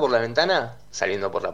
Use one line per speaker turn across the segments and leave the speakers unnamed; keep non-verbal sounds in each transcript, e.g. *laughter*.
por la ventana, saliendo por la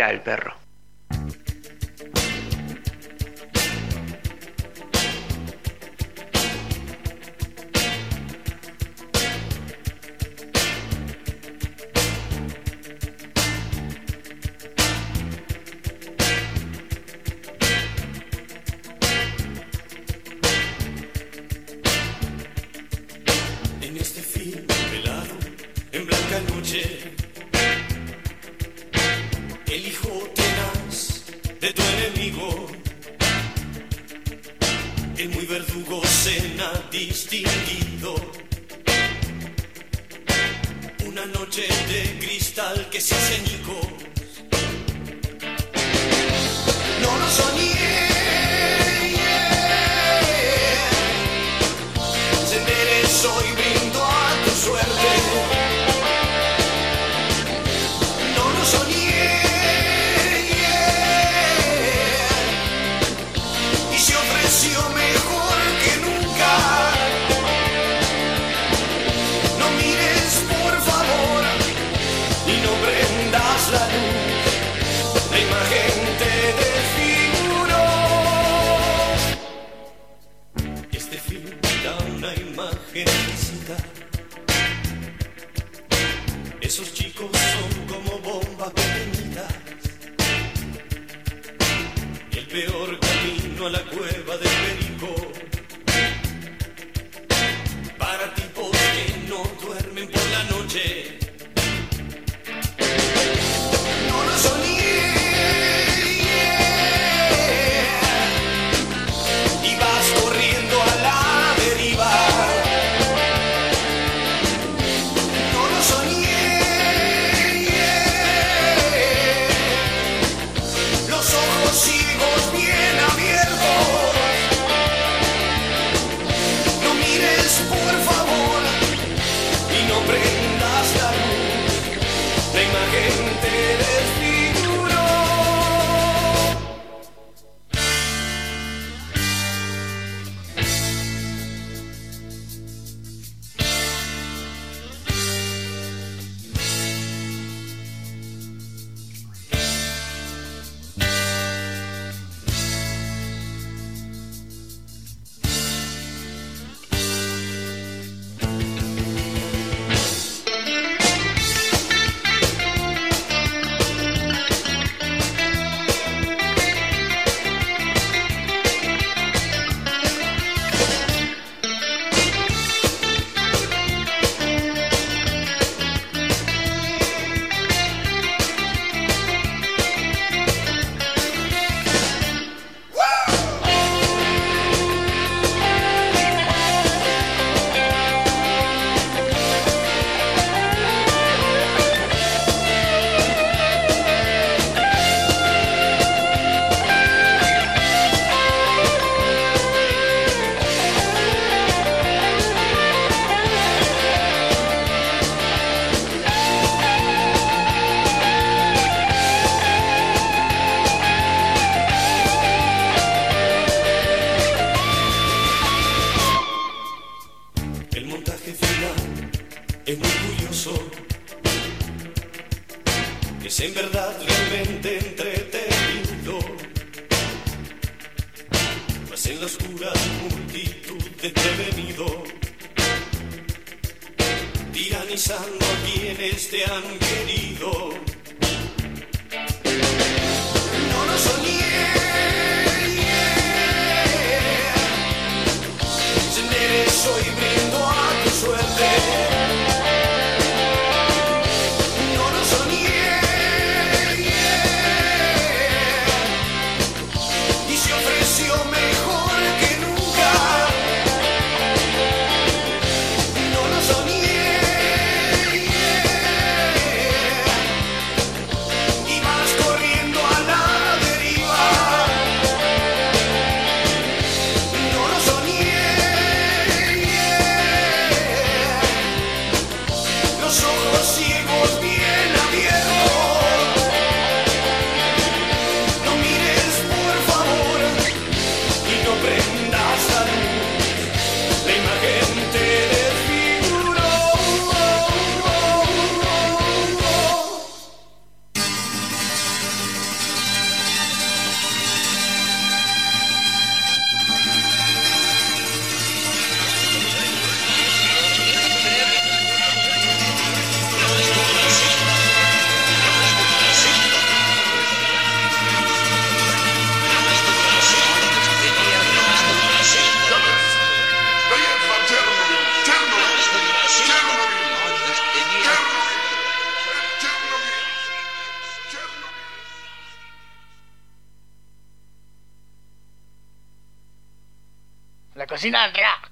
En espiral,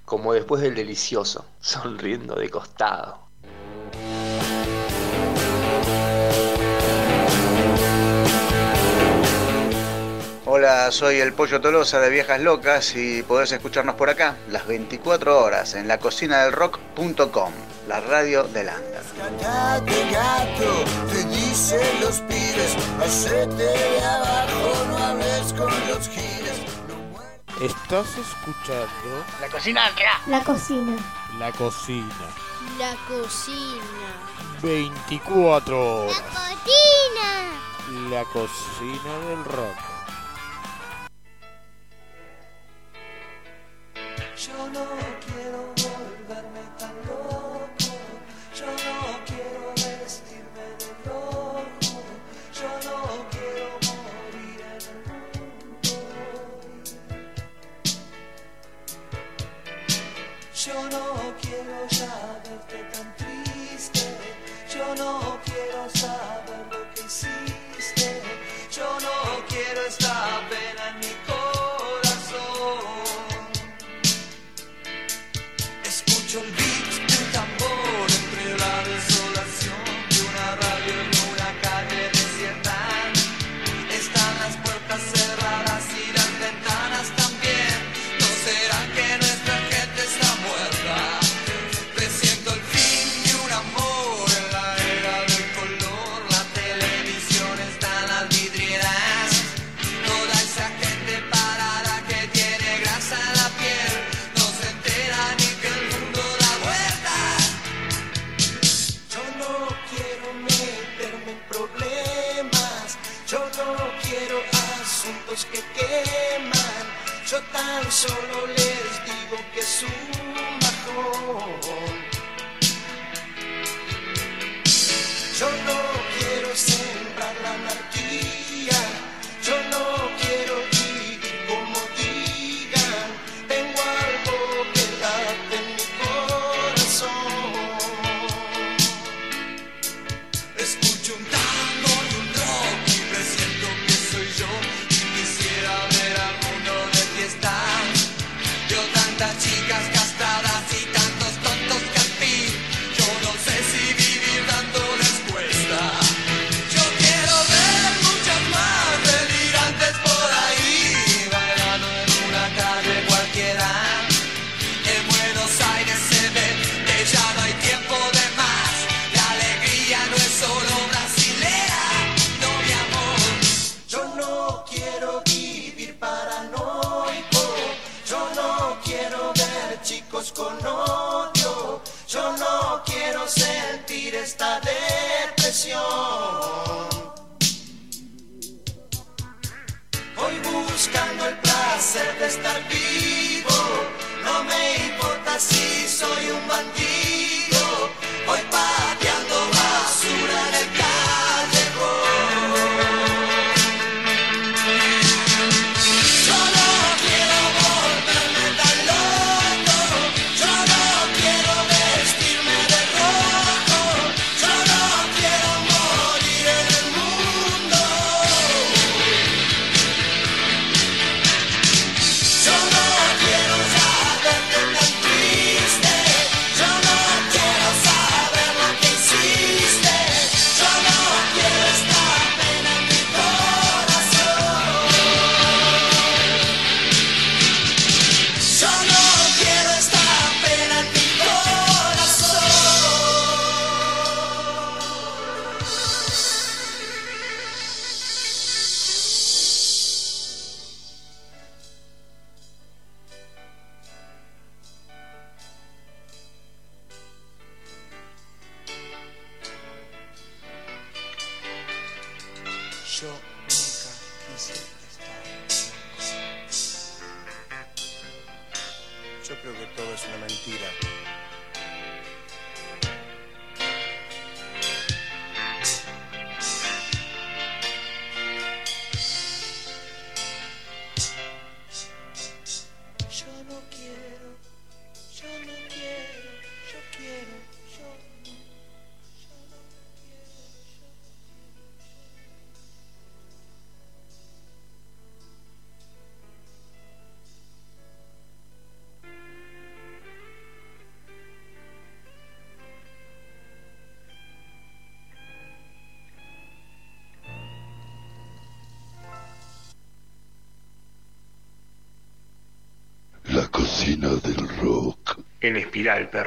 Como
después del delicioso, *laughs* sonriendo de costado.
Hola, soy el Pollo Tolosa de Viejas Locas y podés escucharnos por acá las 24 horas en la cocina del rock.com, la radio
de abajo,
Estás escuchando.
La cocina ¿qué?
La cocina.
La cocina.
La cocina.
24 horas. La cocina del rock.
tan solo les digo que es un. En espiral, perro.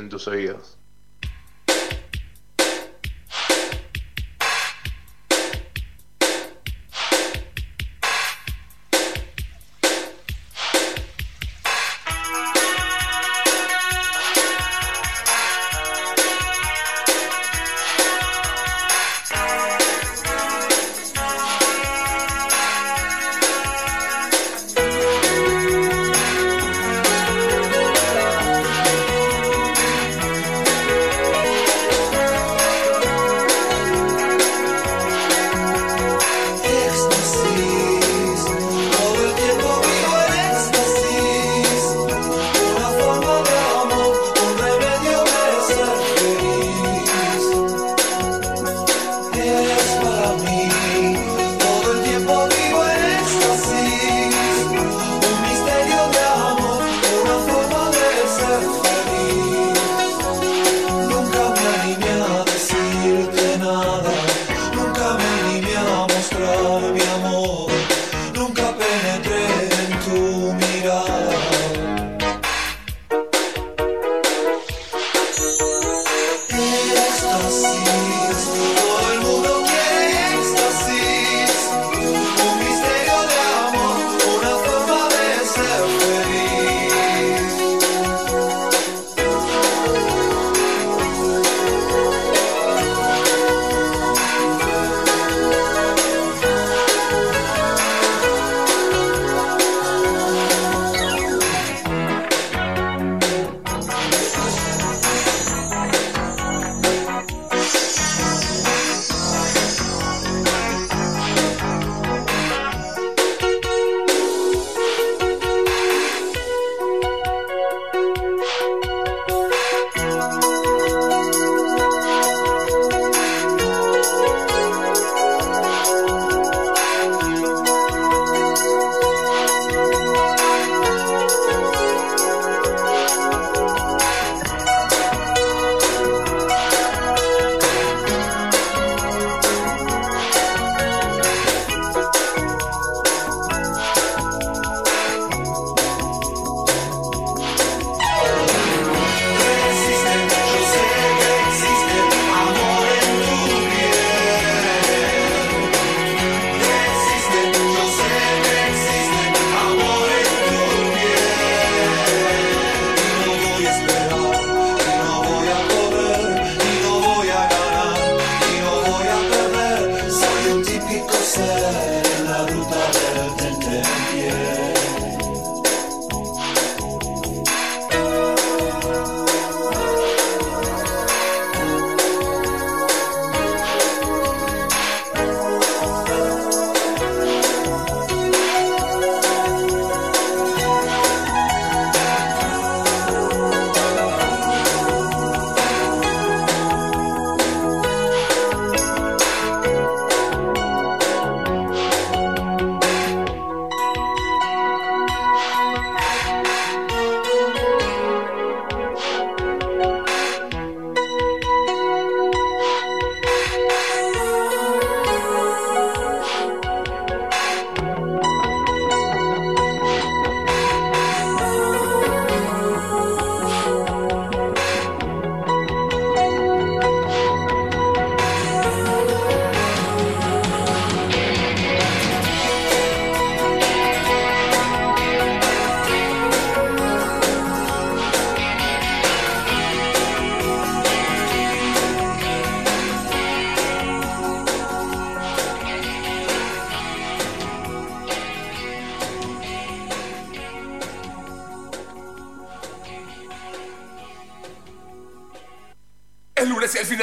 en tus oídos.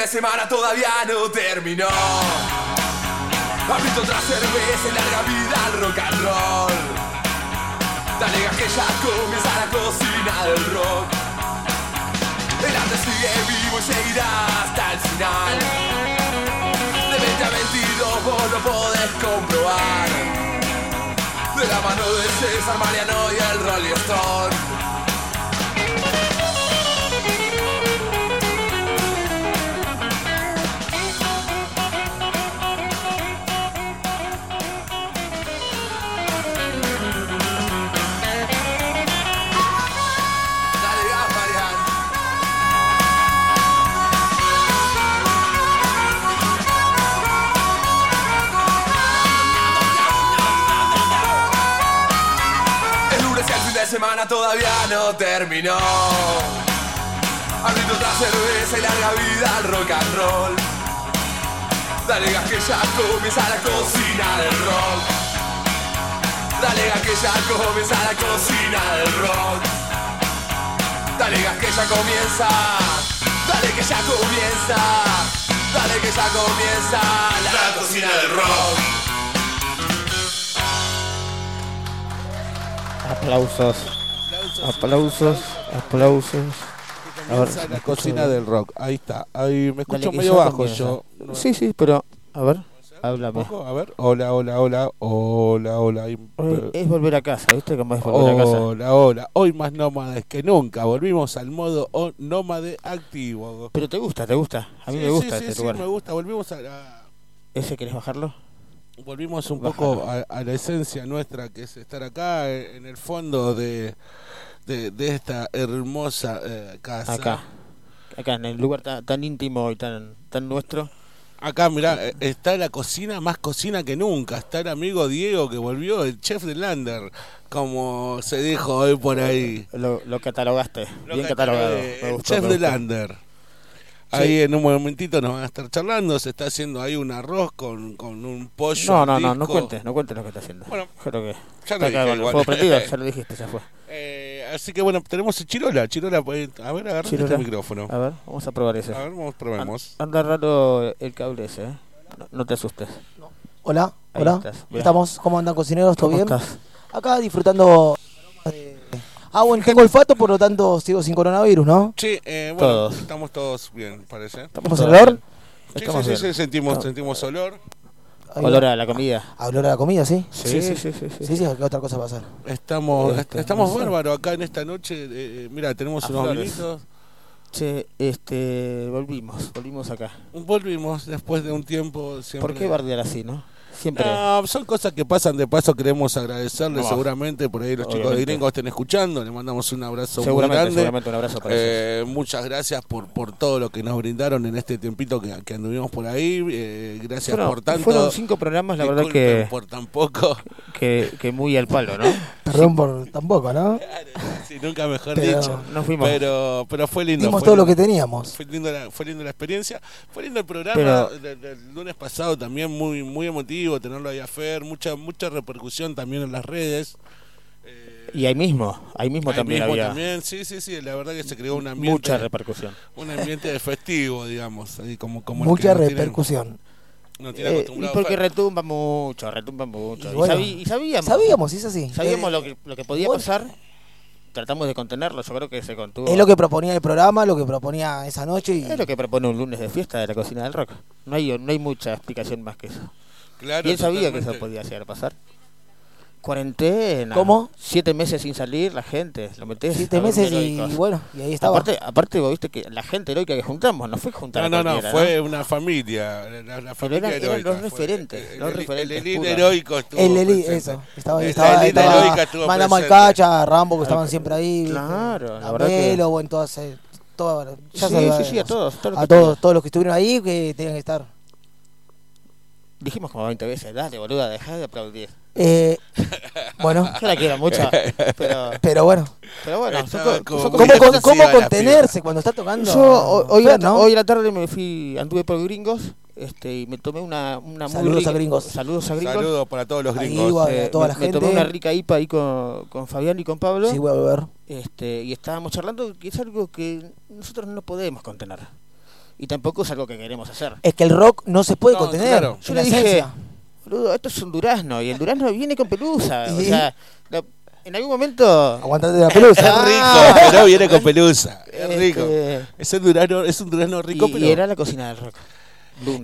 Semana todavía no terminó. Abrito otra cerveza y larga vida al rock and roll. Dale que ya comienza la cocina del rock. El arte sigue vivo y seguirá hasta el final. De 20 a 22 vos lo podés comprobar. De la mano de César Mariano y el Rolling Stone. Semana todavía no terminó. Abriendo otra cerveza y larga vida al rock and roll. Dale gas que ya comienza la cocina del rock. Dale gas que ya comienza la cocina del rock. Dale gas que ya comienza. Dale que ya comienza. Dale que ya comienza la cocina del rock.
Aplausos. Aplausos. Aplausos. A ver,
Comienza
¿me
la cocina
bien?
del rock. Ahí está. Ahí me escucho medio bajo yo.
Sí, sí, pero a ver,
¿Un
háblame.
poco? A ver. Hola, hola, hola. Hola, hola.
Es volver a casa, ¿viste? Cómo es volver a casa.
Hola, hola. Hoy más nómades que nunca. Volvimos al modo nómade activo.
Pero te gusta, te gusta. A mí
Sí,
me gusta
sí, sí,
este
sí,
lugar.
me gusta. Volvimos a la-
¿Ese querés bajarlo?
Volvimos un poco a, a la esencia nuestra, que es estar acá eh, en el fondo de, de, de esta hermosa eh, casa.
Acá. Acá, en el lugar tan, tan íntimo y tan, tan nuestro.
Acá, mirá, eh, está la cocina, más cocina que nunca. Está el amigo Diego que volvió, el chef de Lander, como se dijo hoy por ahí.
Lo, lo catalogaste.
Lo
bien catalogado. Me
el
gustó,
chef
me
de. Lander. Ahí en un momentito nos van a estar charlando. Se está haciendo ahí un arroz con, con un pollo.
No, no, no, no cuentes, no cuentes lo que está haciendo.
Bueno,
Creo que.
ya lo
acá
dije
con el
igual.
fuego prendido, ya lo *laughs* dijiste, ya fue.
Eh, así que bueno, tenemos el Chirola. Chirola, pues, a ver,
Chirola.
este micrófono.
A ver, vamos a probar ese.
A ver, vamos, probemos.
An- Anda raro el cable ese, ¿eh? No, no te asustes.
Hola,
Ahí
hola.
estás.
Estamos, ¿cómo andan cocineros? ¿Todo
¿Cómo
bien?
estás?
Acá disfrutando. Ah, bueno, tengo olfato, por lo tanto sigo sin coronavirus, ¿no?
Sí, eh, bueno,
Todos.
estamos todos bien, parece.
¿Estamos en olor?
Sí,
Estamos
sí, sí,
bien.
sí, sentimos,
No.
sentimos olor.
Olor a la comida.
¿A olor a la comida, sí?
Sí, sí, sí, sí. sí.
Sí, sí, ¿qué otra cosa va a ser?
Estamos,
Este,
est- estamos bárbaros acá en esta noche. eh, eh, mira, tenemos
A
unos
flores.
vinitos.
Che, este, volvimos, volvimos acá.
Volvimos después de un tiempo. Siempre...
¿Por qué bardear así, no? Siempre.
No, son cosas que pasan de paso. Queremos agradecerles
No.
seguramente por ahí los chicos de. Gringos estén escuchando. Les mandamos un abrazo muy grande.
seguramente un abrazo para ellos.
Eh, muchas gracias por, por todo lo que nos brindaron en este tiempito que, que anduvimos por ahí. Eh, gracias
Fueron-
por tanto.
Fueron cinco programas, la verdad que,
por tan poco.
que, que muy al palo, ¿no? *laughs*
Perdón por tampoco, ¿no?
Sí, nunca mejor
Pero
dicho.
no fuimos.
Pero, pero fue lindo.
Dimos
fue
todo lo que teníamos.
Fue lindo, la, fue lindo la experiencia. Fue lindo el programa
Pero-
del lunes pasado también, muy muy emotivo tenerlo ahí a Fer. Mucha, mucha repercusión también en las redes.
Y ahí mismo, ahí mismo
Ahí
también
mismo
había
también, sí, sí, sí. La verdad que se creó un ambiente.
mucha repercusión.
Un ambiente de festivo, digamos. Ahí como, como el
Mucha
que
repercusión.
nos tiene
Eh, y porque
Fer.
retumba mucho, retumba mucho.
Y
Y,
bueno,
sabí- y sabíamos.
Sabíamos, es así.
Sabíamos
Eh,
lo que, lo que podía
bueno.
pasar. Tratamos de contenerlo, yo creo que se contuvo.
Es lo que proponía el programa, lo que proponía esa noche y
Es lo que propone un lunes de fiesta de la cocina del rock. No hay, no hay mucha explicación más que eso.
Claro,
y él sabía que eso podía llegar a pasar. Cuarentena.
¿Cómo?
Siete meses sin salir, la gente. Lo metés
siete meses y, bueno, y ahí estaba.
Aparte, aparte, vos viste que la gente heroica que juntamos no fue juntar
No,
a
no, no, fue una familia. La, la familia
eran- eran
heroica.
los referentes,
el-
los
el-
referentes
El elite
puros.
heroico estuvo.
el Eli,
presente.
eso. Estaba,
La
estaba,
elite
estaba
heroica estuvo
Manda. Malcacha, Rambo, que estaban siempre ahí.
Claro, la verdad que-
bueno, todas, eh, todas- ya
Sí,
sabía-
sí, sí, a todos,
a todos, todos los que estuvieron ahí que tenían que estar.
Dijimos como 20 veces, dale, boluda, dejá de aplaudir.
Eh, *laughs* bueno,
Yo la quiero mucho, pero,
pero bueno,
pero bueno, son
Estaba
co-
como
son
muy
¿cómo,
cosas-
con-
defensiva
cómo
la
contenerse cuando está tocando?
Yo ho- hoy, a la,
¿no?
hoy a la tarde me fui, anduve por gringos este, y me tomé una, una
Saludos a gringos.
Saludos a gringos.
Saludos para todos los
Ahí
gringos.
a toda
me,
la
me tomé una rica IPA ahí con, con Fabián y con Pablo.
Sí, voy a beber.
este, y estábamos charlando que es algo que nosotros no podemos contener. Y tampoco es algo que queremos hacer.
Es que el rock no se puede
No,
contener.
claro.
Yo le dije,
esencia.
boludo, esto es un durazno y el durazno viene con pelusa. O sea, la- en algún momento...
Aguantate de la *laughs* pelusa.
Es rico, pero viene con pelusa. Es
Este,
rico. Es un durazno, es un durazno rico,
y,
pero.
y era la cocina del rock.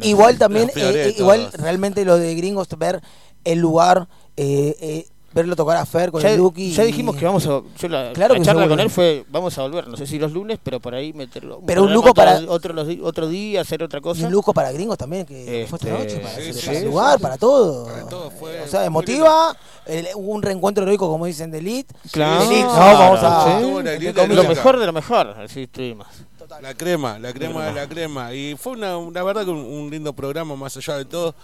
Igual también, eh, igual realmente lo de gringos, ver el lugar, eh, eh, verlo tocar a Fer con
ya,
el Duki.
ya dijimos que vamos a. Yo la,
Claro
la
que
charla con él fue: vamos a volver, no sé si los lunes, pero por ahí meterlo.
Pero un lujo para-
Otro, otro, los di- otro día, hacer otra
Y
cosa.
un lujo para gringos también, que fue esta
Este,
noche, para,
sí,
ese-
sí,
para el
sí,
lugar,
sí.
para todo.
Para todo, fue-
o sea, emotiva, el- un reencuentro heroico, como dicen, de Elite.
Claro,
Elite, no, vamos a...
Lo mejor de lo mejor, así estuvimos.
La crema, la crema de la crema. Y fue una, la verdad que un, un lindo programa, más allá de todo.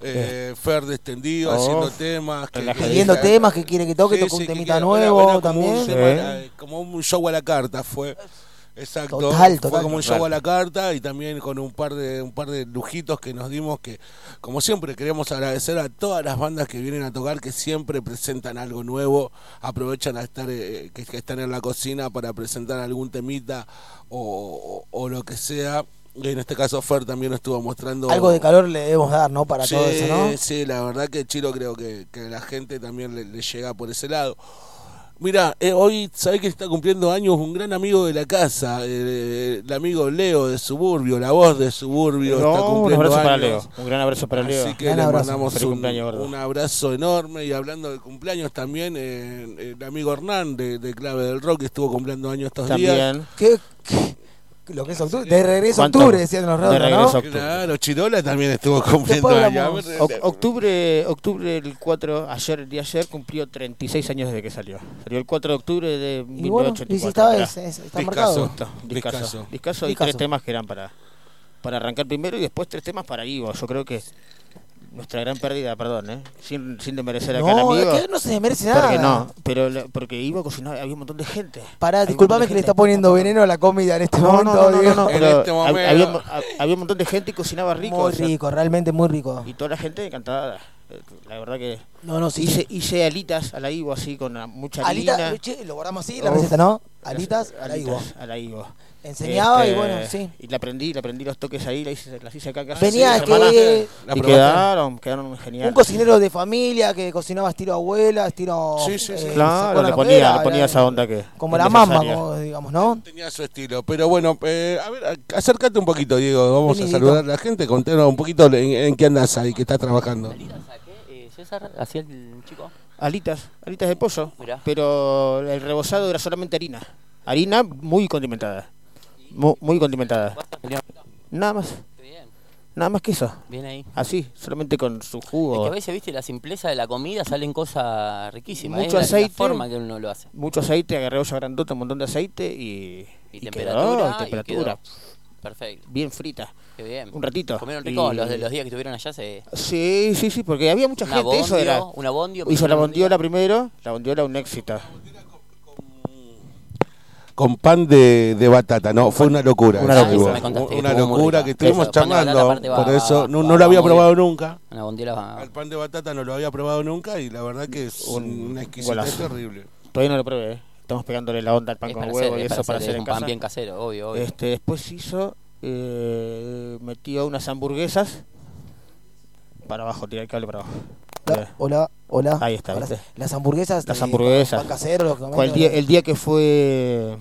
Eh, Fer descendido,
Oh,
haciendo temas. que-.
Pidiendo
que-
temas que quiere que toque,
Sí,
toca un
sí,
temita nuevo
era- era como
también.
un eh, como un show a la carta fue. Exacto.
Total,
Fue como un show
Total.
a la carta y también con un par de un par de lujitos que nos dimos que como siempre queremos agradecer a todas las bandas que vienen a tocar que siempre presentan algo nuevo, aprovechan a estar eh, que, que están en la cocina para presentar algún temita o, o- o lo que sea. En este caso Fer también estuvo mostrando
Algo de calor le debemos dar, ¿no? Para
sí,
todo eso, ¿no?
Sí, la verdad que Chilo creo que, que la gente también le, le llega por ese lado. Mira, eh, hoy sabés que está cumpliendo años un gran amigo de la casa, eh, el amigo Leo de Suburbio, la voz de Suburbio
No,
está
un
cumpliendo
abrazo para. Leo. Un gran abrazo para Leo.
Así que
Gran
le
abrazo.
mandamos
Feliz
un, un abrazo enorme y hablando de cumpleaños también, eh, el amigo Hernán de, de Clave del Rock estuvo cumpliendo años estos días.
También.
¿Qué, qué- lo que es octubre? De regreso octubre, decían los
De
redondos,
regreso a
¿no?
octubre.
Claro, Chirola también estuvo cumpliendo
O- octubre, octubre el 4, ayer, el día de ayer, cumplió 36 años desde que salió. Salió el 4 de octubre de
Y bueno,
1984.
y si estaba,
mirá.
es- es- está
Discazo.
marcado.
Discaso, discaso,
Discaso.
discaso y
Discaso.
tres temas que eran para, para arrancar primero y después tres temas para Ivo. Yo creo que nuestra gran pérdida, perdón, ¿eh? sin, sin desmerecer acá al
No,
amigo.
es que no se desmerece nada.
porque no, pero la- porque Ivo cocinaba, había un montón de gente.
Pará, disculpame que le está poniendo veneno a la comida en este
No, no,
momento.
no, no, no, no,
En este momento.
había, hab- había un montón de gente y cocinaba rico.
Muy
o sea,
rico, realmente muy rico.
y toda la gente encantada. La verdad que
No, no, sí.
hice, hice alitas a la Ivo así con mucha
Alitas,
harina.
che, lo guardamos así, la
Uf.
receta, ¿no? Alitas, a la
Alitas
Ivo.
a la Ivo.
Enseñaba y
Este,
bueno, sí.
Y la aprendí, le aprendí los toques ahí, la hice, las hice acá.
Venía que
La
y quedaron, quedaron geniales.
un cocinero de familia que cocinaba estilo abuela, estilo...
Sí, sí, sí.
eh,
Claro, le
la
ponía, le ponía
era
esa onda que.
Como la mamá, como digamos, ¿no?
Tenía su estilo, pero bueno, eh, a ver, acércate un poquito, Diego. Vamos
Vení,
a saludar a la gente. Contanos un poquito en, en qué andas ahí, que estás trabajando.
Eh, César, hacía el chico.
Alitas, alitas de pollo.
Mirá.
Pero el rebozado era solamente harina. Harina muy condimentada. Mu- Muy, condimentada. Nada más. Nada más que eso.
bien ahí.
Así, solamente con su
Es que
jugo.
a veces, viste, la simpleza de la comida salen cosas riquísimas.
Mucho
es la- la,
aceite.
forma que uno lo hace.
Mucho aceite, agarré olla grandota, un montón de aceite y.
Y temperatura,
y
y
temperatura.
Perfecto.
bien frita.
Qué bien.
Un ratito.
Comieron ricos los de los días que estuvieron allá. Se...
Sí, sí, sí, porque había mucha
Una
gente, eso
bondio,
era.
una bondio,
Hizo la bondiola primero, la bondiola un éxito.
Con pan de, de batata, no, fue una locura.
Una
eso
locura.
Una locura que estuvimos charlando, por eso
va-
no,
va-
no lo había probado
bien.
nunca.
Una bondiola va-
El pan de batata no lo había probado nunca y la verdad que es una exquisitez terrible.
Todavía no lo probé, ¿eh? Estamos pegándole la onda al pan
Es
con
para
huevo
hacer,
y
es
eso
para hacer,
en
un pan
casa.
bien casero, obvio, obvio.
Este, después hizo, eh, metió unas hamburguesas para abajo, tirar el cable para abajo.
Hola, hola, hola.
Ahí está,
Hola.
¿viste?
Las hamburguesas.
Las hamburguesas.
pan casero, lo que
Cual
comemos.
día- el día que fue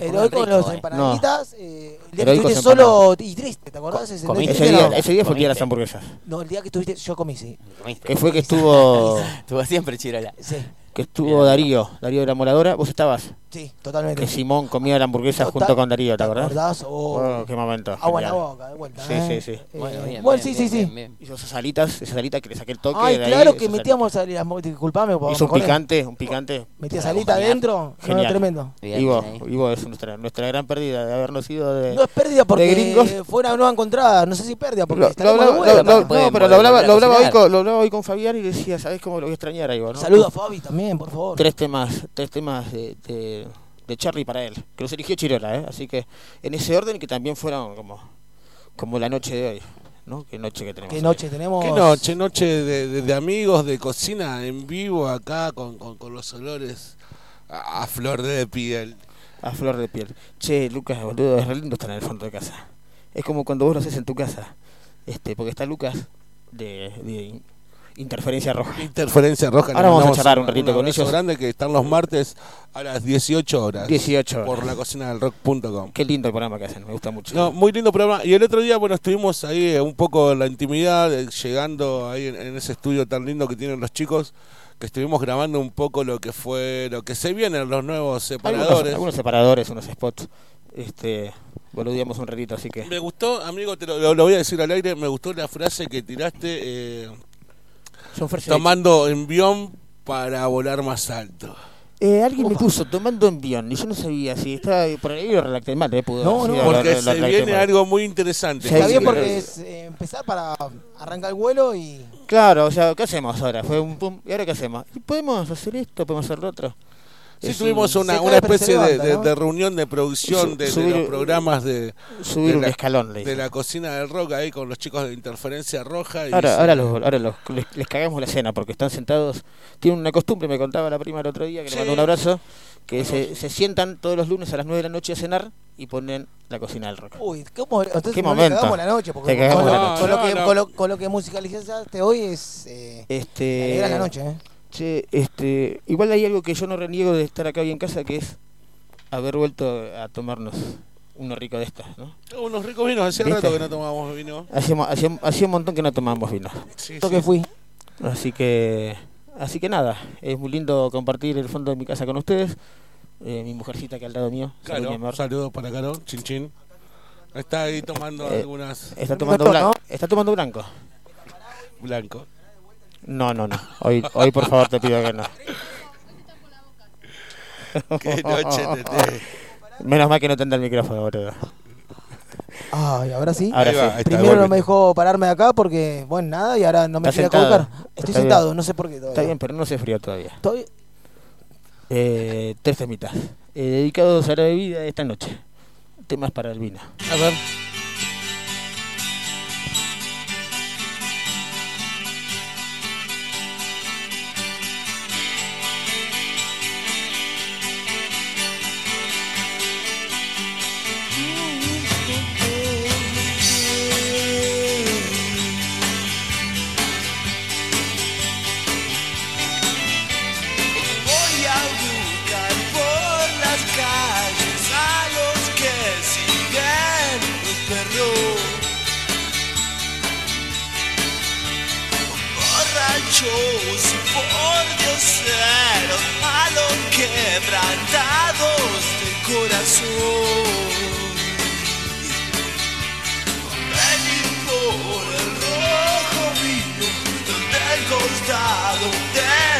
El hoy con los
eh.
empanaditas. eh, el día que
Heroicos
estuviste solo y triste, ¿te acordás? Ese,
comiste.
ese día,
no.
ese día fue el día de las hamburguesas.
No, el día que estuviste, yo comí, sí.
¿Comiste?
Que fue que estuvo *laughs*
Estuvo siempre chirola.
Sí,
que estuvo Darío, Darío de la Moradora, vos estabas.
Sí, totalmente.
Que Simón comía la hamburguesa
Total-
junto con Darío, ¿te
¿Te
acordás?
acordás? Oh,
Oh, qué momento.
agua en la boca, de vuelta.
Sí,
¿eh?
sí, sí.
Eh,
Bueno, bien.
bueno,
bien,
sí, sí,
bien,
sí.
Hizo esas salitas, esa salita que le saqué el toque.
Ay,
de ahí,
claro que
esas
metíamos salitas. Disculpame, por
Hizo un picante, un picante.
Metía
Para
salita
acompañar.
adentro. No,
Genial.
tremendo.
Bien,
Ivo. Ivo es nuestra, nuestra gran pérdida de habernos ido de.
No es pérdida porque
gringos.
fue una nueva encontrada. No sé si pérdida porque
Lo, hablaba, no, pero lo hablaba, lo, hablaba hoy con, lo hablaba hoy con Fabián y decía, ¿sabes cómo lo voy a extrañar a Ivo? ¿no?
Saludos a Fabi también, por favor.
Tres temas, tres temas de, de, Charlie para él, que los eligió Chirola, ¿eh? así que en ese orden que también fueron como, como la noche de hoy, ¿no? Qué noche que tenemos.
Qué
hoy.
noche tenemos.
Qué noche, noche de, de- de amigos, de cocina en vivo acá con, con, con los olores a, a flor de piel.
A flor de piel. Che, Lucas, boludo, es re lindo estar en el fondo de casa. Es como cuando vos lo haces en tu casa. Este, porque está Lucas de, de Interferencia Roja.
Interferencia roja.
Ahora vamos a charlar un ratito con ellos.
grande que están los martes a las 18 horas.
18 horas.
Por la cocina del rock.com.
Qué lindo el programa que hacen, me gusta mucho.
No, muy lindo programa. Y el otro día, bueno, estuvimos ahí eh, un poco en la intimidad, eh, llegando ahí en, en ese estudio tan lindo que tienen los chicos, que estuvimos grabando un poco lo que fue, lo que se vienen los nuevos separadores.
algunos separadores, unos spots. Este, boludeamos un ratito, así que.
Me gustó, amigo, te lo, lo- lo voy a decir al aire, me gustó la frase que tiraste eh,
Son
tomando envión para volar más alto.
Eh, alguien me puso tomando envión y yo no sabía si estaba por ahí lo redacté mal, eh, pudo
No, no.
Porque se viene
mal.
algo muy interesante.
Está bien
sí,
porque es eh, empezar para arrancar el vuelo y.
Claro, o sea, ¿qué hacemos ahora? Fue un pum, ¿y ahora qué hacemos? ¿Y ¿Podemos hacer esto? ¿Podemos hacer lo otro?
Sí,
Es
tuvimos
un-
una, una especie de,
levanta,
de-
¿no?
de reunión de producción de, de
subir-
los programas de,
subir
de
un
la-
escalón, le
de la cocina del rock ahí con los chicos de Interferencia Roja. Y
Ahora, ahora, los, ahora los- les, les cagamos la cena porque están sentados. Tienen una costumbre, me contaba la prima el otro día, que
Sí.
le mandó un abrazo, que se, se sientan todos los lunes a las 9 de la noche a cenar y ponen la cocina del rock.
Uy, ¿cómo? Entonces
Qué momento.
cagamos la noche. Porque
Te cagamos
con,
la
lo,
noche.
con lo que, con, lo, con lo que musicalizaste hoy es. Eh,
Este,
la noche, ¿eh?
Che, este, igual hay algo que yo no reniego de estar acá hoy en casa, que es haber vuelto a tomarnos uno rico de estas, ¿no?
Unos ricos vinos, hacía rato que no tomábamos vino.
Hacíamos, hacía, hacía un montón que no tomábamos vino.
Sí,
que fui.
Así que, así que nada, es muy lindo compartir el fondo de mi casa con ustedes. Eh, mi mujercita que al lado mío,
Claro, saludos para Caro, chin chin. Está ahí tomando
Eh,
algunas
Está tomando, blanco. está tomando blanco.
blanco.
No, no, no. Hoy, hoy por favor te pido que no.
Qué noche te *laughs*
Menos mal que no tendrá el micrófono, boludo.
Ay, ahora sí.
Ahora
Ahí
sí.
ahí
Primero no me dejó pararme de acá porque, bueno, nada, y ahora no me quería colocar. Estoy
Está bien.
sentado, no sé por qué todavía.
Está bien, pero no se frío todavía.
Todavía-
Eh, tres temitas. Eh, dedicados a la bebida esta noche. Temas para el vino.
A ver.
A los quebrantados de corazón. Vení por el rojo vino del costado del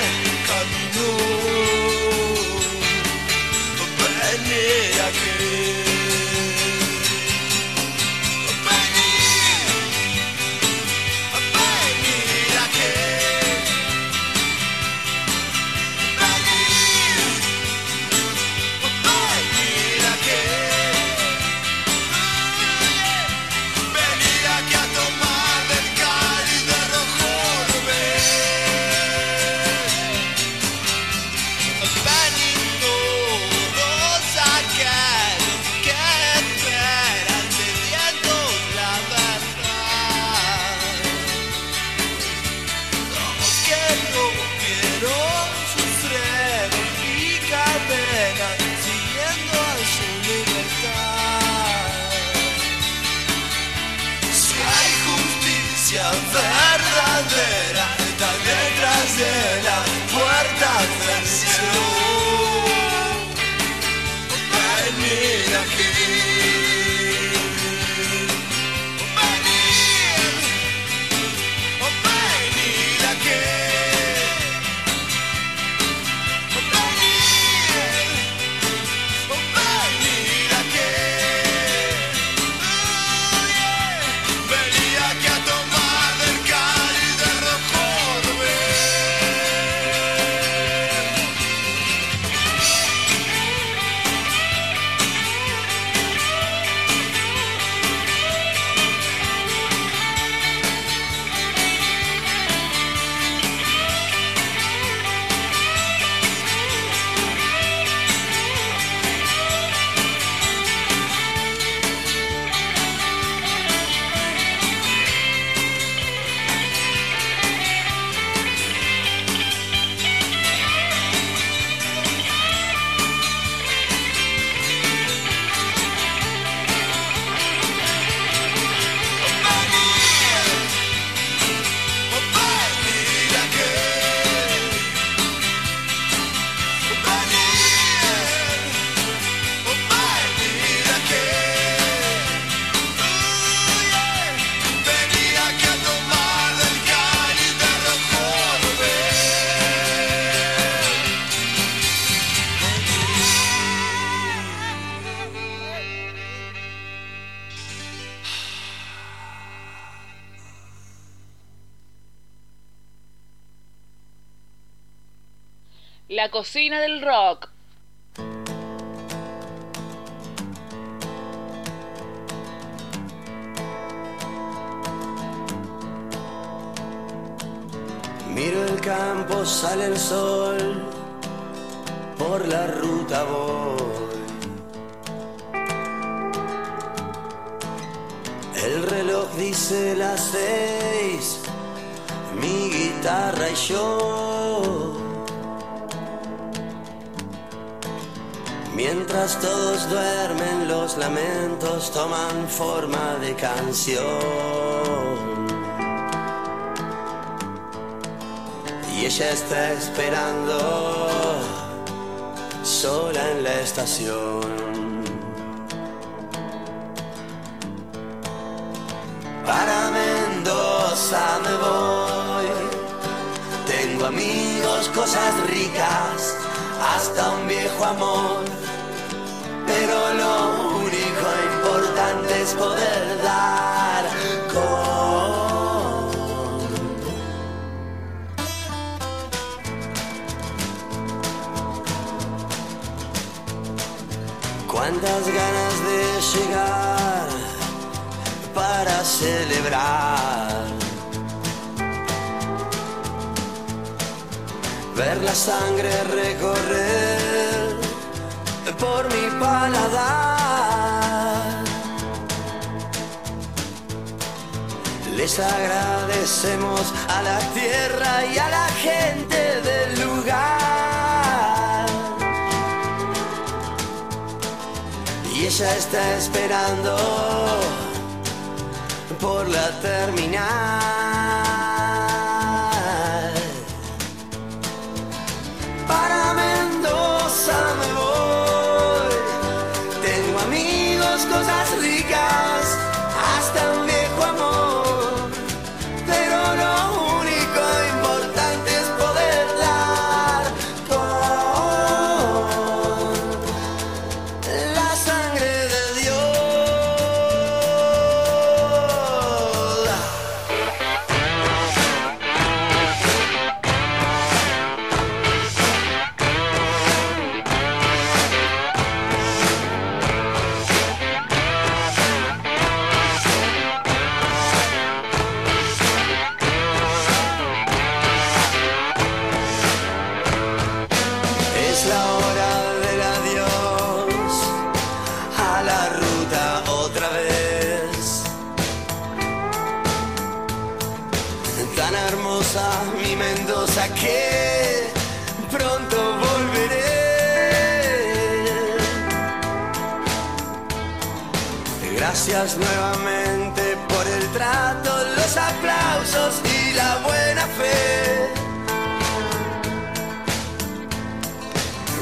Gracias nuevamente por el trato, los aplausos y la buena fe.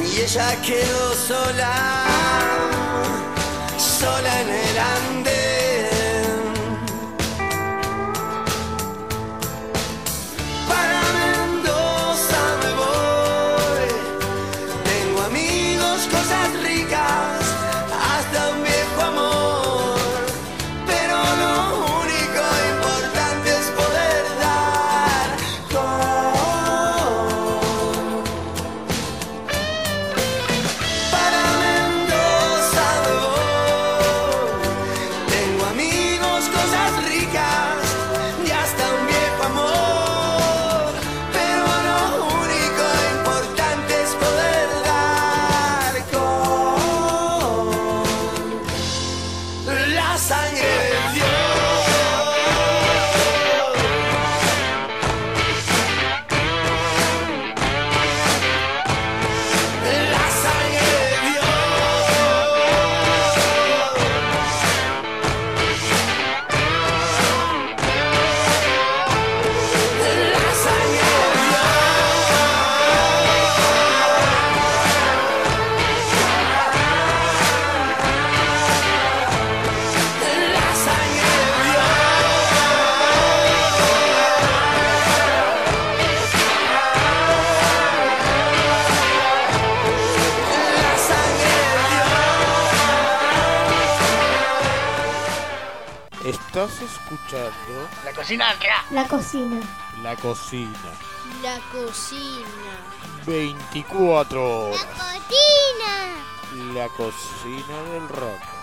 Y ella quedó sola, sola en el andén.
cocina.
La cocina.
La cocina.
La cocina.
24 horas.
La cocina.
La cocina del rock.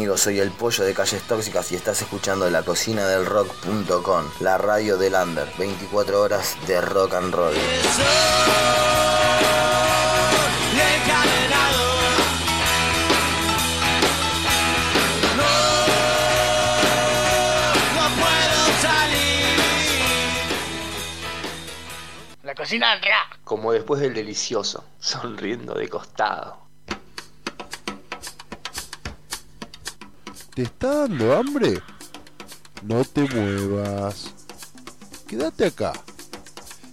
Amigos, soy el pollo de Calles Tóxicas y estás escuchando la cocina del rock.com, la radio del under, 24 horas de rock and roll.
encadenado. No, no puedo salir.
La cocina del rock.
Como después del delicioso, sonriendo de costado.
¿Te está dando hambre? No te muevas. Quédate acá.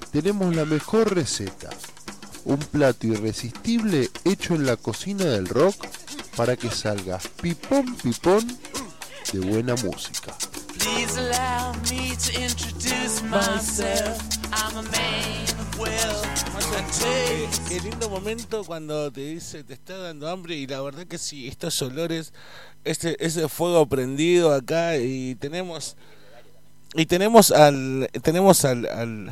Tenemos la mejor receta. Un plato irresistible hecho en la cocina del rock para que salgas pipón pipón de buena música.
Please allow me to introduce myself. I'm a man
Qué lindo momento cuando te dice te está dando hambre y la verdad que sí, estos olores, este, ese fuego prendido acá y tenemos y tenemos al tenemos al, al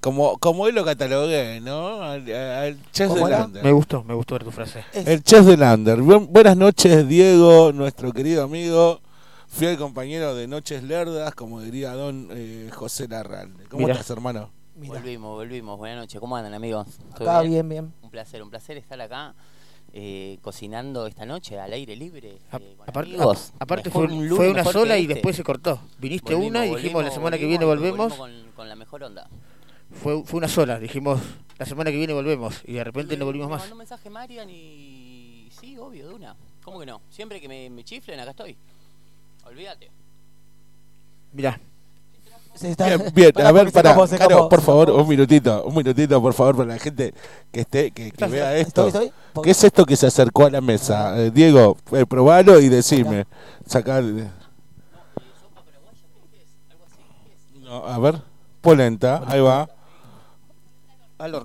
como como hoy lo catalogué, ¿no? Al, al chef
¿Cómo
de? Lander.
Me gustó, me gustó ver tu frase.
El chef de Lander. Buen- buenas noches, Diego, nuestro querido amigo, fiel compañero de Noches Lerdas, como diría don eh, José Larralde. ¿Cómo
Mirá.
estás, hermano?
Volvimos, volvimos. Buenas noches. ¿Cómo andan, amigos? ¿Todo
Acá bien, bien.
Un placer, un placer estar acá eh, cocinando esta noche al aire libre. eh, con
Aparte,
amigos.
a- aparte
Mejor
fue,
un lunes,
fue una sola y
este.
después se cortó. Viniste
Volvimos,
una y dijimos la
volvimos,
semana que viene volvemos.
volvimos Con, con la mejor onda.
Fue, fue una sola, dijimos la semana que viene volvemos y de repente no volvimos
Me
más.
mandó un mensaje Marian y. Sí, obvio, de una. ¿Cómo que no? Siempre que me, me chiflen, acá estoy. Olvídate.
Mirá,
Se está-
Bien, bien, a ver, para, Caro, por favor, un minutito, un minutito, por favor, para la gente que esté, que, vea
estoy,
esto.
estoy.
¿Qué es esto que se acercó a la mesa? Eh, Diego, eh, probalo y decime. Sacar. No, a ver, polenta, ahí va.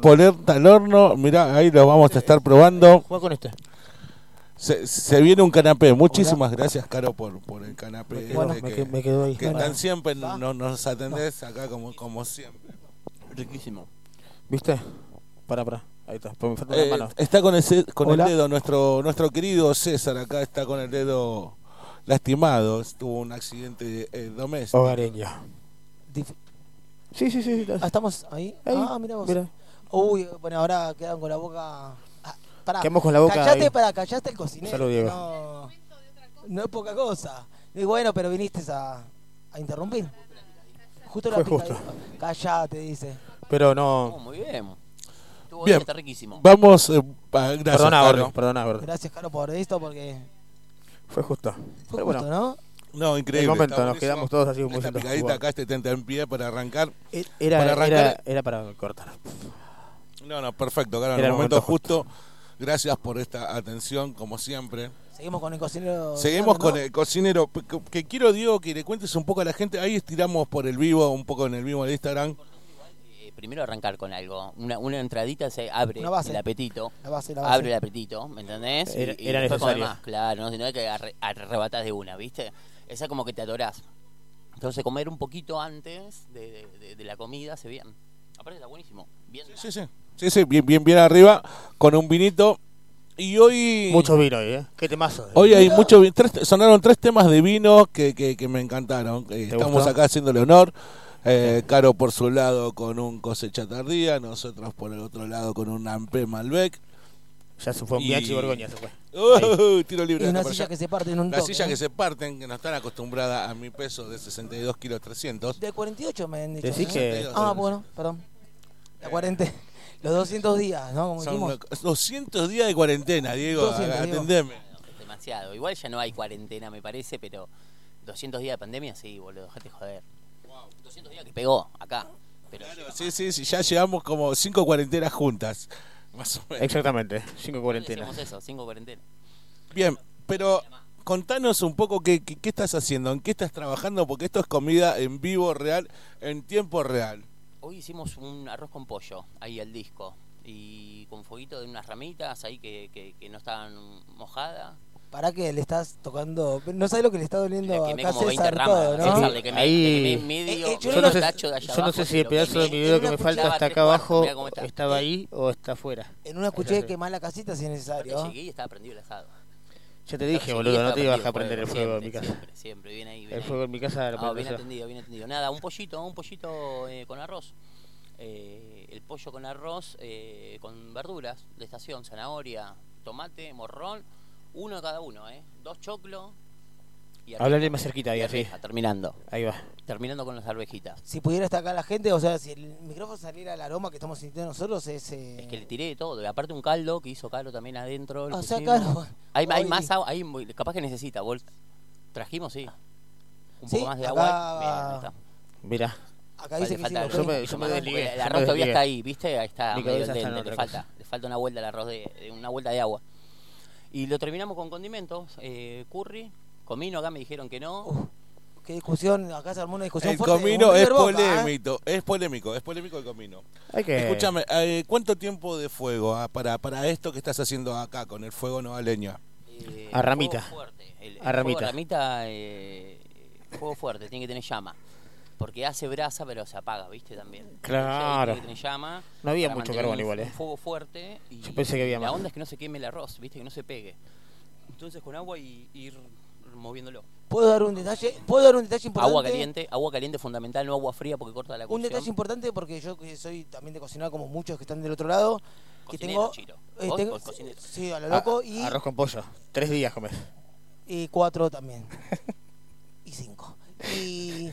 Polenta al horno, mirá, ahí lo vamos a estar probando.
Juega con este.
Se, se viene un canapé. Muchísimas gracias, Caro, por, por el canapé.
Me quedo- me
que,
me quedo ahí.
que
Bueno.
tan siempre no, nos atendés acá como, como siempre.
Riquísimo.
¿Viste? Para, para. Ahí está. Pues me falta
Eh, está con, el, con el dedo nuestro nuestro querido César acá está con el dedo lastimado tuvo un accidente eh, doméstico
Hogareño.
Dif-
Sí, sí, sí.
Ah, ¿Estamos ahí?
Ahí,
Ah, mira vos.
mira.
Uy, bueno, ahora quedan con la boca. Pará.
Quedamos con la boca
Callate,
ahí.
para, callaste el cocinero.
Salud, Diego.
No, no es poca cosa. Y bueno, pero viniste a, a interrumpir. Justo la
Fue
picadita.
justo.
Callate, dice.
Pero
Oh,
no.
muy bien. Estuvo
bien
está riquísimo.
vamos eh, gracias
Perdona,
Caro.
Gordo. Perdona, Gordo.
Gracias, Caro, por esto, porque
Fue justo.
fue
Pero
justo,
bueno.
¿no?
no increíble
El momento,
está
nos
buenísimo.
quedamos todos así como
esta
diciendo,
picadita acá este tenta en pie para arrancar
Era,
para arrancar
era, era para cortar.
no no perfecto Caro en
Era
el
el
momento
momento
justo gracias por esta atención como siempre
Seguimos con el cocinero.
Seguimos
¿no?
con el cocinero. Que, que quiero, Diego, que le cuentes un poco a la gente. Ahí estiramos por el vivo, un poco en el vivo de Instagram.
Eh, primero arrancar con algo. Una, una entradita se abre
Una base.
el apetito.
La base, la base.
Abre el apetito, ¿me entendés?
Era-
y,
era necesario.
más, claro, no, no hay que arre- arrebatar de una, ¿viste? Esa es como que te adorás. Entonces comer un poquito antes de, de- de- de la comida hace bien. Aparte está buenísimo. Bien.
Sí, sí. Sí, sí, bien, bien, bien arriba, con un vinito. Y hoy.
Mucho vino ahí, ¿eh? Qué temazo.
Hoy hay mucho vi- tres, sonaron tres temas de vino que, que, que me encantaron. Eh,
¿Te
Estamos
gustó?
acá haciéndole honor. Eh, Caro por su lado con un cosecha tardía, nosotros por el otro lado con un Ampé Malbec.
Ya se fue un
Y-
Bianchi Borgoña, se fue.
Uh, tiro libre
Y una silla
allá.
que se parte en un
Las
toque,
sillas
¿eh?
que se parten, que no están acostumbradas a mi peso de 62 kilos 300.
De 48 me han dicho.
Decís
¿no?
que-
Ah, bueno, perdón. La 40. Los 200 días, ¿no? Como
Son
dijimos.
200 días de cuarentena, Diego.
200, Diego.
atendeme.
Demasiado. Igual ya no hay cuarentena, me parece, pero 200 días de pandemia, sí, boludo, déjate joder. 200 días que pegó acá. Pero
Sí, sí, sí, ya llevamos como cinco cuarentenas juntas. Más o menos.
Exactamente. Cinco cuarentenas.
hacemos eso, cinco cuarentenas.
Bien, pero contanos un poco qué, qué, qué estás haciendo, en qué estás trabajando, porque esto es comida en vivo, real, en tiempo real.
Hoy hicimos un arroz con pollo, ahí al disco. Y con fueguito de unas ramitas ahí que, que, que no estaban mojadas.
¿Para qué le estás tocando? No sabes lo que le está doliendo
20
César
ramas.
todo, ¿no?
César, le quemé,
Ahí-
medio,
Eh, eh, yo
Yo no, sé,
tacho de allá
yo no sé si el pedazo de mi dedo
En
que me falta
tres
acá abajo, estaba ahí o está afuera.
En una de quemar la casita si es necesario.
Llegué y estaba prendido el asado.
Ya te dije, boludo, no te ibas a prender el fuego en mi casa.
Siempre, siempre, bien ahí.
El
ahí.
fuego en mi casa lo
No, bien atendido, bien atendido. Nada, un pollito, un pollito eh, con arroz. Eh, el pollo con arroz eh, con verduras de estación, zanahoria, tomate, morrón, uno de cada uno, ¿eh? Dos choclos. Y
más cerquita ahí, así.
terminando.
Ahí va.
Terminando con las arvejitas.
Si pudiera estar acá la gente, o sea, si el micrófono saliera el aroma que estamos sintiendo nosotros, es. eh,
Es que le tiré de todo. Y aparte un caldo que hizo Calo también adentro. lo
O sea. Calo,
Hay, más agua, hay, capaz que necesita. Vos trajimos, sí. Un
Sí,
poco más de
acá-
agua. Bien, ahí está.
Mira.
Acá dice que sí.
falta el-
Yo me- yo me
el-
desligué,
El arroz
me
todavía está ahí, ¿viste? Ahí está, medio al
está
le falta, le falta una vuelta al arroz de, de una vuelta de agua. Y lo terminamos con condimentos, eh, curry, comino, acá me dijeron que no.
Uf, qué discusión, acá se armó una discusión
El
fuerte.
comino es
¿eh?
polémico, es polémico, es polémico el comino.
Que.
Escúchame, eh, ¿cuánto tiempo de fuego ah, para, para esto que estás haciendo acá con el fuego no a leña?
Eh,
A ramita.
fuego fuerte. El, el
A
fuego
ramita.
ramita, eh, fuego fuerte, tiene que tener llama. Porque hace brasa, pero se apaga, ¿viste? También.
Claro.
Tiene que tener llama.
No había mucho carbón igual,
un
eh.
fuego fuerte. Y
Yo pensé que había
La
más.
onda es que no se queme el arroz, ¿viste? Que no se pegue. Entonces con agua y ir moviéndolo.
¿Puedo dar un detalle? ¿Puedo dar un detalle importante?
Agua caliente, agua caliente fundamental, no agua fría porque corta la
Un
cocción.
detalle importante porque yo que soy también de cocinar como muchos que están del otro lado. Que
Cocinero,
tengo,
Chiro.
eh,
Vos,
tengo-
vos cocinero.
sí, a lo
A-
loco y,
Arroz con pollo. Tres días comes.
y cuatro también. y cinco. Y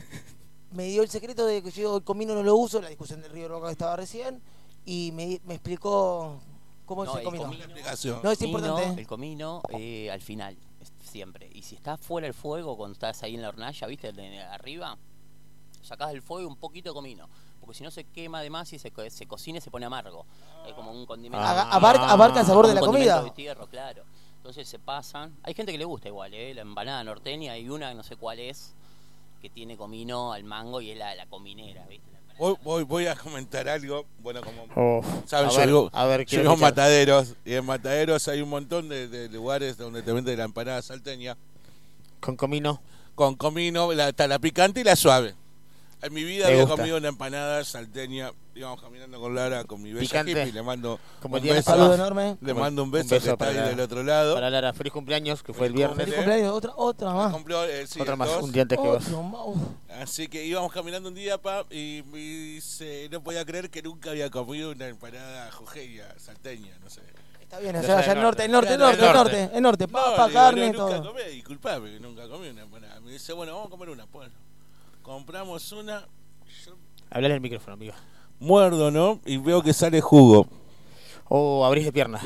me dio el secreto de que yo el comino no lo uso, la discusión del río Roca que estaba recién, y me, me explicó cómo
No,
es el comino.
comino.
No, es
comino,
importante.
El comino eh, al final, siempre. Y si está fuera el fuego, cuando estás ahí en la hornalla, ¿viste? De arriba, sacás del fuego un poquito de comino. Porque si no se quema de más y se, co- se cocina y se pone amargo. Es como un condimento.
Aga- abarca- abarca el sabor de la comida.
de tierra, claro. Entonces se pasan. Hay gente que le gusta igual, ¿eh? La empanada norteña y una, no sé cuál es, que tiene comino al mango y es la, la cominera, ¿viste?
Voy, voy, voy a comentar algo. Bueno, como
Uf,
saben,
a
yo
ver, a ver,
yo. Mataderos. Y en Mataderos hay un montón de, de lugares donde te venden la empanada salteña.
Con comino.
Con comino, la, está la picante y la suave. En mi vida
¿Te
había
gusta?
comido una empanada salteña. Íbamos caminando con Lara, con mi bella hippie. Le mando
Como
un beso.
Saludo
enorme.
Le mando un
un
beso, que está
para
ahí
Lara.
del otro lado.
Para Lara, feliz cumpleaños, que fue el viernes.
Feliz cumpleaños, otra, otra más.
Cumplió, eh, sí,
Otra más,
dos.
un día antes que vos.
Así que íbamos caminando un día, pa, y me dice, no podía creer que nunca había comido una empanada jujeña, salteña, no sé.
Está bien, allá,
sea
allá
el
el norte, el
norte.
norte, el norte,
el
el norte, el norte,
No,
papa,
le digo,
carne,
no, nunca
todo.
comí, disculpame nunca comí una empanada. Me dice, bueno, vamos a comer una, pues. Compramos una, yo
Hablale al micrófono, amigo.
muerdo, ¿no? Y veo que sale jugo.
O abrís de piernas.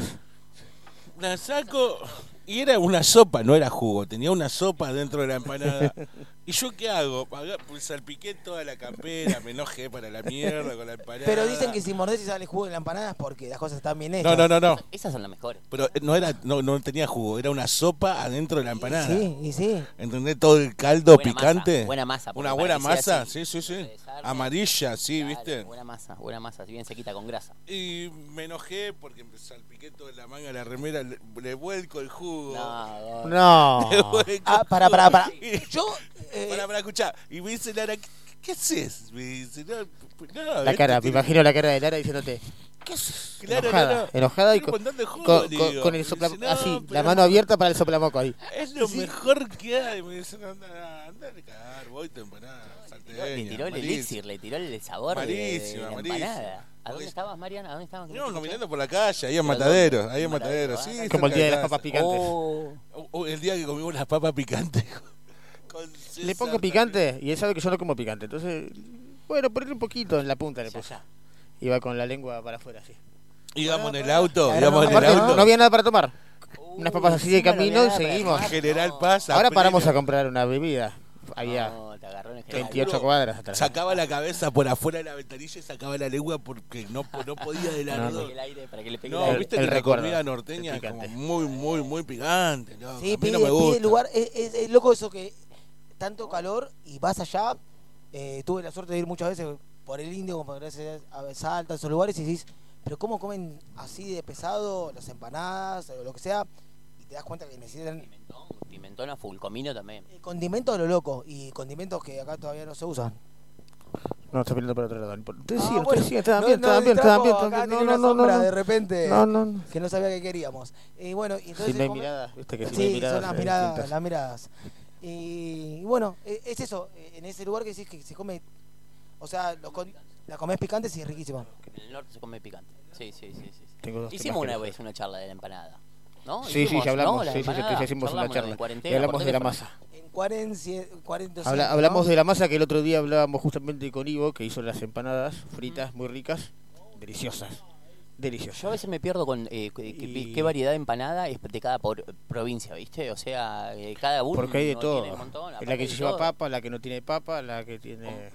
La saco y era una sopa, no era jugo, tenía una sopa dentro de la empanada. *laughs* ¿Y yo qué hago? Pues salpiqué toda la campera, me enojé para la mierda con la empanada.
Pero dicen que si mordés y sale jugo en la empanada es porque las cosas están bien hechas.
No, no, no, no.
Esas son las mejores.
Pero eh, no era, no, no tenía jugo, era una sopa adentro de la empanada.
Sí, y sí.
¿Entendés? Todo el caldo
Buena
picante.
masa, buena masa,
Una buena masa,
así,
sí, sí, sí.
de.
Amarilla, sí,
Claro,
¿viste?
Buena masa, buena masa, bien sequita con grasa.
Y me enojé porque salpiqué toda la manga de la remera, le, le vuelco el jugo.
No,
No. *laughs*
Le vuelco
Ah, para, para, para. Yo, eh,
Para, para, escuchar. Y me dice Lara, ¿qué, qué haces? Me dice, no, no,
La cara, me imagino la cara de Lara diciéndote. ¿Qué haces?
Claro,
enojada,
no, no.
enojada y con,
jugo,
con, con- con el
Me
sopla,
dice, no,
así, la mano
no.
abierta para el soplamoco ahí.
Es lo mejor que hay. Me dice, anda, anda a cagar, voy salteña,
Le tiró el elixir, le tiró el sabor de- de, la empanada. ¿A dónde estabas, Mariana? ¿A dónde estaban?
Íbamos caminando por la calle, ahí en
¿Pero
Mataderos,
dónde?
ahí en
Matadero,
sí.
ah,
Como el día de las papas picantes.
Oh,
Oh, el día que comimos las papas picantes.
Le pongo picante y él sabe que yo no como picante. Entonces, bueno, ponerle un poquito en la punta le puse. Iba con la lengua para afuera así.
Íbamos en el auto, íbamos en el auto.
no había nada para tomar. Unas papas así de camino y seguimos.
General Paz. a
Ahora paramos a comprar una bebida. Había
no, te agarró en el general.
28 cuadras atrás.
Sacaba la cabeza por afuera de la ventanilla y sacaba la lengua porque no, no podía del
No, no.
ardor. No, viste
el
que la
recuerdo,
comida norteña es muy, muy, muy picante. No,
Sí,
a mí
pide,
no me gusta.
lugar. Es, es- es loco eso que tanto calor y vas allá. eh, tuve la suerte de ir muchas veces por el Indio, como gracias a Salta, esos lugares, y decís, pero ¿cómo comen así de pesado las empanadas o lo que sea? Y te das cuenta que necesitan
Pimentón, pimentón a full, comino también.
eh, condimentos a lo loco y condimentos que acá todavía no se usan.
No, está mirando para otro lado. Ustedes
Ah,
sigan,
bueno,
ustedes estaban
no-
bien,
no
estaban bien, estaban bien.
acá
No, no, no,
sombra
no.
de repente
No, no, no.
que no sabía que queríamos. Y bueno, y entonces
Si no hay miradas, viste que si no
Sí,
hay miradas.
son las
eh,
miradas,
distintas.
las miradas. Y, y bueno, e- es eso, eh, en ese lugar que decís que se come, o sea, lo con- la comés picante sí es riquísima.
En el norte se come picante. Sí, sí, sí. sí, sí.
Tengo dos
Hicimos una vez una charla de la empanada. ¿No?
Sí, sí, ya hablamos.
¿no? La
Sí, sí, sí,
empanada,
sí, hicimos una charla. Y hablamos de la masa.
En 40, 40
Habla- hablamos de la masa que el otro día hablábamos justamente con Ivo, que hizo las empanadas fritas muy ricas, deliciosas. Deliciosas.
Yo a veces me pierdo con eh, qué,
Y-
qué variedad de empanada es de cada por- provincia, ¿viste? O sea, eh, cada uno
Porque hay de todo.
un montón,
la que se lleva
todo.
papa, la que no tiene papa, la que tiene...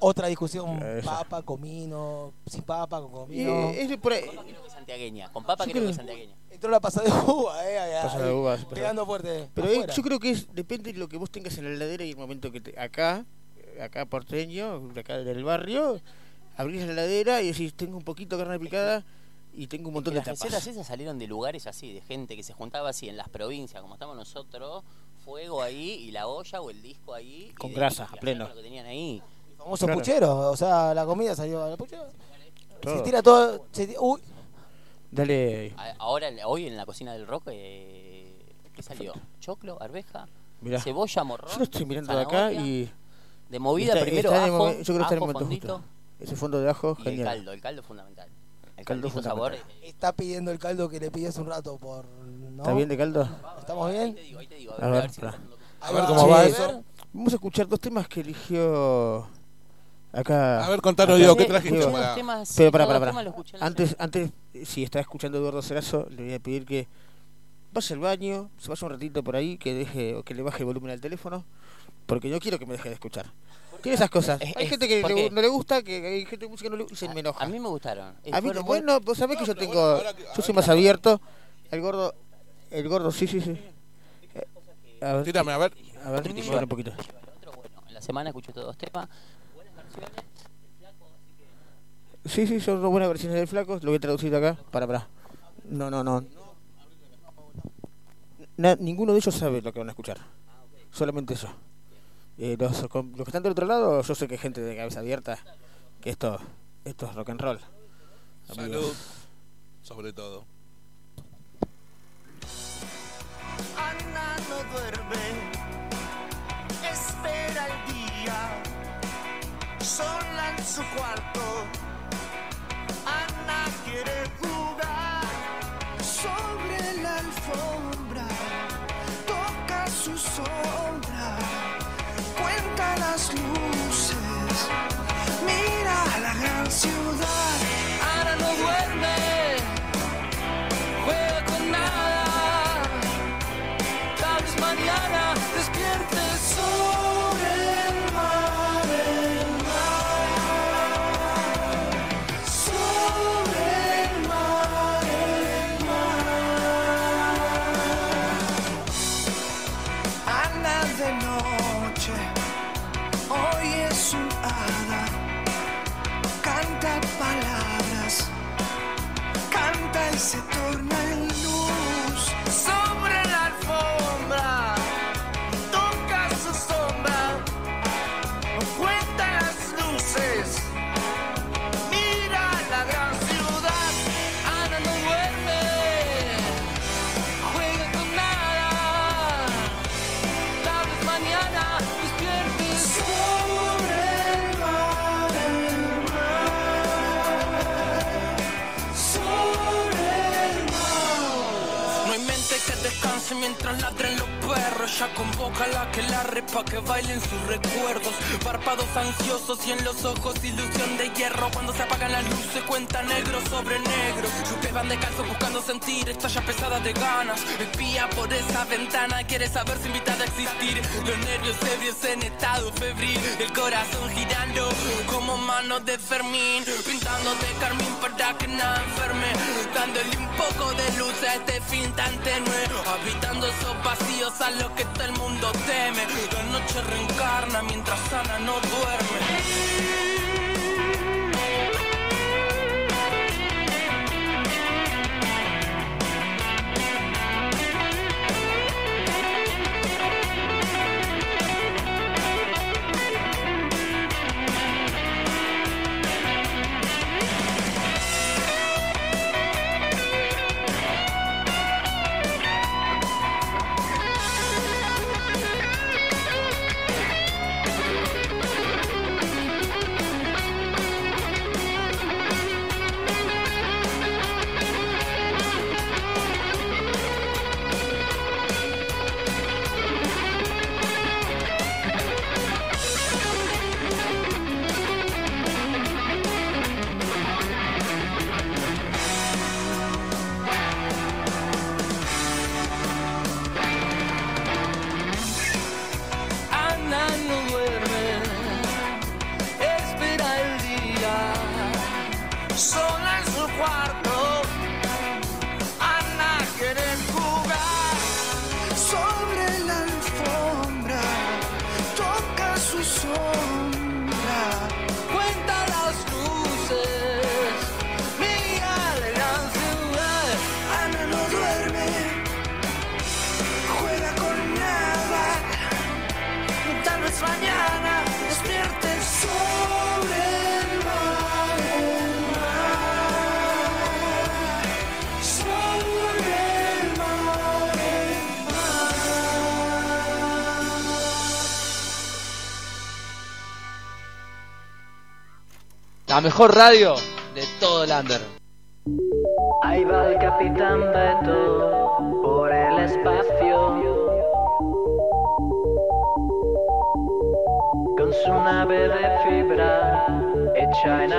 Otra discusión,
Eso.
papa, comino, sin papa, con comino.
eh, es por ahí.
Papa creo que es santiagueña, con papa creo que es santiagueña.
Entró la pasada de uva, eh, allá,
Pasada de uvas, pero-
pegando fuerte.
Pero eh, yo creo que es, depende de lo que vos tengas en la heladera y el momento que te, acá, acá porteño, acá del barrio, abrís la heladera y decís, tengo un poquito de carne picada y tengo un montón de
Las
tapas.
recetas esas salieron de lugares así, de gente que se juntaba así en las provincias, como estamos nosotros, fuego ahí y la olla o el disco ahí. y
Con grasa, a pleno.
Lo que tenían ahí.
famoso
Claro.
puchero, o sea, la comida salió a la puchera.
Todo.
Se tira todo. Se, ti- uy,
Dale,
Ahora, hoy en la cocina del rock, eh, ¿qué salió? Choclo, arveja,
mirá.
cebolla, morrón.
Yo lo estoy mirando de acá y...
De movida
está-
primero
está el
ajo,
yo creo que está en el momento
fondito,
justo. Ese fondo de ajo,
y el
genial.
caldo, el caldo es fundamental.
Caldo
sabor. eh,
está pidiendo el caldo que le hace un rato por. ¿no?
¿Está bien de caldo?
¿Estamos
ahí
bien?
te digo, ahí te digo,
A ver,
si
Ahí
ver cómo
Sí,
va
a
eso.
Vamos a escuchar dos temas que eligió acá.
A ver, contanos, Diego, ¿qué trajiste? Para-
temas,
Pero para, para,
la
Antes, antes, si está escuchando Eduardo Cerazo, le voy a pedir que vaya al baño, se vaya un ratito por ahí, que deje o que le baje el volumen al teléfono, porque yo quiero que me deje de escuchar. Tiene esas cosas.
Es-
Hay
es-
gente que
¿por
le- no le gusta, que hay gente de música que no le gusta y se me enoja.
A mí me gustaron.
A mí, bueno, vos sabés que yo tengo, yo soy más abierto. El gordo, el gordo, sí, sí, sí. Eh, A ver,
Tírame, a ver.
A ver, bueno, un poquito.
En la semana escuché todos temas.
Sí, sí, son dos buenas versiones del flaco. Lo voy a traducir acá. Para, para. No, no, no. Na- ninguno de ellos sabe lo que van a escuchar. Solamente yo. Eh, los, los que están del otro lado, yo sé que hay gente de cabeza abierta. Que esto, esto es rock and roll.
Salud.
Amigos.
Sobre todo.
Ana no duerme, espera el día, sola en su cuarto. Ana quiere jugar sobre la alfombra, toca su sombra, las luces, mira la gran ciudad. Ya convoca a la que la repa que bailen sus recuerdos. Párpados ansiosos y en los ojos ilusión de hierro. Cuando se apagan las luces, cuenta negro sobre negro. Sus van de calzo buscando sentir, está ya pesada de ganas. Espía por esa ventana, quiere saber si invitada a existir. Los nervios ebrios en estado febril. El corazón girando como manos de Fermín. Pintando de carmín para que nada enferme. Dándole un poco de luz a este fin tan tenue. Habitando esos vacíos a los que el mundo teme. La noche reencarna mientras Ana no duerme. La
mejor radio de todo el under.
Ahí va el capitán Beto por el espacio. Con su nave de fibra hecha en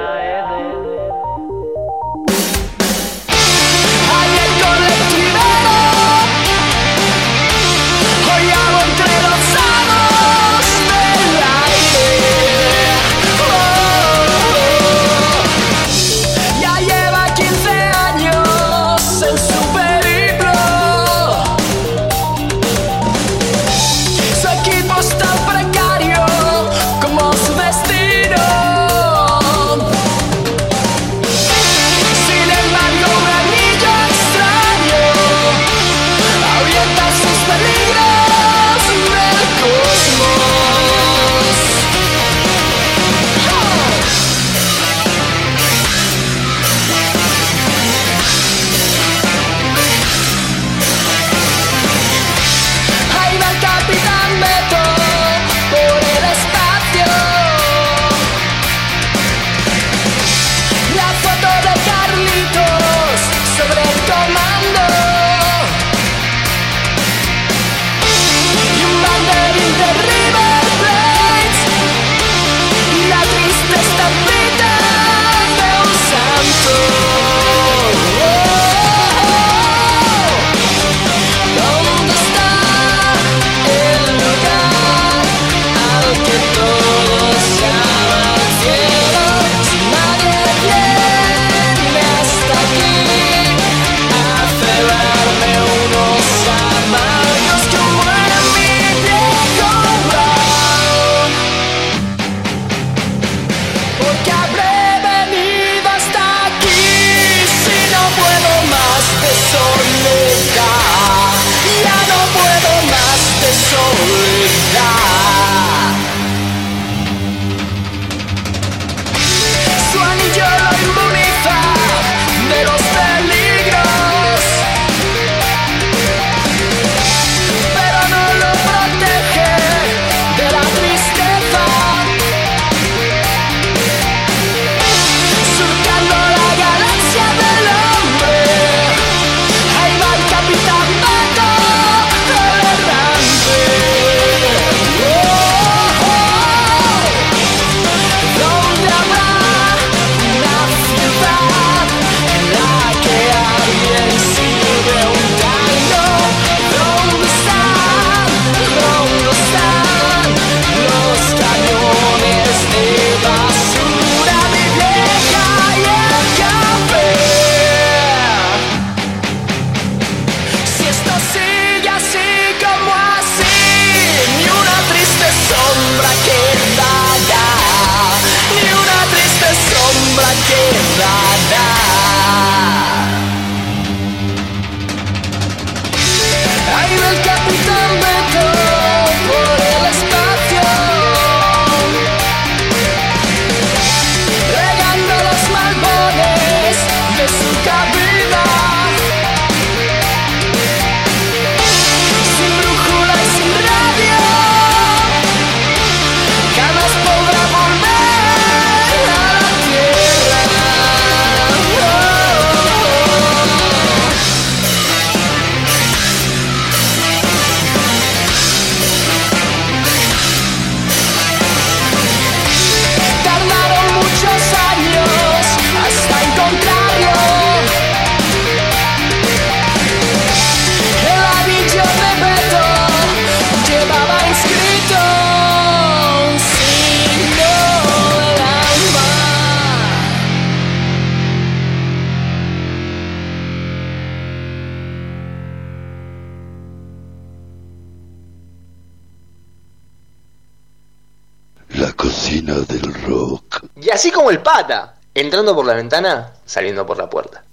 Así como el pata, entrando por la ventana, saliendo por la puerta.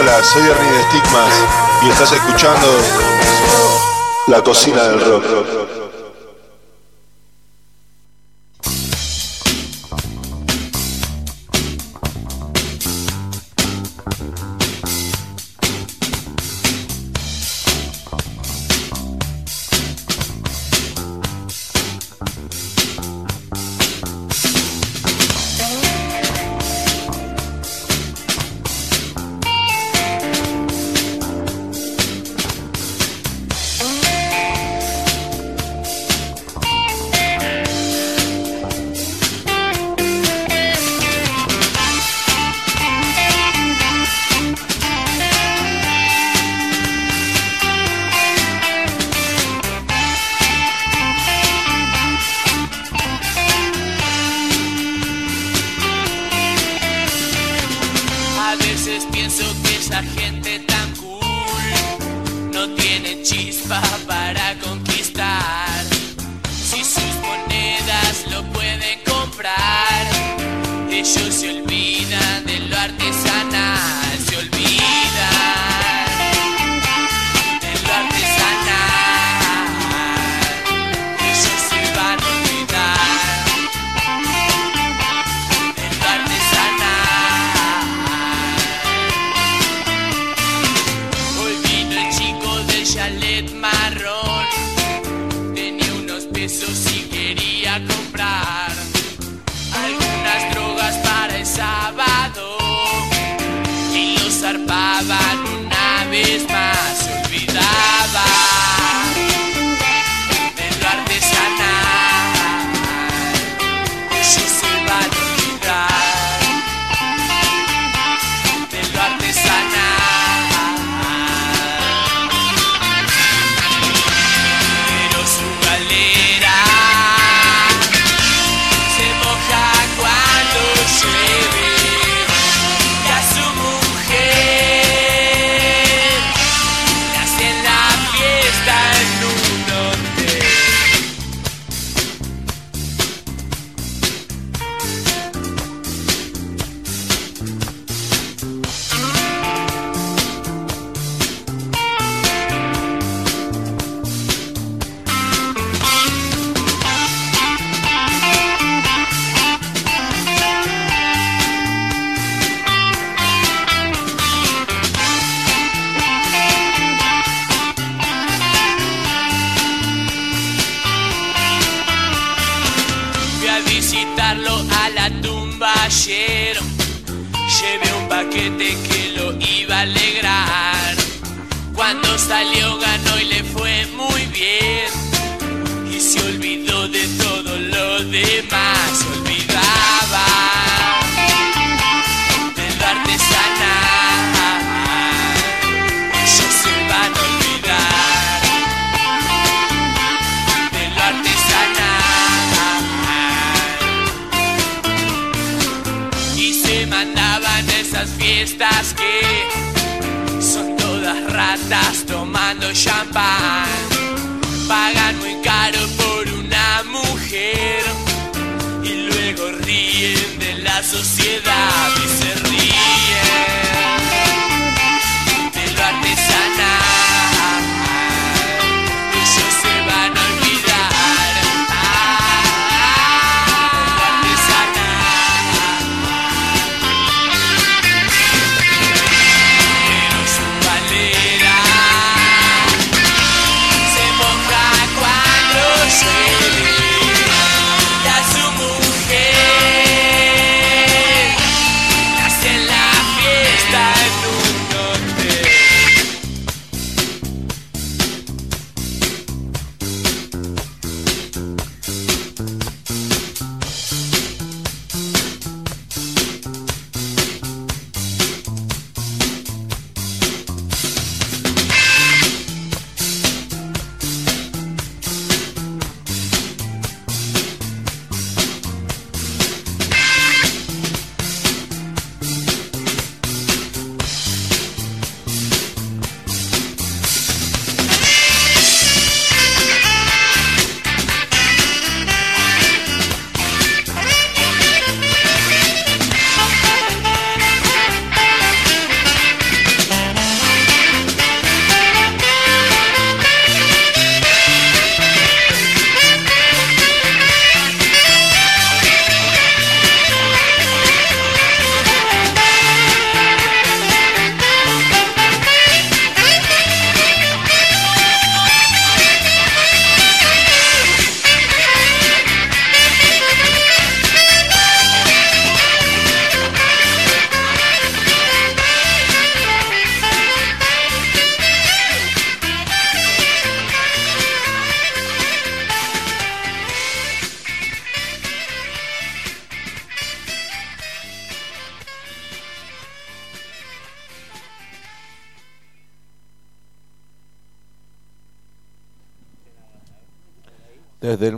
Hola, soy Ernie de Stigmas y estás escuchando la cocina del rock.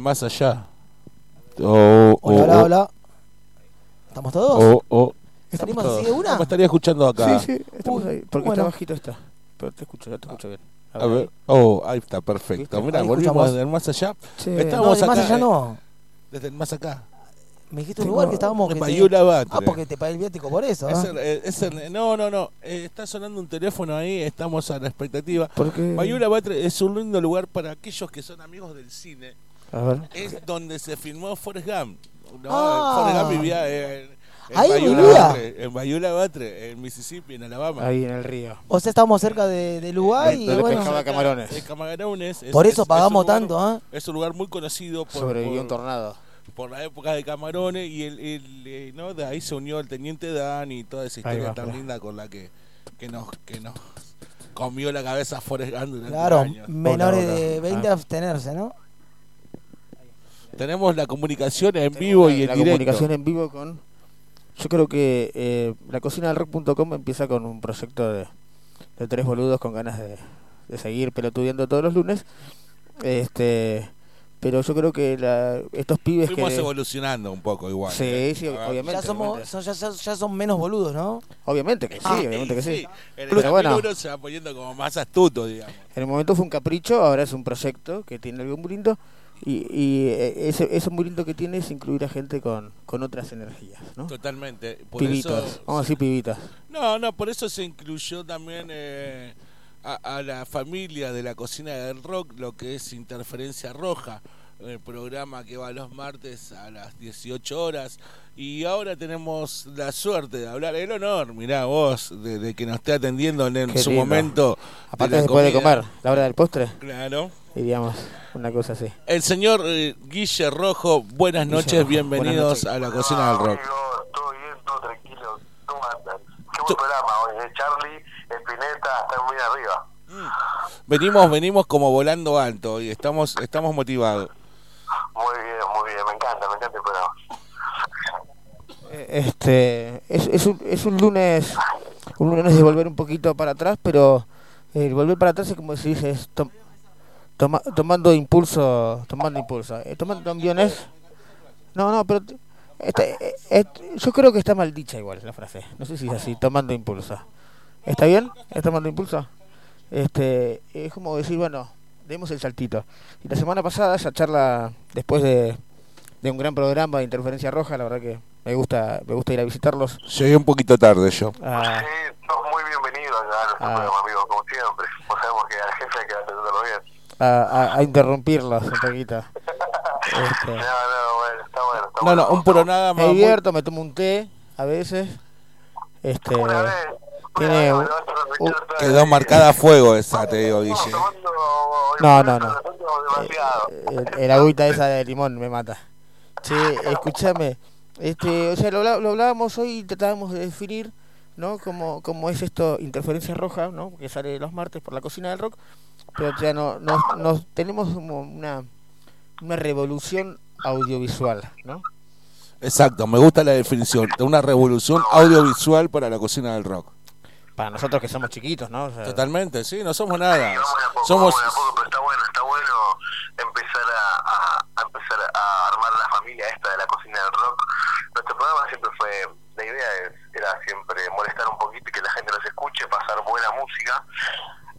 Más
allá. O, o-
Hola, hola. ¿Estamos todos?
O, o,
¿Salimos así de una?
me estaría escuchando acá.
Sí, sí, estamos
Uy,
ahí. Porque
bueno.
está bajito está. Pero te escucho, ya te escucho bien.
A ver, oh, ahí está, perfecto. Mira, volvimos
escuchamos.
desde el más allá.
Sí.
No, más allá
eh,
no.
Desde el más acá.
Me dijiste un lugar que estábamos...
de
que te-. Ah, porque te pagué el viático por eso,
Es el- eh, es el- no, no, no. eh, está sonando un teléfono ahí, estamos a la expectativa.
Porque...
Mayula Batre es un lindo lugar para aquellos que son amigos del cine.
A ver.
Es donde se filmó Forrest Gump. No,
Ah.
Forrest Gump vivía en, en
Ahí vivía.
Batre, en Batre, en Mississippi, en Alabama.
Ahí en el río.
O sea, estábamos cerca de, del lugar y
Donde
bueno...
pescaba camarones.
En Camarones. es-
Por
es-
eso
es
pagamos
un lugar-
tanto, ¿ah?
Es un lugar muy conocido por,
Sobrevivió un tornado.
por la época de Camarones y el, el, eh, ¿no? de ahí se unió el teniente Dan y toda esa historia
va,
tan
mirá.
linda con la que, que nos que nos comió la cabeza Forrest Gump durante
Claro,
años.
menores de 20
Ah.
abstenerse, ¿no?
Tenemos la comunicación en vivo y en
la
directo.
comunicación en vivo con yo creo que eh, la cocina del rock.com empieza con un proyecto de, de tres boludos con ganas de, de seguir pelotudeando todos los lunes este pero yo creo que la, estos pibes
Fuimos
que
evolucionando un poco igual.
Sí,
¿eh?
sí, obviamente.
Ya, somos, son, ya, ya- ya son menos boludos, ¿no?
obviamente que sí
Ah,
obviamente que sí,
En el
Pero bueno.
uno se va poniendo como más astuto, digamos.
en el momento fue un capricho ahora es un proyecto que tiene algo muy lindo y, y eh, ese, eso muy lindo que tiene es incluir a gente con, con otras energías ¿no?
Totalmente. Por eso-
vamos a decir pibitas
No, no, por eso se incluyó también eh, a, a la familia de la cocina del rock, lo que es Interferencia Roja, el programa que va los martes a las 18 horas. Y ahora tenemos la suerte de hablar, el honor, mirá vos, de, de que nos esté atendiendo en,
Qué
su
lindo.
momento.
aparte
la
después de
comida.
comer la hora del postre
Claro.
diríamos una cosa así
El señor eh, Guille Rojo, buenas
Guille
noches,
Rojo,
bienvenidos
buenas noches.
a la cocina del rock.
Todo bien, todo tranquilo. ¿Cómo andan? Qué buen programa hoy. ¿eh? Charlie, Espineta, están muy arriba.
Venimos, venimos como volando alto y estamos, estamos motivados.
Muy bien, muy bien. Me encanta, me encanta el.
Eh, este es, es, un, es un lunes un lunes de volver un poquito para atrás pero el volver para atrás es como se dice es tom- toma- tomando impulso tomando impulso eh, tomando aviones no no pero eh, eh, yo creo que está mal dicha igual la frase no sé si es así tomando impulso está bien es tomando impulso este es como decir bueno demos el saltito y la semana pasada esa charla después de, de un gran programa de interferencia roja la verdad que me gusta me gusta ir a visitarlos
Llegué un poquito tarde yo.
a,
Sí, sos muy bienvenido acá a nuestro
Ah.
programa, amigo, como siempre. Pues sabemos que al jefe hay que atenderlo bien.
a, a- a interrumpirlos un poquito *laughs* Este,
No, no, bueno, está bueno. Está
No,
bueno.
no, un programa
me
muy-
divierto me tomo un té a veces este
Una vez,
tiene un- un-
Quedó marcada a fuego esa, te digo, Guille.
no no no el, el agüita esa de limón me mata che escúchame este o sea lo, hablábamos hoy y tratábamos de definir no como como es esto interferencia roja no que sale los martes por la cocina del rock pero ya no nos, nos tenemos como una una revolución audiovisual no
Exacto, me gusta la definición. De una revolución audiovisual para la cocina del rock.
Para nosotros que somos chiquitos no O sea,
Totalmente, sí, no somos nada.
Poco,
Somos.
a poco, pero está bueno, está bueno empezar a, a- a empezar a armar la familia esta de la cocina del rock. Nuestro programa siempre fue, la idea es- era siempre molestar un poquito y que la gente nos escuche, pasar buena música.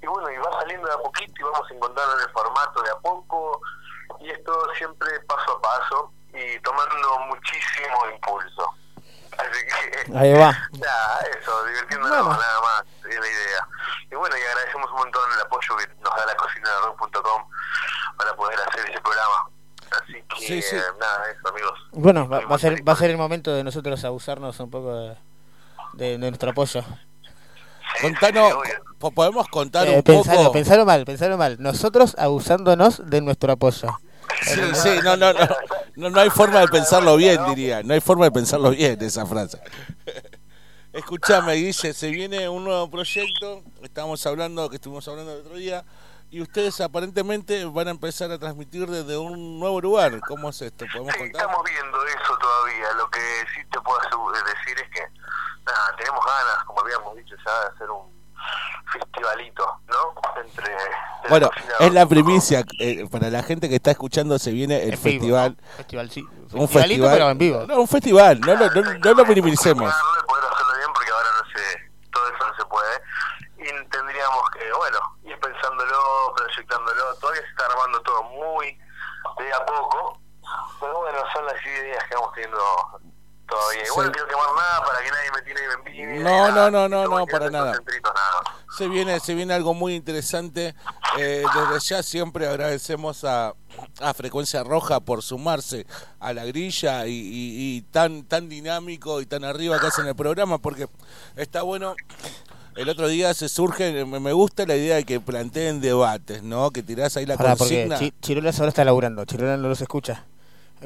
Y bueno, y va saliendo de a poquito y vamos encontrando el formato de a poco. Y esto siempre paso a paso y tomando muchísimo impulso. Así que *laughs*
Ahí va.
Nada, eso, divirtiéndonos
Bueno.
nada más, es la idea. Y bueno, y agradecemos un montón el apoyo que nos da la cocina de rock.com para poder hacer ese programa. Así que,
Sí, sí.
nada, eso, amigos.
Bueno, va, va a ser va a ser el momento de nosotros abusarnos un poco de, de- de nuestro apoyo.
Contanos, po- podemos contar
Eh,
un
pensalo,
poco.
pensalo mal, pensalo mal. Nosotros abusándonos de nuestro apoyo.
Sí, sí, no, no, no, no, no hay forma de pensarlo bien, diría. No hay forma de pensarlo bien esa frase. Escúchame, Guille, se viene un nuevo proyecto. Estamos hablando, que estuvimos hablando el otro día, y ustedes aparentemente van a empezar a transmitir desde un nuevo lugar. ¿Cómo es esto? ¿Podemos
Sí,
contar?
estamos viendo eso todavía. Lo que sí te puedo decir es que nada, tenemos ganas, como habíamos dicho ya, de hacer un festivalito, ¿no? entre...
Bueno, es la primicia. eh, para la gente que está escuchando, se viene el
En vivo,
festival.
¿no? Festival, sí.
Un
Festivalito,
festival.
pero en vivo.
No, un festival. No, lo- no, no lo minimicemos.
Poder hacerlo bien porque ahora no sé, todo eso no se puede. Y tendríamos que, bueno, ir pensándolo, proyectándolo. Todavía se está armando todo muy de a poco. Pero bueno, son las ideas que vamos teniendo todavía. Igual
Sí.
no quiero quemar nada para que nadie me tire en envidia.
No, no, no, no, para nada. Se viene, se viene algo muy interesante. Eh, desde ya siempre agradecemos a, a Frecuencia Roja por sumarse a la grilla y, y- y tan, tan dinámico y tan arriba que hacen el programa, porque está bueno. El otro día se surge, me me gusta la idea de que planteen debates, ¿no? Que tirás ahí la
Pará, porque
consigna.
Chi- Chirolas ahora está laburando. Chirolas no los escucha.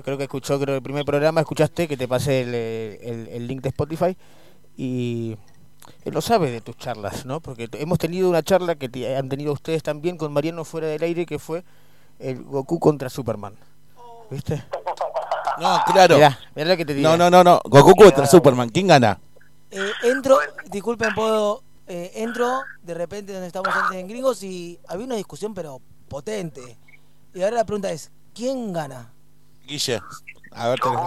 Creo que escuchó, creo el primer programa escuchaste que te pasé el, el- el link de Spotify y él lo sabe de tus charlas, ¿no? Porque hemos tenido una charla que te- han tenido ustedes también con Mariano fuera del aire que fue el Goku contra Superman. ¿Viste?
No, claro.
Mirá, mirá lo que te digo.
No, no, no, no. Goku contra Superman. ¿Quién gana?
Eh, entro, disculpen, puedo. eh, entro de repente donde estamos antes en Gringos y había una discusión, pero potente. Y ahora la pregunta es: ¿quién gana?
Guille. A ver, tenés-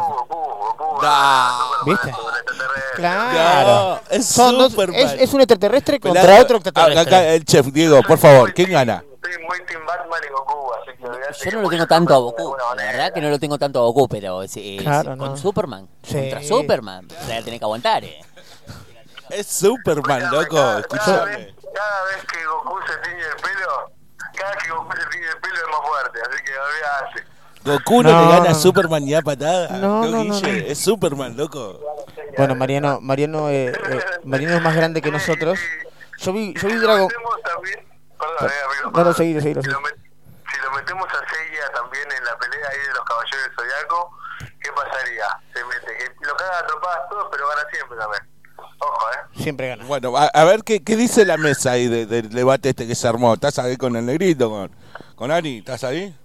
¿Viste?
No,
Claro.
es
Son dos- es, es un extraterrestre contra
Pelado,
otro extraterrestre.
Acá el chef, Diego, por favor, ¿quién gana?
Estoy muy Team Batman y Goku, así que
Yo no lo tengo tanto a Goku. La verdad que no lo tengo tanto a Goku, pero es,
Claro,
con
no.
Superman.
Sí.
Contra Superman. O sea, tenés que aguantar, eh.
Es Superman, loco.
Cada
Escuchame.
vez, cada vez que Goku se tiñe el pelo, cada vez que Goku se tiñe el pelo es más fuerte, así que olvidate.
Goku no,
No,
le gana a
no.
Superman ni a patada.
No, no, no,
Guille,
no.
es Superman, loco.
Bueno, Mariano, Mariano, eh, eh, Mariano es más grande que nosotros. Yo vi, yo vi Dragon.
Metemos también, perdón, eh, amigo,
No, no, seguilo, seguilo.
si, lo met- si lo metemos a Seiya también en la pelea ahí de los caballeros del Zodiaco, ¿qué pasaría? Se mete, que lo caga a trompadas todos, pero gana siempre también. Ojo, eh.
Siempre gana.
Bueno, a, a ver ¿qué, qué dice la mesa ahí de- del debate este que se armó. ¿Estás ahí con el negrito, con, con Ani? ¿Estás ahí?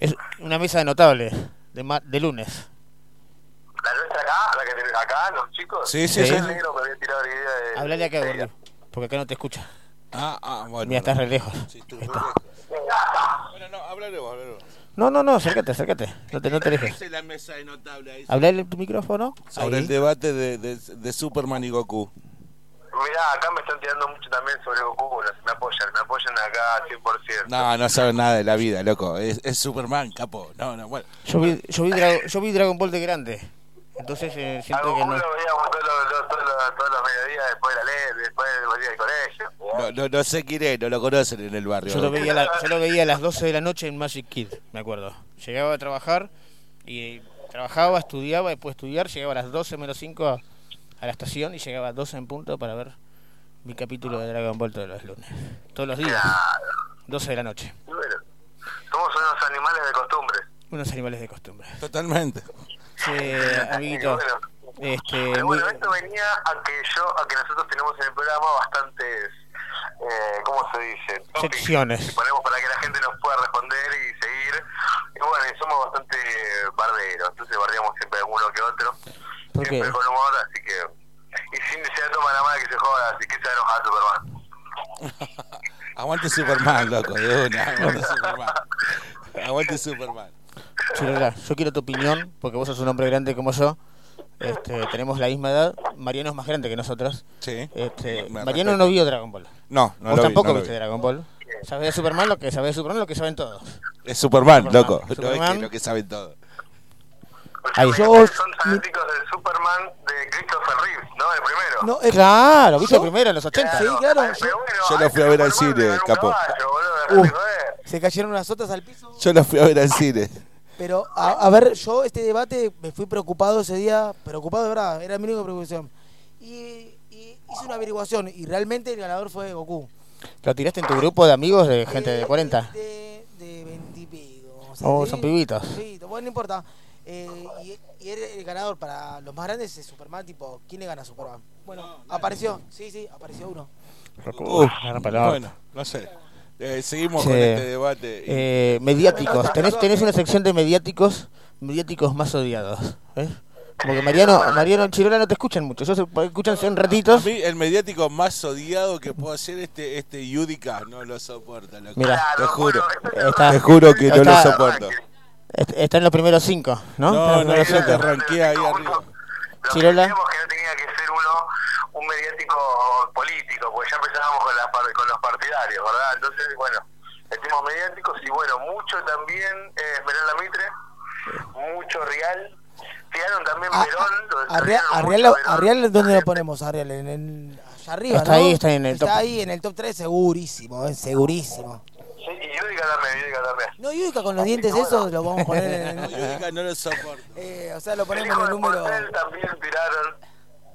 Es una mesa de notables de, ma- de lunes.
La nuestra acá, la que acá, los chicos.
Sí, sí,
Sí.
sí.
El negro me había tirado la idea de.
Hablale acá. Gordi, porque acá no te escucha.
Ah, ah, bueno.
Mira, estás re lejos.
Sí, lejos. *laughs* Bueno, no, háblale vos, háblale vos.
No, no, no, acércate, acércate. No te, no te
¿Qué
alejes.
dice la mesa de notable ahí
Hablale en tu micrófono.
sobre
Ahí.
el debate de, de, de Superman y Goku?
Mirá, acá me están tirando mucho también sobre Goku, bueno, me apoyan, me apoyan acá 100%.
No, no saben nada de la vida, loco. Es, es Superman, capo. No, no, bueno.
Yo vi, yo, vi Dragon, yo vi Dragon Ball de grande. Entonces eh, siento que no.
lo veíamos todos los, los- todos los, todos los mediodías después de la ley, después del día del colegio.
No, no, no sé quién es, no lo conocen en el barrio.
Yo lo, veía a la- yo lo veía a las 12 de la noche en Magic Kid, me acuerdo. Llegaba a trabajar y trabajaba, estudiaba, después de estudiar, llegaba a las 12 menos 5 a, a la estación y llegaba a 12 en punto para ver mi capítulo de Dragon Ball todos los lunes. Todos los días. 12 de la noche.
Bueno, somos unos animales de costumbre.
Unos animales de costumbre.
Totalmente.
Sí, amiguito. Este, muy-
bueno, esto venía a que yo, a que nosotros tenemos en el programa bastantes, eh, ¿cómo se dice? Topics
Secciones.
que ponemos para que la gente nos pueda responder y seguir. Y bueno, y somos bastante barderos, entonces bardeamos siempre alguno que otro.
¿Por qué?
Siempre con humor, así que... Y sin se toma la mala que se joda, así que se enoja Superman. *laughs*
Aguante Superman, loco, de una. Aguante Superman. Aguante Superman.
Chirola, yo quiero tu opinión, porque vos sos un hombre grande como yo. Este, tenemos la misma edad. Mariano es más grande que nosotros.
Sí.
Este, Mariano no vio Dragon Ball.
No, no
Vos
lo vi,
tampoco
no lo
viste
vi.
Dragon Ball. Sabés de Superman lo que sabés de Superman lo que saben todos.
Es Superman,
Superman.
loco. No es
Superman.
que lo que saben todo.
Ahí yo.
Son fanáticos del Superman de Christopher Reeves, ¿no? El primero.
No, eh,
Claro, viste
yo-
primero en los 80.
Sí, claro.
Bueno,
Yo lo fui a ver al cine, capo.
Uh, se cayeron unas otras al piso.
Yo lo fui a ver al cine.
Pero, a, a ver, yo este debate me fui preocupado ese día, preocupado de verdad, era mi única preocupación. Y, y hice una averiguación y realmente el ganador fue Goku.
¿Lo tiraste en tu grupo de amigos de gente de 40?
De, de 20 y pico.
Oh,
¿sí?
son pibitos.
Sí, bueno, no importa. Eh, y, y era el ganador para los más grandes es Superman, tipo, ¿quién le gana a Superman? Bueno, apareció, sí, sí, apareció uno.
Uf, bueno, no sé. Eh, seguimos
Sí.
con este debate.
Eh, mediáticos. Tenés, tenés una sección de mediáticos, mediáticos más odiados. ¿eh? Como que Mariano, Mariano Chirola no te escuchan mucho. Ellos se- escuchan son ratitos.
A mí, el mediático más odiado que puedo hacer este este Yudica no lo soporta.
Mira.
te juro.
Está-
te juro que no lo
está-
soporto.
Est- Está en los primeros cinco, ¿no?
No,
Está en los
no, que
cinco.
ranquea ahí arriba.
Chirola.
que no tenía que ser uno un mediático político, porque ya empezábamos con, las par- con los partidarios, ¿verdad? Entonces, bueno, metimos mediáticos y bueno, mucho también eh, Esmeralda Mitre, mucho Real, tiraron también
Ah,
Perón, lo
Arrial,
desarrollaron
Arrial,
mucho Perón.
Arrial, ¿dónde lo ponemos? Arrial, en, en- allá arriba,
Está
¿no?
ahí, está en el
Está
top.
ahí en el top 3 segurísimo, eh, segurísimo.
Sí, y Yudica también, Yudica también.
No, Yudica con los dientes esos lo vamos a poner en el... *laughs*
Yudica no lo soporto.
Eh, o sea, lo ponemos en el
de
número...
Porcel también tiraron,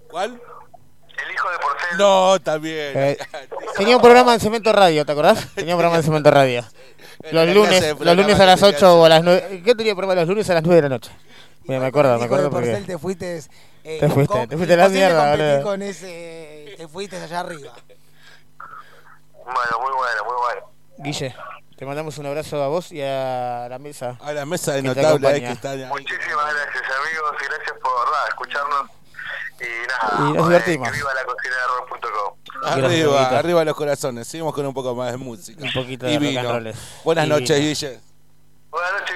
¿Cuál?
el hijo de Porcel.
No, también.
Eh, *laughs* tenía un programa en Cemento Radio, ¿te acordás? *laughs* Tenía un programa en Cemento Radio. Los lunes, los lunes a las
tenía
8 o a las 9. ¿Qué tenía programa los lunes a las 9 de la noche? Mira, me acuerdo, me
Hijo de
acuerdo
Porcel,
porque.
te fuiste... eh,
Te fuiste,
con-
te fuiste a la mierda, boludo.
con ese... Te fuiste allá arriba.
Bueno, muy bueno, muy bueno.
Guille, te mandamos un abrazo a vos y a la mesa.
A la mesa de notable ahí
acompaña.
que está ahí.
Muchísimas gracias amigos y gracias por nada, escucharnos y nada,
Y nos
eh,
divertimos.
que viva la cocina de rock.com.
Gracias,
Arriba, arriba los corazones. Seguimos con un poco más de música.
Un poquito
Y
de
vino. Buenas
Y
noches,
vino.
Guille.
Buenas noches.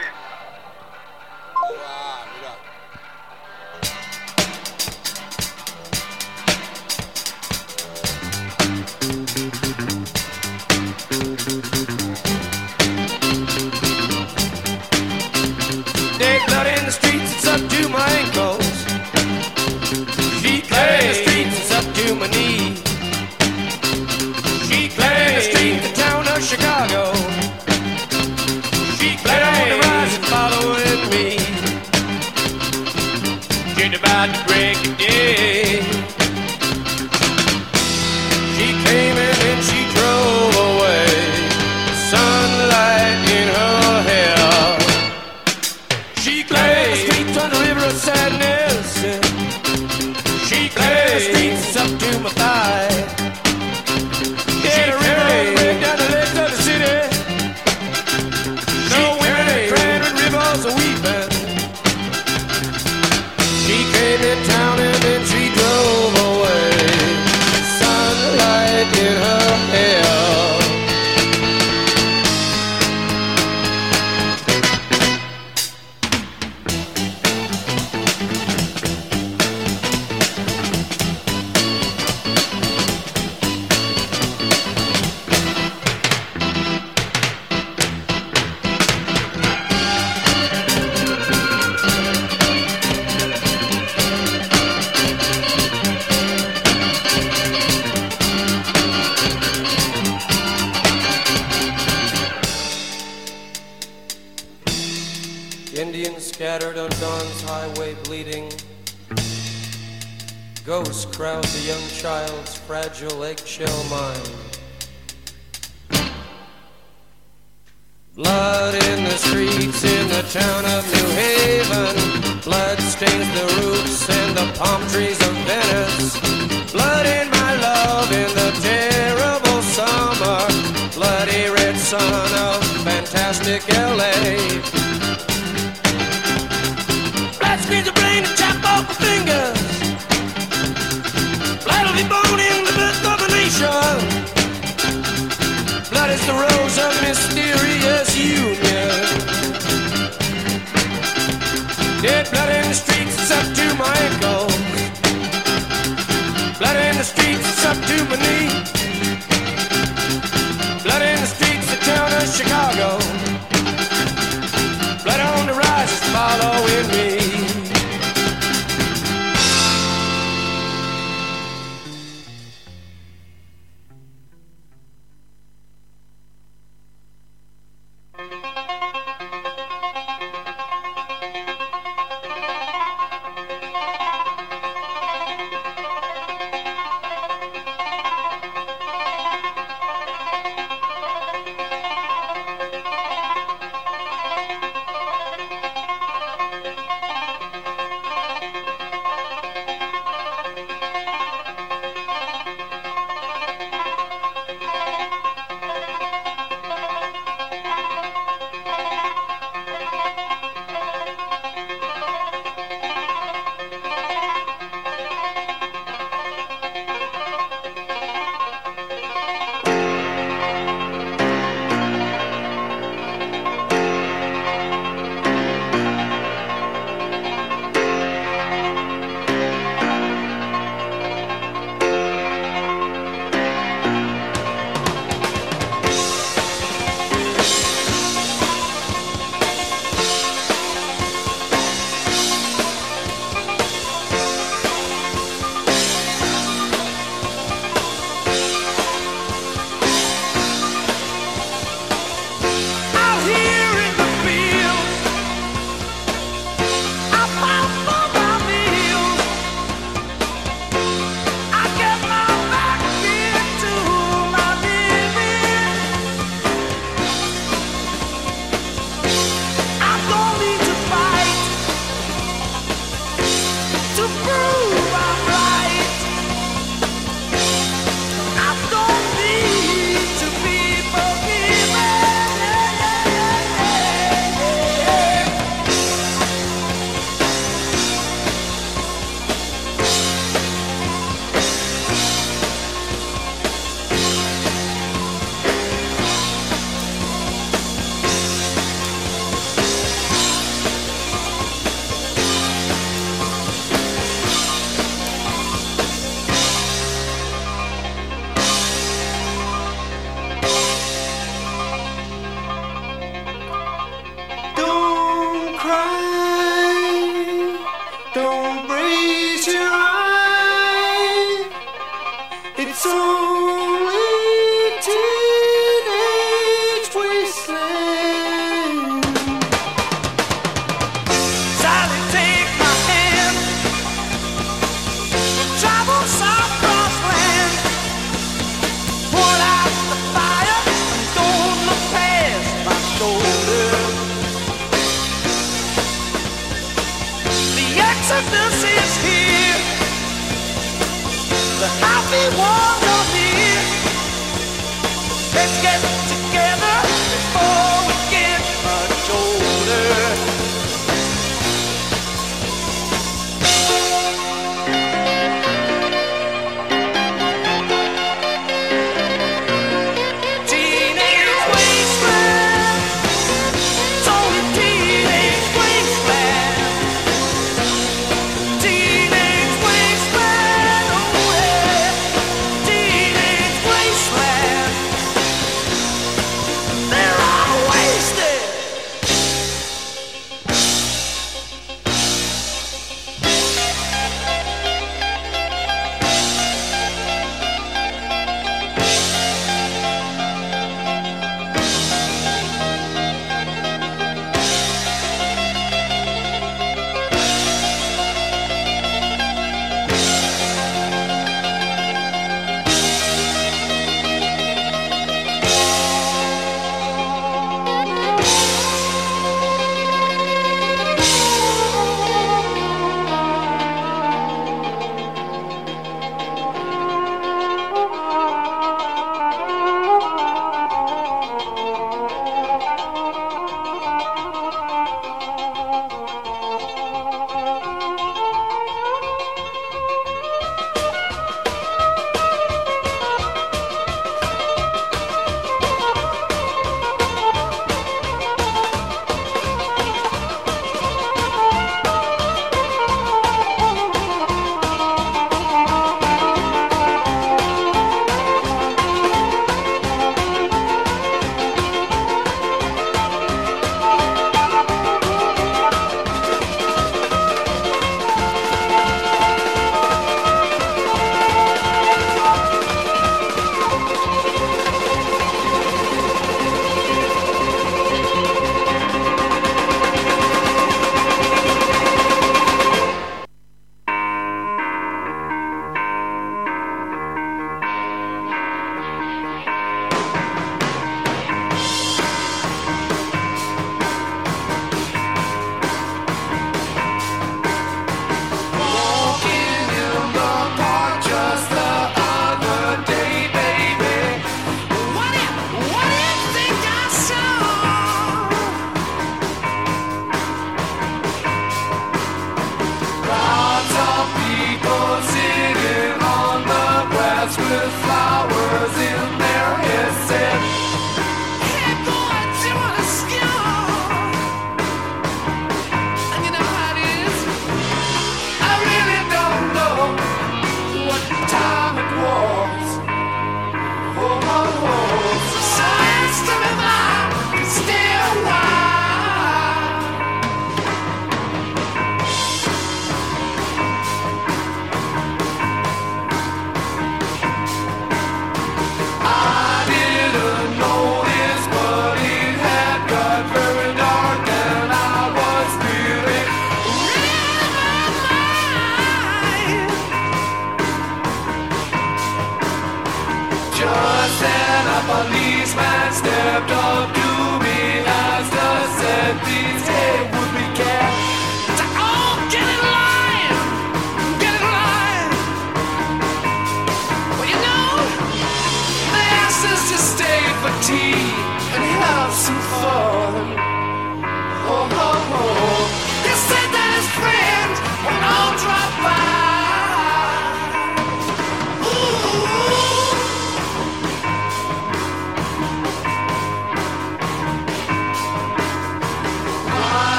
Ghosts crowd the young child's fragile eggshell mind. Blood in the streets in the town of New Haven. Blood stains the roofs and the palm trees of Venice.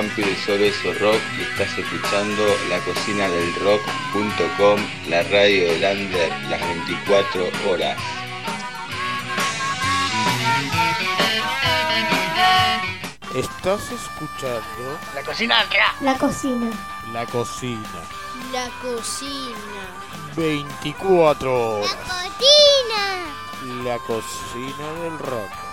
Vampiro Soroso Rock y estás escuchando la cocina del rock.com, la radio del Under, las 24 horas.
Estás escuchando
la cocina del rock.
La cocina.
La cocina.
La cocina.
24 horas.
La cocina.
La cocina del rock.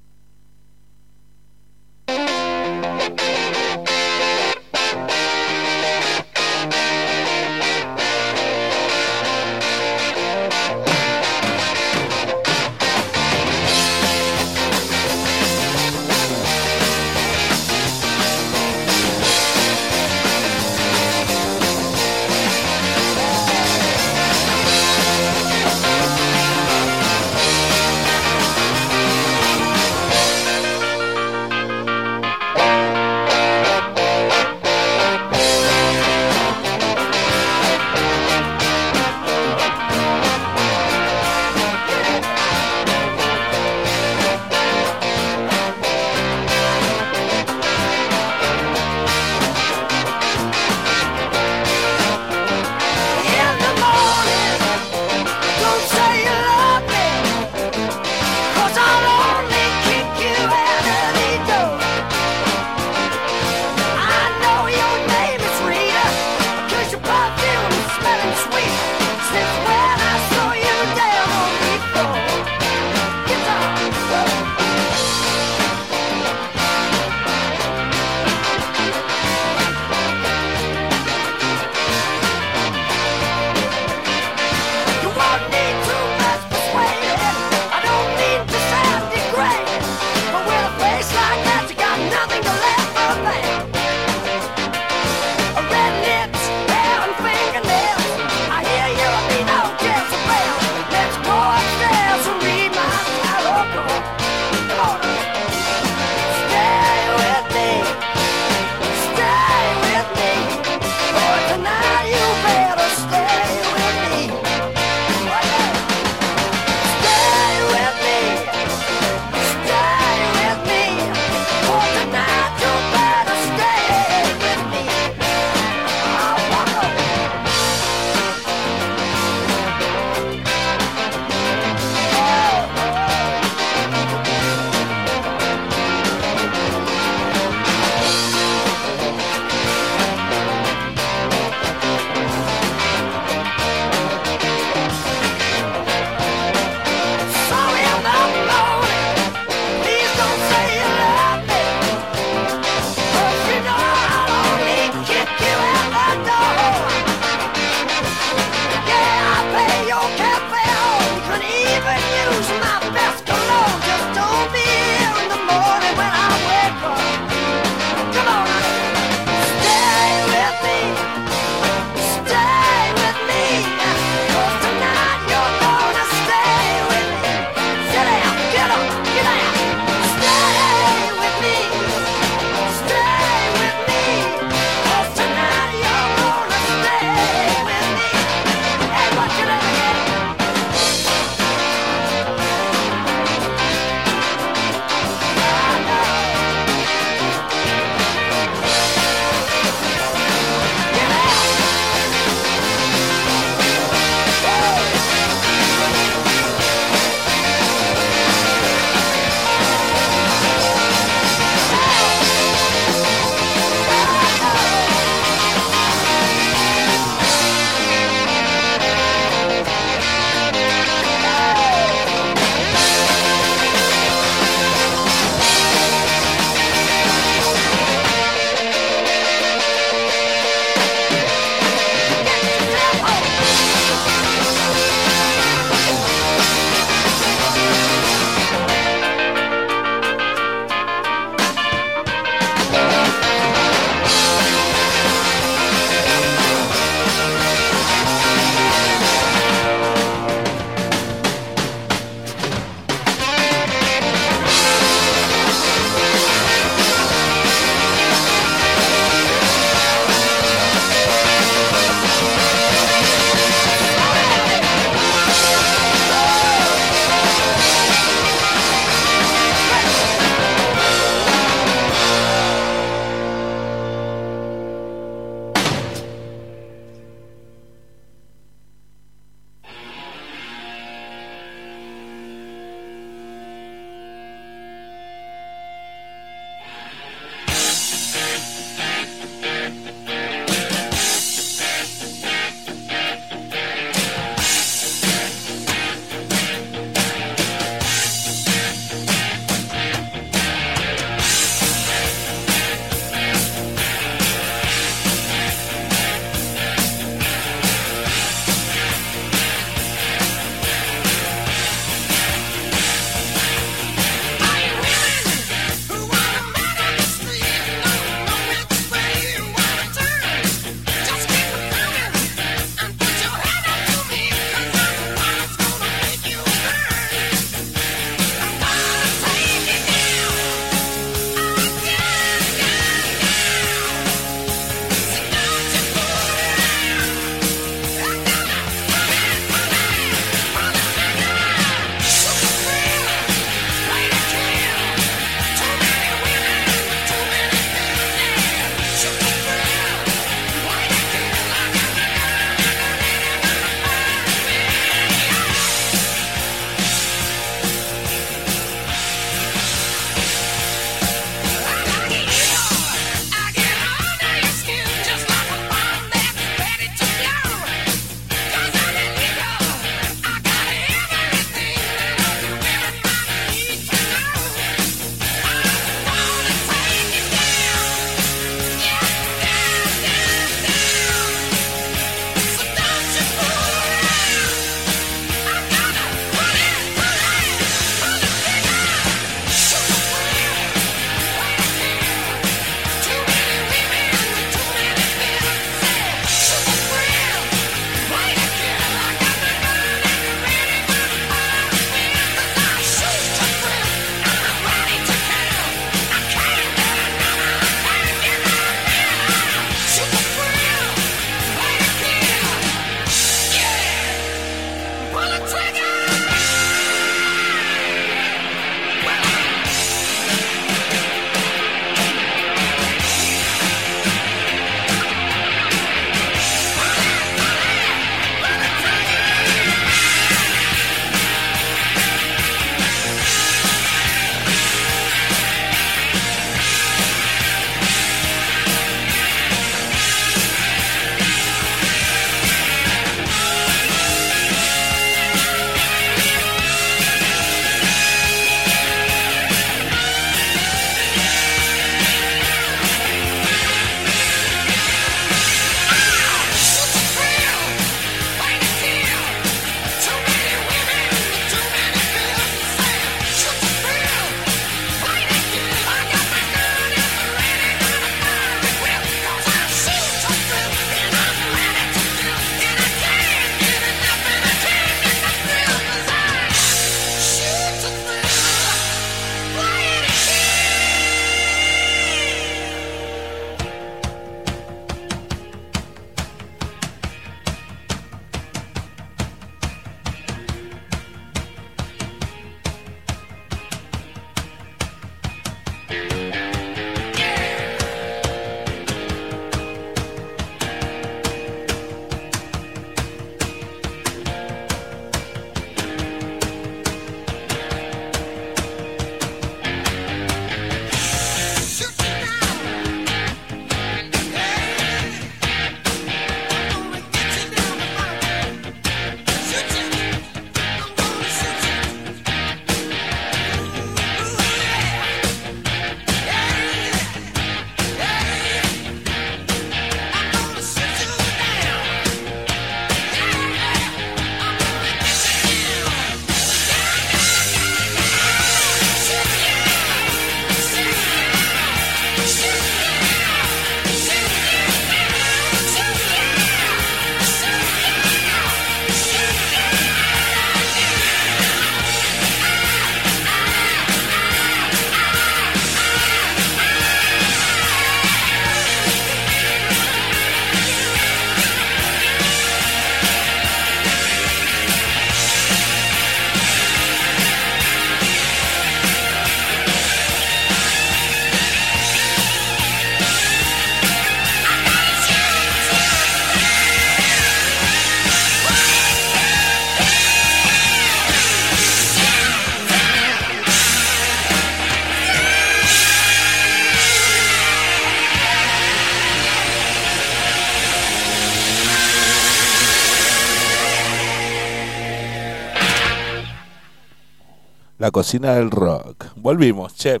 La cocina del rock. Volvimos, che.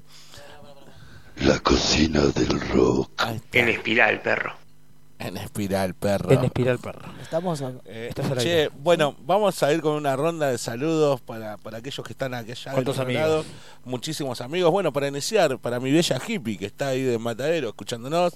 La cocina del rock.
En espiral, perro.
En espiral, perro.
En espiral, perro.
Estamos a-
Eh, che, bueno, vamos a ir con una ronda de saludos para, para aquellos que están aquí allá
¿Cuántos amigos?
lado. Muchísimos amigos. Bueno, para iniciar, para mi bella hippie que está ahí de Matadero escuchándonos.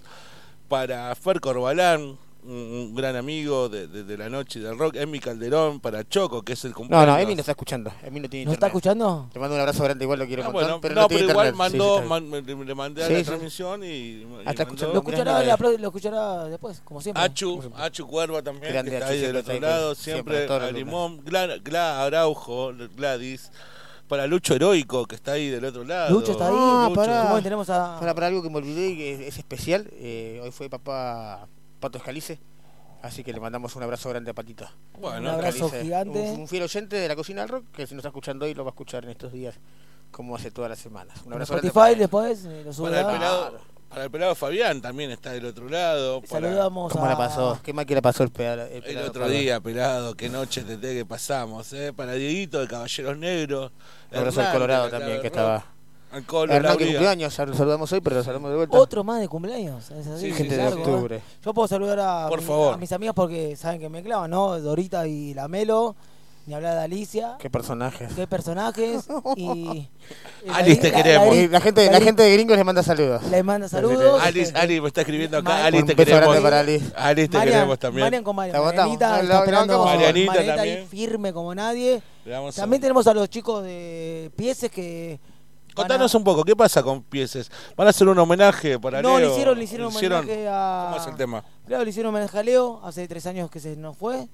Para Fer Corbalán, un, un gran amigo de, de- de la noche del rock. Emi Calderón, para Choco, que es el
No,
cumpleaños.
no, Emi no está escuchando. Emi no tiene
¿No está escuchando?
Le mando un abrazo grande, igual lo quiero
Ah,
contar,
bueno,
pero
no,
no,
pero
tiene
igual
internet.
Mandó,
sí, está
man- me- le mandé a
Sí,
la
sí.
transmisión y, y
está
mandó-
escuchando.
Lo escuchará, la pro- lo escuchará después, como siempre.
Achu, Achu Cuerva también,
Grande
que está
Achu,
ahí del
siempre
otro
ahí
lado, siempre,
siempre,
a Limón, Gla, Gla Araujo, Gladys, para Lucho Heroico, que está ahí del otro lado.
Lucho está ahí.
Ah,
Lucho. ¿Cómo tenemos a...
Para, para algo que me olvidé y que es, es especial. eh, hoy fue papá Pato Escalice. Así que le mandamos un abrazo grande a Patito.
Bueno,
Un abrazo
Escalice,
gigante.
Un, un fiel oyente de la cocina del rock que si nos está escuchando hoy lo va a escuchar en estos días, como hace todas las semanas. Un abrazo grande
Spotify
para él.
después eh,
Para el, pelado, para el pelado Fabián también está del otro lado. para-
Saludamos
¿Cómo
a...
la pasó? ¿Qué mal que la pasó el, peda- el
El
pelado
otro día, pelado, qué noche te que pasamos, ¿eh? Para Dieguito de Caballeros Negros.
Un abrazo al Colorado también, que estaba.
Al Colo,
Hernán, que cumpleaños, ya lo saludamos hoy, pero lo saludamos de vuelta.
Otro más de cumpleaños. es así,
Sí,
es
gente de
largo, ¿eh?
octubre.
Yo puedo saludar a,
Por
mi-
favor.
a mis amigas porque saben que me clavan, ¿no? Dorita y la Melo. Ni hablar de Alicia.
Qué personajes.
Qué personajes. Y. *laughs*
Alice, te
la-
queremos.
Y la gente, la gente de gringos le manda saludos.
Le manda saludos.
Alice, Alice me está escribiendo acá. Alice,
Un
te
beso
queremos.
grande para Alice.
Alice, te
Marian,
queremos también.
Marian con Marian.
La.
Marianita
La-
está
la-
esperando.
la-
Marianita
Marianita
también.
ahí firme como nadie.
A-
También tenemos a los chicos de Pieces que.
Contanos un poco, ¿qué pasa con Pieces? ¿Van a hacer un homenaje para
No, le
Leo?
hicieron, le hicieron un homenaje a.
¿Cómo es el tema?
Claro, le hicieron homenaje a Leo, hace tres años que se nos fue.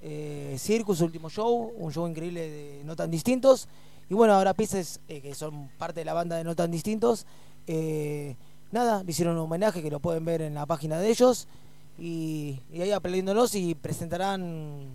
Eh, Circus, su último show, un show increíble de No Tan Distintos. Y bueno, ahora Pieces, eh, que son parte de la banda de No Tan Distintos, eh, nada, le hicieron un homenaje que lo pueden ver en la página de ellos. Y, y ahí aprendiéndolos y presentarán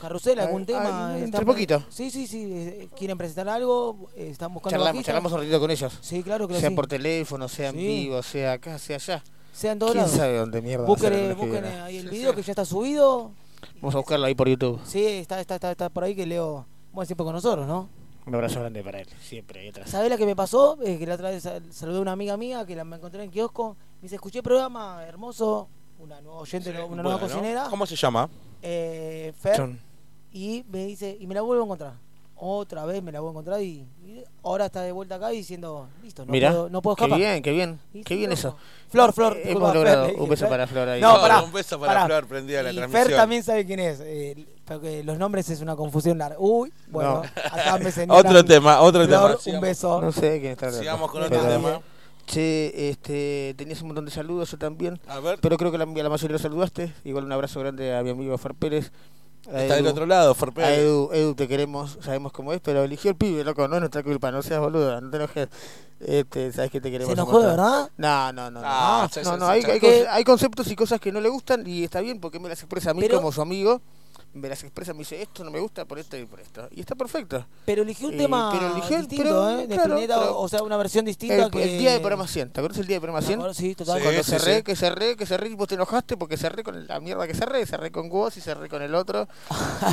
Carrusel, algún tema.
ay,
Están-
entre poquito.
Sí, sí, sí. eh, Quieren presentar algo, eh, están buscando
Charlamos,
bajista.
charlamos un ratito con ellos.
Sí, claro que
Sea
sí.
por teléfono, sea en
Sí.
vivo, sea acá, sea allá.
Sea en todos
¿Quién
lados.
sabe dónde mierda
Busquen, eh, busquen eh, ahí el video que ya está subido.
Vamos a buscarlo ahí por YouTube.
Sí, está, está, está, está por ahí que Leo, bueno, siempre con nosotros, ¿no?
Un abrazo grande para él, siempre ahí atrás.
¿Sabés la que me pasó? Eh, que la otra vez sal- saludé a una amiga mía que la me encontré en el kiosco. Me dice, escuché el programa, hermoso, una nueva oyente, una nueva cocinera.
¿Cómo se llama?
Eh, Fer. Y me dice, y me la vuelvo a encontrar. Otra vez me la vuelvo a encontrar y, y ahora está de vuelta acá diciendo, listo, no,
Mira,
puedo, no puedo
qué
escapar.
bien, qué bien, qué bien eso.
Flor, Flor,
Eh, hemos logrado
Fer,
un beso
Fer.
para Flor ahí.
No, pará,
un beso para
pará.
Flor, prendida la
Y
transmisión.
Fer también sabe quién es, eh, porque los nombres es una confusión larga. Uy, bueno,
No.
acá me señalan. *laughs*
Otro tema, otro
Flor,
tema.
un
Sigamos.
beso.
No sé quién está hablando.
Sigamos con
otro
Pero-
tema.
Che, este, tenías un montón de saludos, yo también.
A ver,
Pero creo que la, a la mayoría lo saludaste. Igual un abrazo grande a mi amigo Fer Pérez.
Está del
Edu.
otro lado.
Edu, Edu, te queremos, sabemos cómo es, pero eligió el pibe, loco, no es nuestra culpa, no seas boludo, no te enojes. Este, sabes que te queremos.
¿Se enojó verdad?
No, no, no. No,
Ah,
no, no, hay, hay, conceptos y cosas que no le gustan y está bien porque me las expresa a mí
Pero-
como su amigo. Me las expresa, me dice esto no me gusta por esto y por esto. Y está perfecto.
Pero eligió un
Eh,
tema
pero eligió-
distinto,
pero,
¿eh? De
claro, pero-
o sea, una versión distinta
El,
que...
el día de programa 100, ¿te acuerdas el día de programa 100?
Sí, total.
Sí.
Cuando cerré,
sí.
que cerré, que cerré y vos te enojaste porque cerré con la mierda que cerré, cerré con vos y cerré con el otro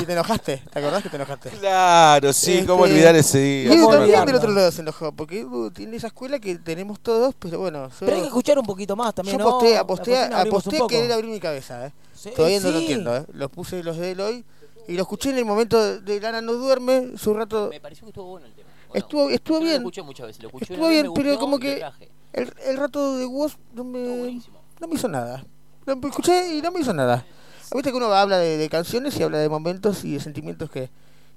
y te enojaste, ¿te acordás que te enojaste?
Claro, sí, cómo
Este,
olvidar ese
Y
día.
¿Cómo
también del otro lado se enojó, porque Edu tiene esa escuela que tenemos todos, pero bueno, yo,
Pero hay que escuchar un poquito más también,
yo
¿no?
aposté, aposté, aposté a querer abrir mi cabeza, ¿eh?
Sí,
Todavía no lo
sí.
entiendo, ¿eh? Los puse los de Eloy y lo escuché en el momento de Lana no duerme, su rato...
Me pareció que estuvo bueno el tema. ¿o no?
Estuvo, estuvo
Yo
bien,
Lo escuché muchas veces, lo escuché
estuvo bien, pero como
lo
que el, el rato de Woz no me, no me hizo nada. Lo escuché y no me hizo nada. Viste que uno habla de, de canciones y habla de momentos y de sentimientos que,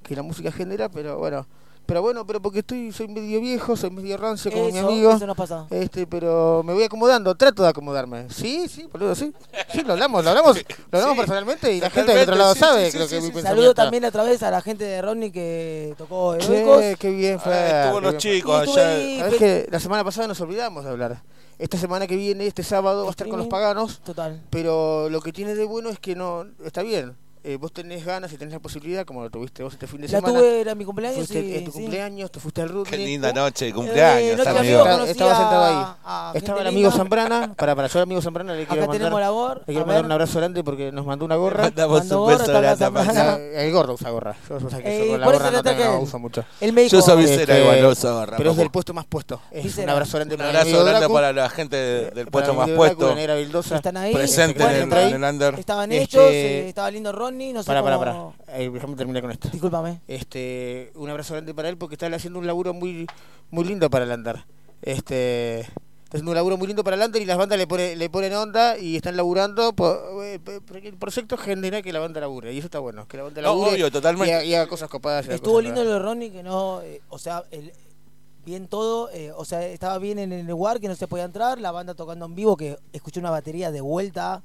que la música genera, pero bueno, pero bueno, pero porque estoy soy medio viejo, soy medio rancio como mi amigo.
eso nos pasa.
Este, pero me voy acomodando, trato de acomodarme. Sí, sí, boludo, sí. Sí, lo hablamos, lo hablamos, lo hablamos
Sí,
personalmente y la gente del otro lado
sí,
sabe,
sí,
creo
sí,
que
sí,
mi
sí.
pensamiento.
Saludo también a través a la gente de Ronnie que tocó Heroicos.
Qué bien, Fer.
Ah, estuvo los chicos allá.
ahí,
Sabés que la semana pasada nos olvidamos de hablar. Esta semana que viene, este sábado, va a estar con los paganos.
Total.
Pero lo que tiene de bueno es que no está bien eh, vos tenés ganas y tenés la posibilidad, como lo tuviste vos este fin de
la
semana.
La tuve, era mi cumpleaños.
Fuiste,
sí,
en tu
sí.
cumpleaños, te fuiste al rugby.
Qué linda noche,
eh,
cumpleaños.
Eh,
amigo.
Estaba,
estaba,
sentado ahí. Estaba el amigo Zambrana, para, para yo el amigo Zambrana le quiero mandar. Le quiero mandar un abrazo grande porque nos mandó una gorra.
Mandamos un beso grande a
El gordo usa gorra. Yo o sea, que
eh,
yo la gorra no, tengo, no uso mucho.
El médico.
Yo soy visera
este,
igual, no uso gorra.
Pero es del puesto más puesto. Un abrazo grande para Un
abrazo grande para la gente del puesto más puesto.
Están ahí.
Presente
este,
en el under.
Estaban
este,
ellos, eh, estaba lindo rol
para,
cómo...
Para, para, eh, déjame terminar con esto.
Discúlpame.
Este, un abrazo grande para él porque está haciendo un laburo muy, muy lindo para el andar. Este, está haciendo un laburo muy lindo para el andar y las bandas le, pone, le ponen onda y están laburando. Eh, por, por el proyecto genera que la banda labure y eso está bueno. Que la banda labure
totalmente.
Y haga, cosas copadas.
Estuvo lindo lo de Ronnie que no... Eh, o sea, el, bien todo, eh, o sea, estaba bien en el lugar que no se podía entrar, la banda tocando en vivo, que escuché una batería de vuelta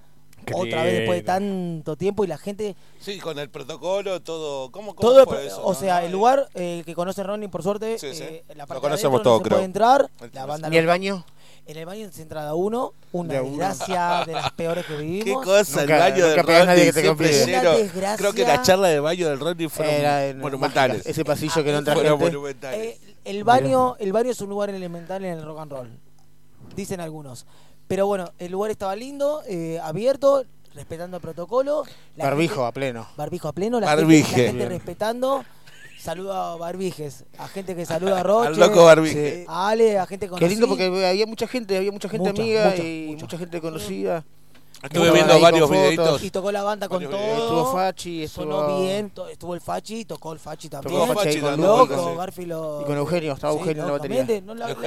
otra vez después de tanto tiempo y la gente...
Sí, con el protocolo, todo... ¿Cómo, cómo
todo O sea, el lugar eh, que conoce Ronnie, por suerte, eh, la parte lo
conocemos
todo, se puede entrar. La banda
¿Y el baño?
En el baño se entrada uno, una desgracia de las peores que vivimos.
Qué
cosa,
el baño del Rodney siempre lleno. Creo que la charla de baño del Rodney fueron
Era
monumentales.
Mágica. Ese pasillo que no entra
eh, el, baño, el baño es un lugar elemental en el rock and roll, dicen algunos. Pero bueno, el lugar estaba lindo, eh, abierto, respetando el protocolo. La
barbijo
gente,
a pleno.
Barbijo a pleno, la,
Barbije.
gente, respetando. Saluda a Barbijes, a gente que saluda a Roche,
Al loco Barbije.
A Ale, a gente conocida.
Qué lindo porque había mucha gente, había mucha gente amiga y
mucha
gente conocida.
Estuve viendo varios videitos.
Y tocó la banda con todo.
Estuvo Fachi, estuvo...
Sonó bien, estuvo el Fachi, tocó el Fachi también.
Tocó Fachi, con
Loco, Garfilo.
Y con Eugenio, estaba Eugenio en la batería.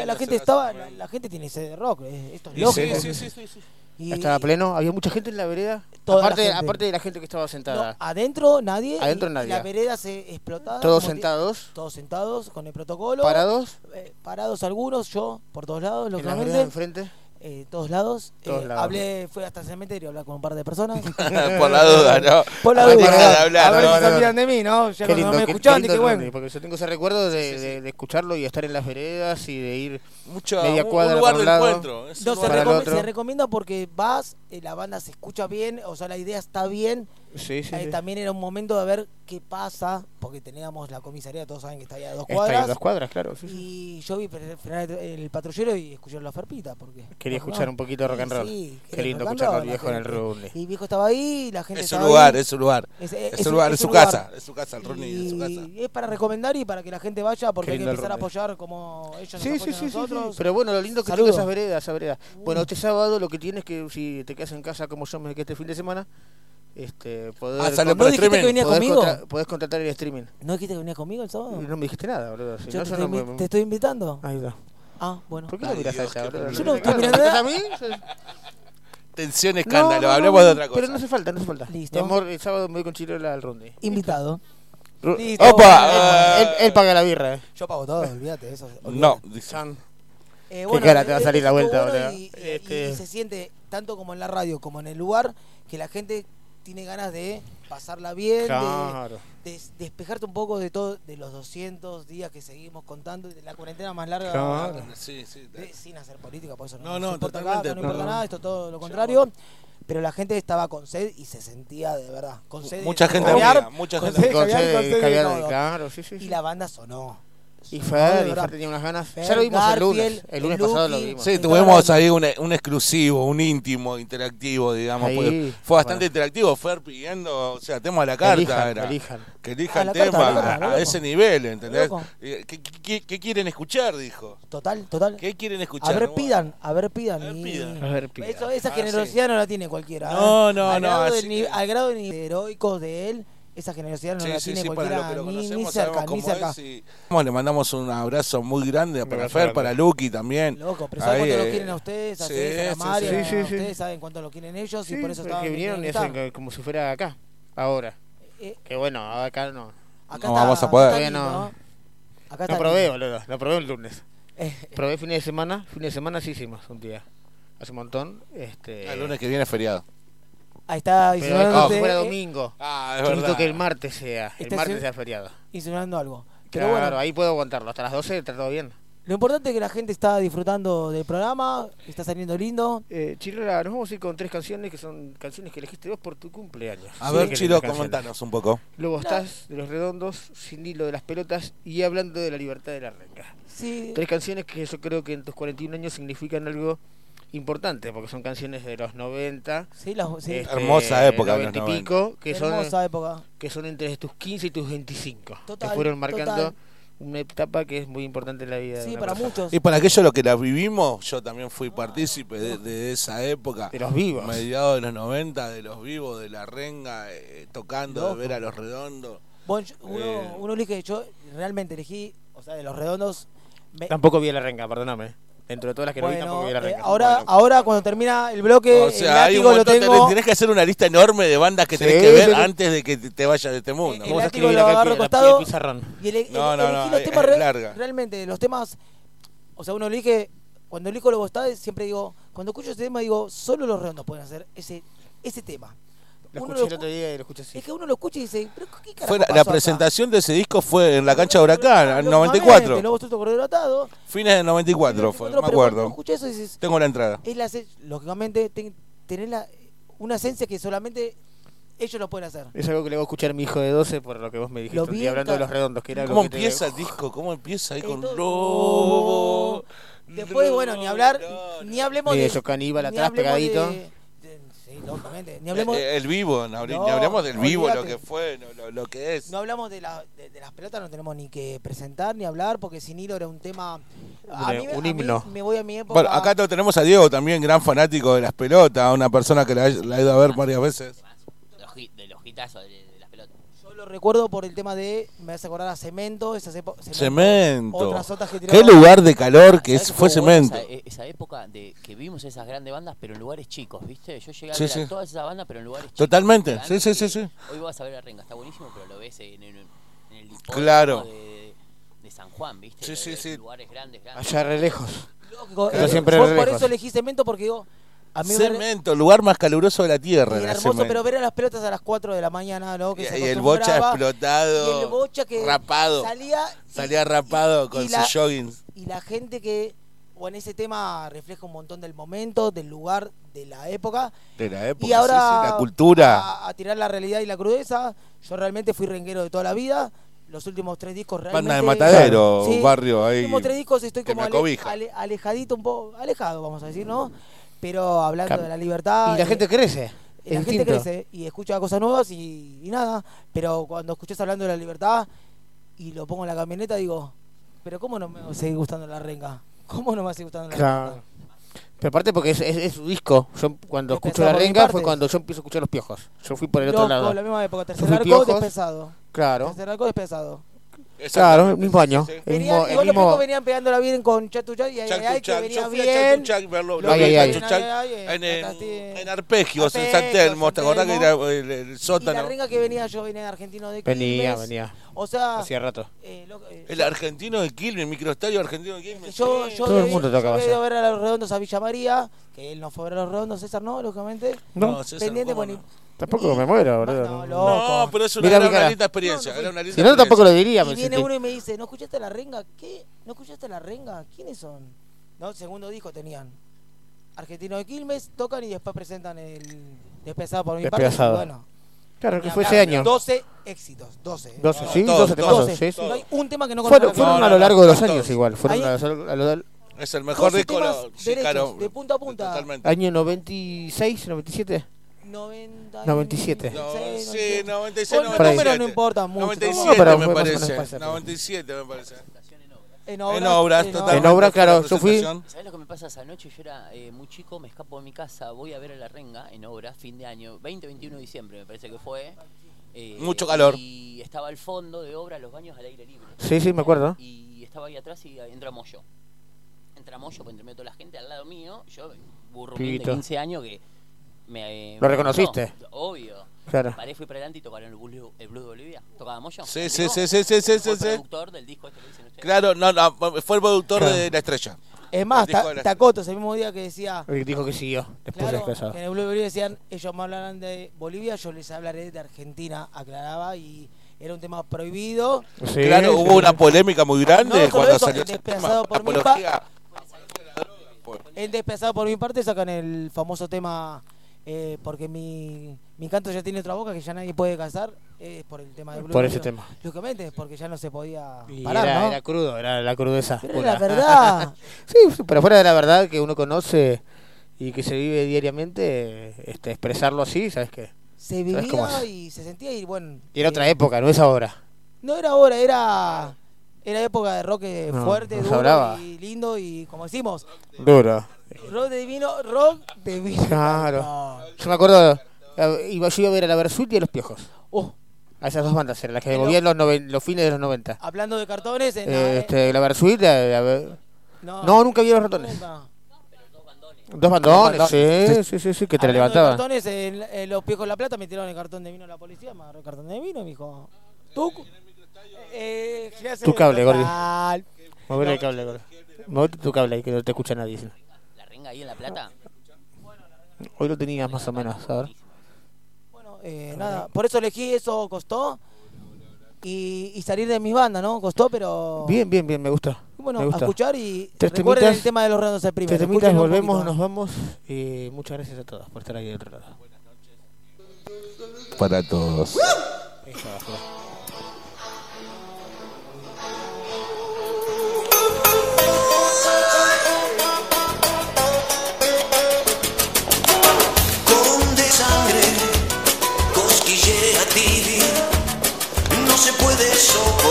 la, gente estaba, la, gente tiene sed de rock, esto es loco.
sí, sí, sí.
Y
estaba pleno, había mucha gente en la vereda. Aparte, aparte, de la gente que estaba sentada.
Adentro nadie.
Adentro nadie.
La vereda se explotaba.
Todos sentados.
Todos sentados con el protocolo.
Parados.
Eh, parados algunos, yo por todos lados, lógicamente.
¿En la enfrente?
eh, todos lados.
Todos
eh,
lados.
Hablé, fue hasta el cementerio a hablar con un par de personas. *laughs*
por la duda, ¿no?
Por la duda.
A ver, hablar,
a ver
no,
si
no,
están no. de mí, ¿no? Ya
lindo,
no me escuchaban, dije, bueno.
Porque yo tengo ese recuerdo de, sí, sí. de, de escucharlo y estar en las veredas y de ir
Mucho,
media cuadra
un lugar
para un lado.
Encuentro.
No, se, recom se recomienda porque vas, eh, la banda se escucha bien, o sea, la idea está bien eh, también era un momento de ver qué pasa, porque teníamos la comisaría, todos saben que está ahí a dos cuadras.
Está ahí a dos cuadras, claro.
Y yo vi el patrullero y escuchar la farpita. Porque,
quería escuchar un poquito rock and roll. qué lindo escucharlo al viejo en el roble.
Y el viejo estaba ahí, la gente.
Es su lugar, es su lugar.
Es,
su lugar, es su casa. Es su casa, el Ronnie, es.
Y es para recomendar y para que la gente vaya, porque hay que empezar a apoyar como ellos nos apoyan a.
Pero bueno, lo lindo que tiene esas veredas, esas veredas. Bueno, uh. este sábado lo que tienes que, si te quedas en casa como yo me quedé este fin de semana, este, poder
ah,
salió
por streaming.
Que venía
podés
conmigo?
Contra, podés contratar el streaming.
¿No dijiste que venía conmigo el sábado?
No me dijiste nada, boludo. Si
yo
no,
te,
yo
estoy
no me...
te, estoy invitando.
Ahí está.
Ah, bueno.
¿Por qué no miras a ella, boludo?
Yo no estoy mirando
a mí.
Tensión, escándalo.
No,
Hablemos de otra cosa.
Pero no hace falta, no hace falta.
Listo.
Mi amor, el sábado me voy con Chirola al ronde.
Invitado. Listo.
¡Opa!
Él, él, paga la birra. Eh.
Yo pago todo, olvídate eso.
No,
Eh, bueno,
Qué cara te va a salir la
eh,
vuelta, boludo.
Y, y
este.
se siente tanto como en la radio como en el lugar que la gente tiene ganas de pasarla bien, de, despejarte un poco de todo, de los 200 días que seguimos contando, de la cuarentena más larga,
claro.
sí, sí,
sin hacer política, por eso no,
no, no,
importa, acá, no importa nada, esto todo lo contrario. Pero la gente estaba con sed y se sentía de verdad. Con sed
mucha gente mucha gente
Y la banda sonó.
Y Fer, y Fer tenía unas ganas.
Fer,
ya lo vimos el lunes. El lunes pasado lo vimos.
Sí, tuvimos ahí un, un, exclusivo, un íntimo, interactivo, digamos. Fue bastante interactivo. Fer pidiendo, o sea, tema a la carta.
Elijan. Elijan.
Que elijan
ah,
tema a, ese nivel, ¿entendés? Eh, ¿Qué, quieren escuchar? Dijo.
Total, total.
¿Qué quieren escuchar?
A ver, pidan, a ver, pidan.
A ver, pidan.
Eso, esa
ah,
generosidad no la tiene cualquiera. ¿eh?
No, no,
al
no.
Grado
no
al grado de heroicos de él esa generosidad no
sí,
la
sí,
tiene
sí,
cualquiera, para
lo que
ni, cerca,
sabemos cómo
cerca.
Le mandamos un abrazo muy grande para Fer,
grande.
para Lucky también.
Loco, pero ¿saben cuánto
eh...
lo quieren a ustedes? A a Mario, ustedes saben cuánto lo quieren ellos y por eso estaban...
que vinieron y hacen como si fuera acá, ahora.
Eh, eh,
que bueno, acá no.
Acá
no
está,
vamos a poder.
No,
acá está
no
probé,
boludo, lo probé el lunes. *laughs*
Eh.
Probé fines de semana, fines de semana sí hicimos un día. Hace un montón. Este...
Ah, el lunes que viene es feriado.
Ahí está insinuando.
fuera
eh,
domingo.
Ah, es verdad.
que el martes sea, el martes sea feriado.
Insinuando algo. Pero
Claro,
bueno,
ahí puedo aguantarlo. Hasta las 12 está todo bien.
lo importante es que la gente está disfrutando del programa, está saliendo lindo.
Eh, Chirola, nos vamos a ir con tres canciones que son canciones que elegiste vos por tu cumpleaños.
A
Sí,
ver,
elegís Chiro,
comentanos un poco.
Lobo Stars, de los Redondos, Sin Hilo de las Pelotas y Hablando de la Libertad de la Renga.
Sí.
Tres canciones que yo creo que en tus 41 años significan algo importante, porque son canciones de los 90.
Sí, las- sí.
Hermosa época de los
90 y pico, que son,
Hermosa época.
que son entre tus 15 y tus 25.
Total,
que fueron marcando
total.
una etapa que es muy importante en la vida. de
Sí, para
persona.
muchos.
Y para aquellos los que la vivimos, yo también fui partícipe de, de esa época.
De los vivos.
Mediados de los 90, de los vivos, de la renga, eh, tocando,
Loco.
de ver a los redondos.
Bueno, yo- uno,
Eh.
uno elige, yo realmente elegí, o sea, de los redondos. me-
Tampoco vi a la renga, perdóname. Dentro de todas las que no vi,
bueno,
tampoco vi
eh, ahora,
Bueno.
ahora cuando termina el bloque,
O
el
sea, hay un
lo tengo.
tenés, tenés que hacer una lista enorme de bandas que
Sí,
tenés que ver
sí, sí.
antes de que te vayas de este mundo.
el látigo lo agarro
al pie
costado. Y
No,
ele-
no,
elegí
no,
los temas
es
re-
larga.
realmente, los temas. O sea, uno elige. Cuando elijo los bostades, siempre digo. Cuando escucho ese tema, digo, solo los redondos pueden hacer ese, ese tema.
Lo
Uno
escuché el
lo
otro día y lo escuché así.
Es que uno lo escucha y dice, ¿pero qué carajo
Fue la,
pasó
la
acá?
presentación de ese disco fue en la cancha de Huracán, en
Lógicamente,
94.
Lobo Suelto Cordero Atado.
Fines del 94 fue,
Pero
me acuerdo.
escuchas eso dices,
Tengo la entrada.
es la, lógicamente, ten- tener la, una esencia que solamente ellos lo pueden hacer.
Es algo que le voy a escuchar a mi hijo de 12 por lo que vos me dijiste
Lo
un
vi
hablando de los redondos, que era
¿Cómo
que te-
empieza el disco? ¿Cómo empieza ahí con Lobo?
Después, bueno, ni hablar, ni hablemos
Ni
de...
eso, caníbal atrás,
de-
pegadito.
de- lógicamente. Ni hablemos,
Eh, el vivo, no, ni hablemos del vivo, lo que fue, lo, lo- lo que es.
no hablamos de, la, de, de las pelotas, no tenemos ni que presentar ni hablar, porque sin hilo era un tema... A
Un-
mí, me-
un
a mí
himno.
me voy a mi época...
Bueno, acá tenemos a Diego también, gran fanático de las pelotas, una persona que la, la ha ido a ver varias veces.
Los hit- de
lo recuerdo por el tema de... Me hace acordar a Cemento, esas épocas...
Cemento.
Otras otras que
Qué lugar de calor que
¿Sabés
es,
qué
fue cemento.
Esa, e- esa época de que vimos esas grandes bandas, pero en lugares chicos, ¿viste? Yo llegué a
Sí,
ver
sí.
a todas esas bandas, pero en lugares chicos.
Totalmente, sí, sí, sí, sí.
Hoy vas a ver a Renga, está buenísimo, pero lo ves en, en- en el
Claro.
de, de San Juan, ¿viste?
Sí, sí.
Lugares grandes, grandes.
Allá re lejos.
Lógico,
Pero
eh,
siempre
por,
re
por
lejos.
eso elegí Cemento, porque digo... A mí me,
Cemento, el lugar más caluroso de la tierra.
Era hermoso, pero ver a las pelotas a las 4 de la mañana, ¿no? Que
Y,
se
y el bocha explotado,
Y el bocha que
rapado.
salía
Salía rapado con sus joggings.
y la gente que o en ese tema refleja un montón del momento, del lugar, de la época.
De la época,
y ahora
sí, sí, la cultura.
A, a tirar la realidad y la crudeza. Yo realmente fui renguero de toda la vida. Los últimos tres discos realmente.
Banda de Matadero,
Sí,
barrio ahí.
Los últimos tres discos estoy como ale- ale- alejadito un poco, alejado, vamos a decir, ¿no? Pero hablando
Cam-
de la libertad.
Y la gente crece.
y la gente crece y escucha cosas nuevas y, y nada. Pero cuando escuchas hablando de la libertad y lo pongo en la camioneta, digo, pero ¿cómo no me va a seguir gustando la renga? ¿Cómo no me va a seguir gustando la
Claro.
renga?
Pero aparte porque es, es, es su disco. Yo cuando
Es
escucho
pesado
la renga fue cuando yo empiezo a escuchar los piojos. Yo fui por el
Loco,
otro lado.
la misma época. Tercer arco despesado.
Claro.
Tercer arco despesado.
Claro, el mismo año. El
Venían,
mismo, el
igual los
mismo-
piojos venían pegándola bien con Chatuchak y ay,
Chac,
ay, que venía
yo fui a
bien.
Chac, verlo, lo vi
ay,
a
ay.
Chac,
Ay, ay,
en, en,
Arpegio,
en Arpegios, en San Telmo, ¿te acordás que era el, el
Y la
sótano?
renga que venía yo venía de argentino de
Venía, venía.
O sea,
Hacía rato.
eh, lo- eh,
El argentino de Quilmes, el microestadio argentino de Quilmes.
Yo, yo
Todo el mundo
yo
tocaba
había ido a
allá.
ver a los redondos a Villa María, que él no fue a ver a los redondos, César no, lógicamente.
No.
No, César,
Pendiente,
¿cómo
bueno,
no?
Tampoco me muero, boludo.
No,
No,
loco.
No, pero es una,
cara.
linda experiencia.
No, no
era
fui.
una linda
Si no, tampoco lo diría.
Y
me
viene
sentí.
uno y me dice, ¿no escuchaste la renga? ¿Qué? ¿No escuchaste la renga? ¿Quiénes son? No, segundo disco tenían. Argentino de Quilmes, tocan y después presentan el Despedazado por mi parte. Bueno,
Claro, que fue ese año.
12 éxitos, 12.
12, sí,
todos,
12
todos,
temazos. Sí, sí.
No hay un tema que no
Fueron,
conozca.
fueron
No,
a lo largo de los años igual. Fueron a, lo- a lo del
Es el mejor
12
disco.
de punta a punta.
Totalmente.
año 96, 97.
90
97.
No,
96,
sí, 96,
Bueno, los
97.
números no importan mucho.
97
No, pero
me parece.
menos parecido.
97 me parece.
En
En obras.
En obras,
fue la
claro, yo fui-.
¿Sabes lo que me pasa esa noche? Yo era eh, muy chico, me escapo de mi casa, voy a ver a la renga en obra, fin de año, 20-21 de diciembre me parece que fue. eh,
Mucho calor.
Y estaba al fondo de obra, los baños al aire libre.
Sí, sí, me acuerdo.
Y estaba ahí atrás y entra Moyo. Entra Moyo, pues entre medio toda la gente al lado mío, yo, burro de
Pibito.
15 años que me...
¿Lo reconociste?
gustó, Obvio.
Claro.
Paré, fui para adelante y tocaron el Blues, el Blues de Bolivia. ¿Tocaba Moyo?
Sí, sí, sí, sí, sí, sí,
Fue
sí, sí.
productor del disco este que dicen ustedes.
Claro, no, no, fue el productor
Claro.
de La Estrella.
Es más,
El
Ta-
la-
Tacoto, ese mismo día que decía.
El dijo que siguió. Después de
Claro, que en el Blue de Bolivia decían, ellos me hablarán de Bolivia, yo les hablaré de Argentina, aclaraba, y, era un tema prohibido.
Sí,
claro, hubo
sí.
una polémica muy grande
No,
cuando salió
en
ese tema.
Desplazado por mi
Apología.
En Despedazado por mi parte sacan el famoso tema eh, porque mi, mi canto ya tiene otra boca que ya nadie puede casar es por el tema del
Por
Blue
ese tema.
Lógicamente, porque ya no se podía
Y
parar,
era,
¿no?
era crudo, era la crudeza.
Pero
pura.
era *laughs* verdad.
sí, pero fuera de la verdad que uno conoce y que se vive diariamente, este, expresarlo así, ¿sabes qué?
Se
¿Sabes cómo
vivía y se sentía y bueno.
Y era
eh,
otra época, no es ahora.
No era ahora, era era época de rock eh,
No,
fuerte,
no
duro y lindo y como decimos,
Duro.
Rock de vino, rock de vino.
Claro. Yo me acuerdo, eh, iba, yo iba a ver a la Versuit y a los Piojos.
Oh.
A esas dos bandas eran las que volvían los, noven- los fines de los 90.
Hablando de cartones, en la-
Eh, este, la Versuit, la- la-
No.
no, nunca vi a los ratones.
nunca.
Dos bandones,
Dos
sí, sí, sí, sí, que te levantaban.
cartones, en, en los piojos de la plata metieron el cartón de vino a la policía, me agarró el cartón de vino y me dijo, tú, eh.
Tu cable, Gordi. Mover el cable, Gordi. Mover tu cable ahí, que no te escucha nadie. si no.
¿La renga ahí en La Plata?
Hoy lo tenías más o menos, ¿sabes?
Eh, nada, por eso elegí eso, costó. Y, y salir de mi banda, ¿no? Costó, pero.
Bien, bien, bien, me gusta.
Bueno,
me
a escuchar y
Tres
recuerden
temitas,
el tema de los redondos el primero.
Temitas, volvemos,
poquito.
nos vamos. Y muchas gracias a todos por estar ahí del otro lado.
Para todos.
Se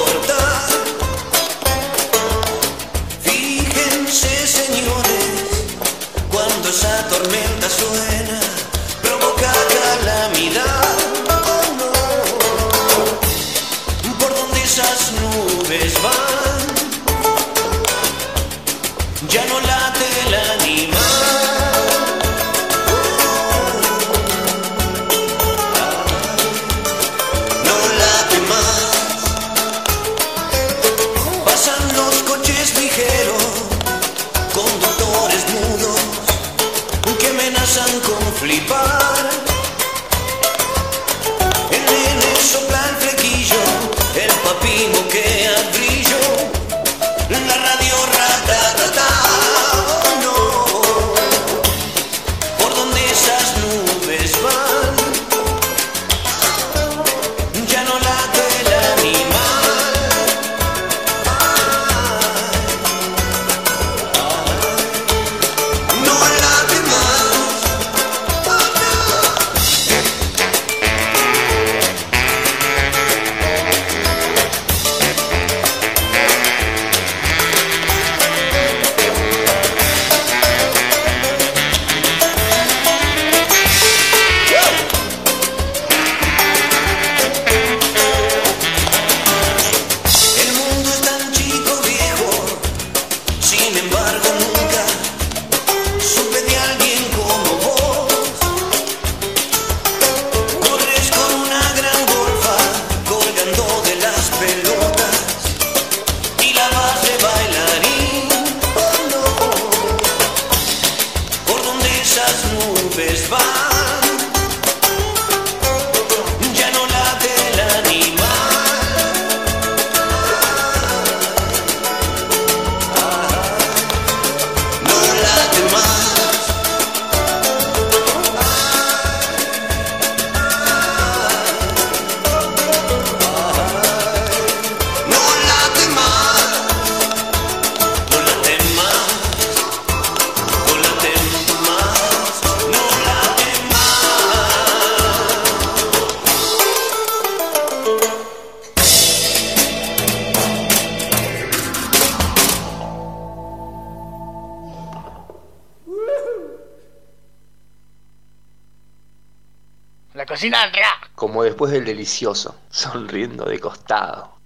después del delicioso, *laughs* sonriendo de costado.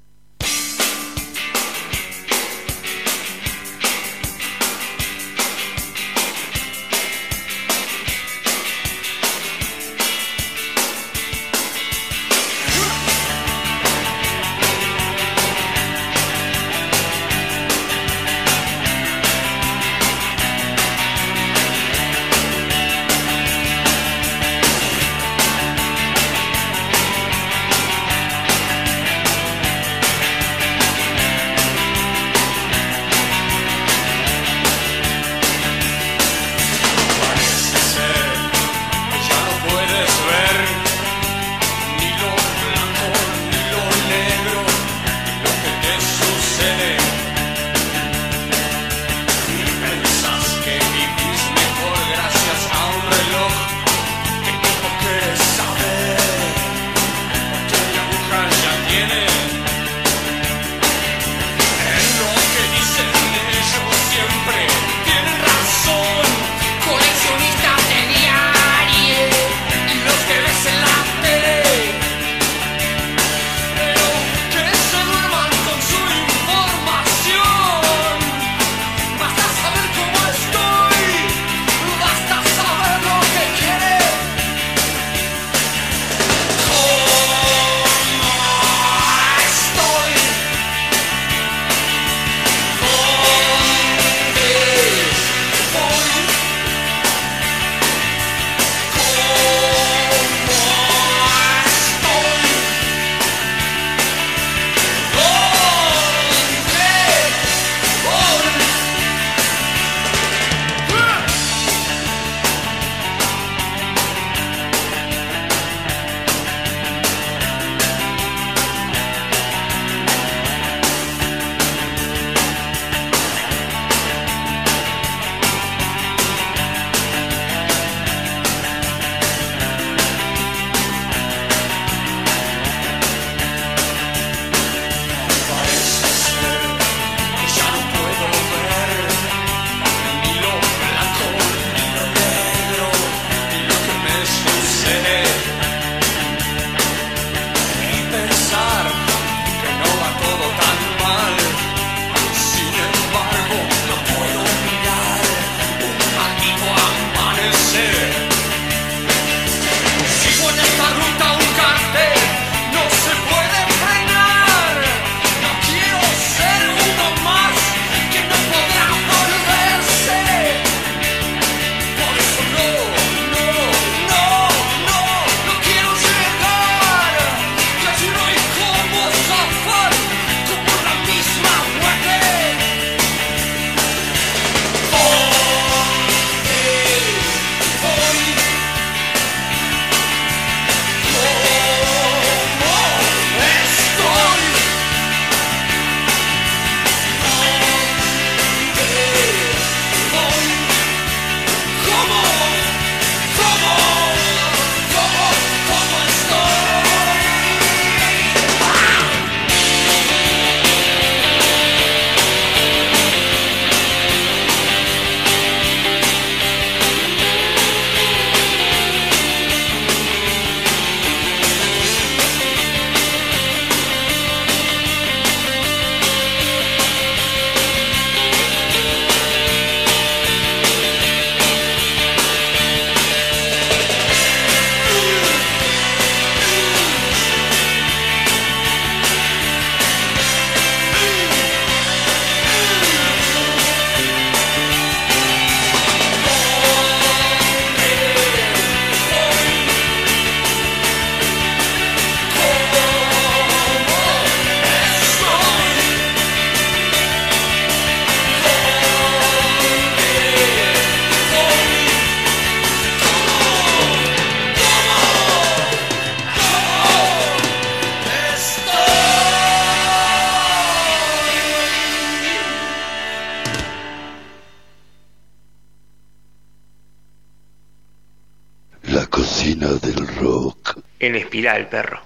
En espiral, perro.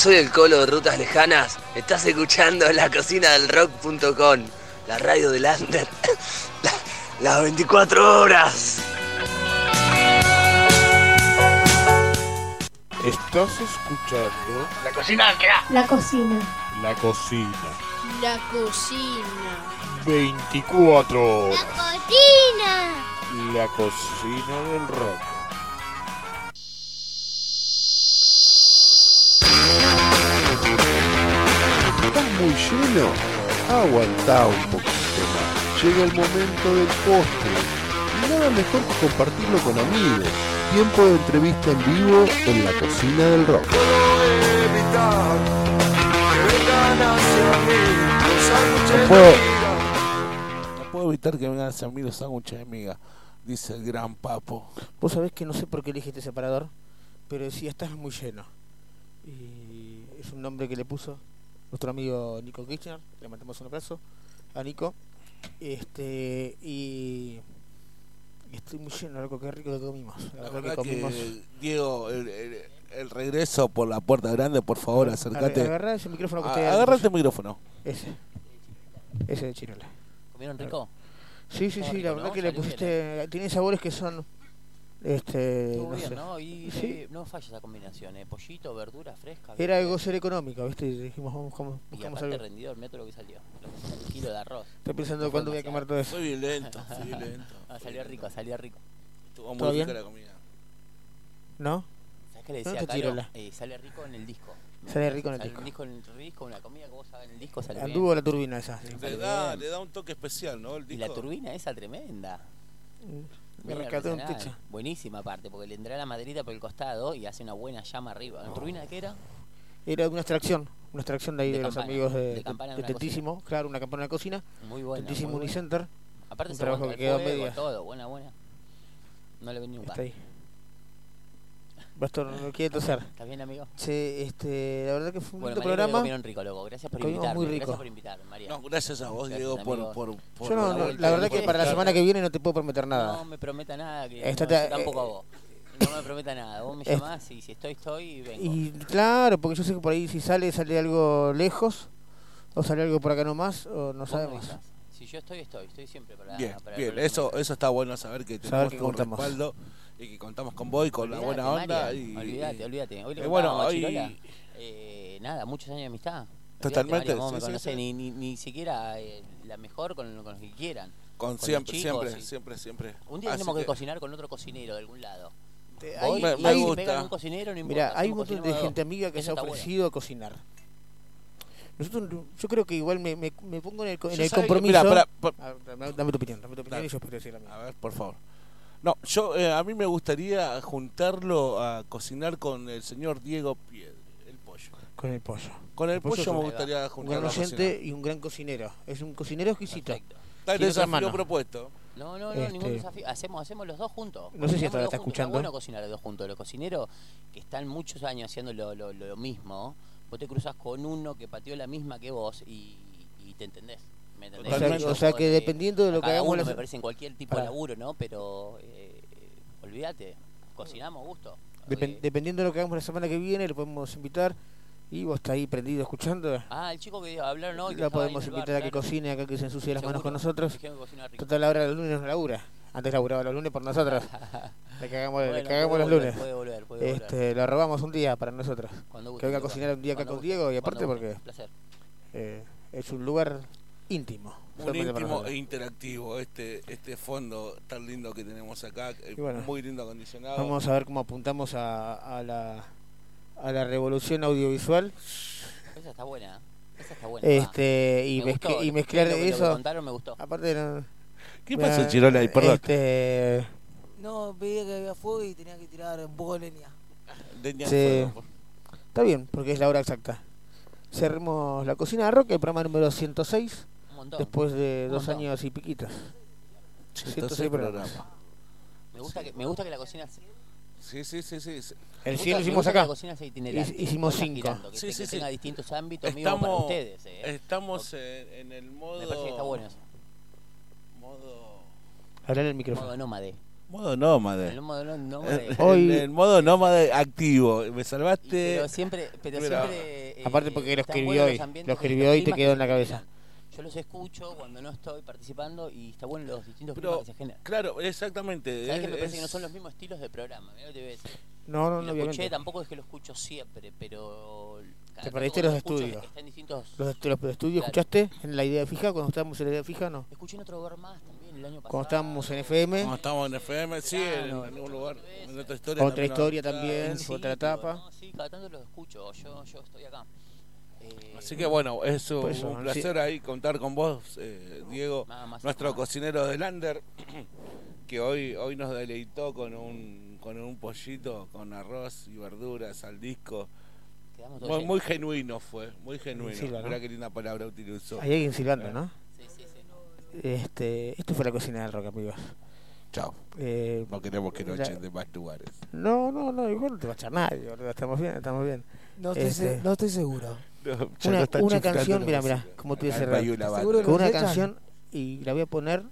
Soy el Colo de Rutas Lejanas. Estás escuchando la cocina del rock.com, la radio del Under. *laughs* La- las 24 horas.
Estás escuchando
La cocina del crack.
La cocina.
la cocina.
La cocina.
24 horas.
Cocina.
La cocina del rock.
Muy lleno? Aguantá un poquito más. Llega el momento del postre. Y nada mejor que compartirlo con amigos. Tiempo de entrevista en vivo en la cocina del rock.
No puedo, no puedo evitar que vengan hacia mí los sándwiches de miga, dice el gran papo.
Vos sabés que no sé por qué elige este separador, pero decía, estás muy lleno. Y es un nombre que le puso nuestro amigo Nico Kirchner. Le mandamos un abrazo a Nico. Este, y, estoy muy lleno, loco, qué rico que comimos. La,
La
verdad
verdad
que comimos.
que, Diego, el, el- el regreso por la puerta grande, por favor, acércate.
Agarrá ese micrófono que
A-
adentro.
este micrófono.
Ese. Ese de Chirola.
¿Comieron rico?
Sí, sí, sí, la verdad
¿no?
que le pusiste. Tiene sabores que son. Este.
Estuvo
no
bien,
sé.
¿no? Y
Sí.
eh, no falla esa combinación, ¿eh? Pollito, verdura fresca.
Era
bien.
algo ser económico, ¿viste? Y dijimos, vamos, vamos,
Y
buscamos
aparte
algo.
rendidor, mira todo lo que salió. Un kilo de arroz.
Estoy pensando
No
cuándo voy a quemar todo eso.
Fue violento, fue *laughs* violento.
Ah, salió rico, salió rico.
Estuvo
¿Todo
muy rica
bien?
la comida.
¿No?
¿Sabes qué le
¿Dónde
decía
está
a Caro?
Chirola?
Eh, sale rico en el disco.
Sale rico en el
Sale
disco.
En el disco, una comida que vos hagas en el disco sale
Anduvo
bien.
la turbina esa. sí.
Le da, le da un toque especial, ¿no? El
Y
disco.
la turbina esa tremenda.
Me rescaté un techo.
Buenísima aparte, porque le entra la maderita por el costado y hace una buena llama arriba. ¿La turbina de qué era?
Era una extracción, una extracción de ahí
De
de, los amigos de,
de
Tentísimo, claro, una campana de cocina.
Muy buena.
Tentísimo. Unicenter.
Aparte
un
se
trabajo que quedó a
fuego,
medias.
todo, buena, buena. No le ven nunca.
Está ahí. Bastor, no quiere toser.
¿Estás bien, amigo?
Che, este, la verdad que fue un
Bueno, que
programa.
comieron rico, loco. Gracias por
Comimos
invitarme.
muy rico.
Gracias por invitarme, María.
No, gracias a vos,
Gracias,
Diego, por, por, por
Yo no,
la
no,
vuelta,
la verdad que para la
estar.
semana que viene no te puedo prometer nada.
No me prometa nada, que no, yo tampoco a
eh,
vos. No me prometa nada. Vos me llamás y si estoy, estoy y vengo.
Y claro, porque yo sé que por ahí si sale, sale algo lejos, o sale algo por acá nomás, o no sabemos.
Si yo estoy, estoy. Estoy siempre para
Bien,
para
bien, eso, eso está bueno saber que
Saber
tenemos
que
tu
contamos.
respaldo y que contamos con vos y con la
Olvídate,
buena onda.
Marian,
y,
olvídate, olvídate. Hoy le
y bueno, hoy-
Chirola, eh, nada, muchos años de amistad.
Totalmente,
Marian,
sí,
me
sí,
conocés,
sí.
Ni, ni, ni siquiera eh, la mejor con, con los que quieran.
Con
los
siempre,
chicos,
siempre,
y-
siempre, siempre.
Un día
Así
tenemos que,
que-
cocinar con otro cocinero de algún lado.
hay-
Voy
me-
y
me gusta.
un cocinero, no importa.
Mira, hay un montón de gente amiga que
Eso
se ha
está bueno.
ofrecido a cocinar. Nosotros, yo creo que igual me, me, me pongo en el, co- en el
que-
compromiso.
mirá, pará,
Ah, dame, tu opinión, dame tu opinión y yo espero decir la mía.
A ver, por favor. No, yo eh, a mí me gustaría juntarlo a cocinar con el señor Diego Piedre, el pollo.
Con el pollo.
Con el pollo
es
me gustaría
Un gran
juntarlo a
oyente y un gran cocinero. Es un cocinero exquisito.
Perfecto.
Está el desafío propuesto.
No, no, no,
Este-
ningún desafío. Hacemos, hacemos los dos juntos.
No sé si ahora
los
está
dos juntos.
escuchando.
bueno cocinar los dos juntos. Los cocineros que están muchos años haciendo lo, lo, lo mismo, vos te cruzas con uno que pateó la misma que vos y, y te entendés. ¿Me entendés?
O sea,
Yo
o sea que
de-
dependiendo de lo que hagamos
uno
la
me parece en cualquier tipo
Pará.
de laburo, ¿no? Pero eh, olvídate, cocinamos gusto.
Depen-
Eh,
dependiendo de lo que hagamos la semana que viene, lo podemos invitar. Y vos está ahí prendido escuchando.
Ah, el chico que hablaron hoy. que
La podemos
el bar,
invitar a que
claro.
cocine acá, que se ensucie las manos
Seguro.
con nosotros. Total, ahora los lunes no labura. Antes laburaba los lunes por nosotros. le cagamos, le
Bueno,
cagamos
puede
los
volver,
lunes.
puede volver, puede volver.
este, lo robamos un día para nosotros.
Cuando guste,
que venga a cocinar un día acá con
guste,
Diego y aparte porque
Placer.
eh, es un lugar íntimo.
Un íntimo e interactivo este este fondo tan lindo que tenemos acá,
bueno,
muy lindo acondicionado.
Vamos a ver cómo apuntamos a, a la, a la revolución audiovisual.
Esa está buena. ¿eh? Esa está buena.
Este, y,
Me
mezcl-
gustó,
y
lo-
mezclar
lo que- lo que
eso.
contaron me gustó.
Aparte, no,
¿Qué
mira,
pasó, Chirola? Perdón.
Este,
No, veía que había fuego y tenía que tirar un poco de leña.
Leña
Sí. está bien, porque es la hora exacta. Cerremos la cocina de rock, el programa número 106,
Un montón.
después de
Un
dos
montón.
años y piquitas.
106 programas.
Me gusta que, me gusta que la cocina. se-
Sí, sí, sí, sí.
El
me
100
gusta-
lo
me
hicimos
que
acá.
La cocina sea itinerante,
Hic- hicimos
que vaya
cinco.
girando, Que,
Sí,
te-
sí,
que
sí.
tenga distintos ámbitos mismo para
Estamos,
ustedes. ¿eh?
estamos en, en el modo.
Me parece que está bueno eso.
Modo.
Hablar el micrófono.
Modo nómade.
Modo nómade.
El modo nó- nómade.
El-
Hoy-
el modo nómade activo. Me salvaste.
Pero siempre, pero
Pero-
siempre. eh,
Aparte porque lo escribió hoy, lo escribió hoy y te quedó
que
en la cabeza.
generan. Yo los escucho cuando no estoy participando y está bueno los distintos
Pero,
climas que se generan.
claro, exactamente.
¿Sabes que
es-
me parece que no
es-
son los mismos estilos de programa? Mirá lo que te voy a decir.
No, no,
Y
no,
lo
obviamente.
escuché, tampoco es que lo escucho siempre, pero. cada
Te perdiste los estudios.
Está en distintos.
Los, est- los estudios,
Claro.
¿escuchaste en la idea fija? Cuando estábamos en la idea fija, no.
Escuché en otro lugar más también el año pasado.
Cuando estábamos en FM,
Cuando estábamos en FM, sí, en,
Claro.
en un lugar, en otra historia.
otra
también,
historia
claro.
también,
Sí,
fue otra etapa.
no, sí, cada tanto los escucho. Yo, yo estoy acá. Eh,
Así que bueno, es un,
eso,
un placer ahí contar con vos, eh, Diego,
Nada más,
nuestro cocinero del Lander, *clears throat* que hoy, hoy nos deleitó con un, con un pollito con arroz y verduras al disco. Muy, muy genuino fue, muy genuino.
Silva, ¿no?
Mirá qué linda palabra utilizó.
Hay alguien silbando, ¿no?
Sí, sí, sí.
Este, esto fue la cocina del rock, amigos.
Chao.
Eh,
No queremos que nos
la-
echen de más lugares.
No, no, no, igual no te va a echar nadie, estamos bien, estamos bien.
No estoy, se-
Este,
no estoy seguro.
No,
una una canción, mira, mira, como te voy a
Acá
cerrar.
hay una
¿Estás
banda.
seguro que
Con una canción y la voy a poner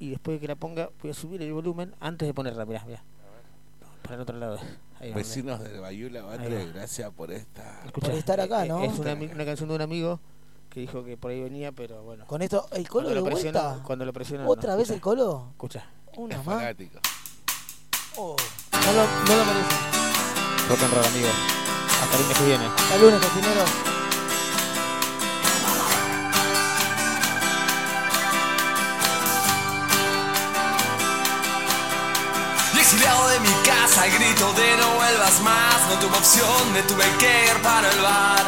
y después de que la ponga voy a subir el volumen antes de ponerla, mira, mira. Para el otro lado. Ahí
Vecinos de Bayula, Batre, gracias por esta.
Escuchá,
Por estar acá,
eh,
¿no?
Es una, una canción de un amigo que dijo que por ahí venía, pero bueno.
Con esto, ¿el colo
Cuando
de
lo presionó,
vuelta?
cuando lo presionó.
¿Otra vez el colo?
Escucha,
Una
Es
más.
fanático.
Oh, no lo, no lo merece.
rock and roll, amigos. Hasta el lunes que viene.
Hasta el lunes, cocinero.
De mi casa, el grito de no vuelvas más. No tuve opción, me tuve que ir para el bar.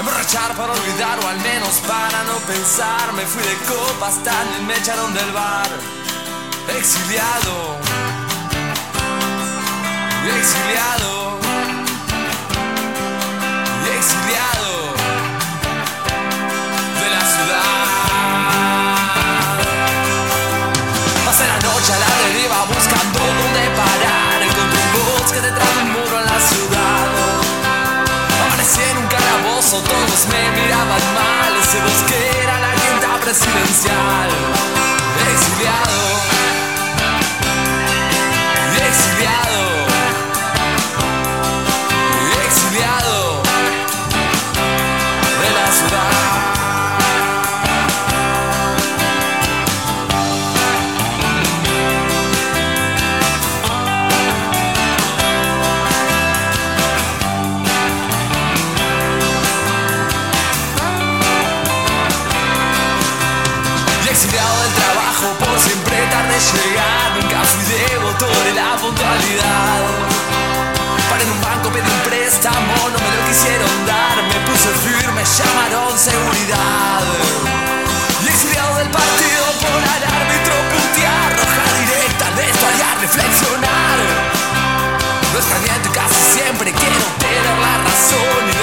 Emborrachar para olvidar, o al menos para no pensar. Me fui de copas, también me echaron del bar. Exiliado, exiliado, exiliado bosque detrás de muro en la ciudad. Amanecí en un calabozo, todos me miraban mal. Ese bosque era la quinta presidencial. Exiliado. Exiliado. Paré en un banco, pedí un préstamo, no me lo quisieron dar. Me puse firme, llamaron seguridad. Y exiliado del partido por al árbitro putear Roja directa, de esto haría reflexionar. No extrañé casi siempre quiero tener la razón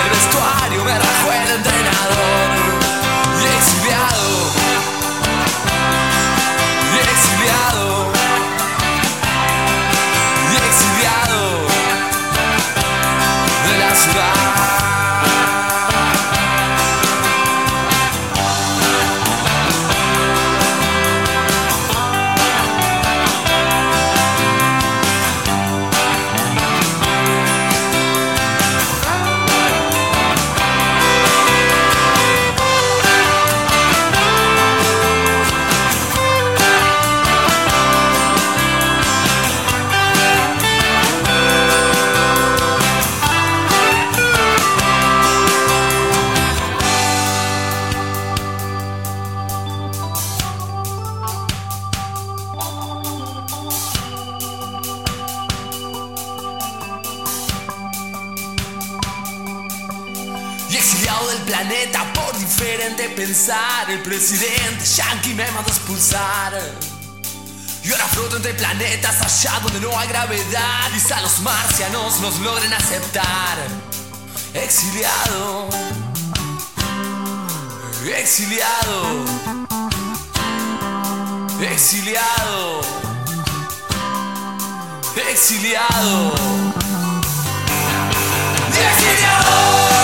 El presidente yankee me mandó a expulsar. Y ahora floto entre planetas allá donde no hay gravedad Quizá los marcianos nos logren aceptar. Exiliado. Exiliado. Exiliado. Exiliado. Exiliado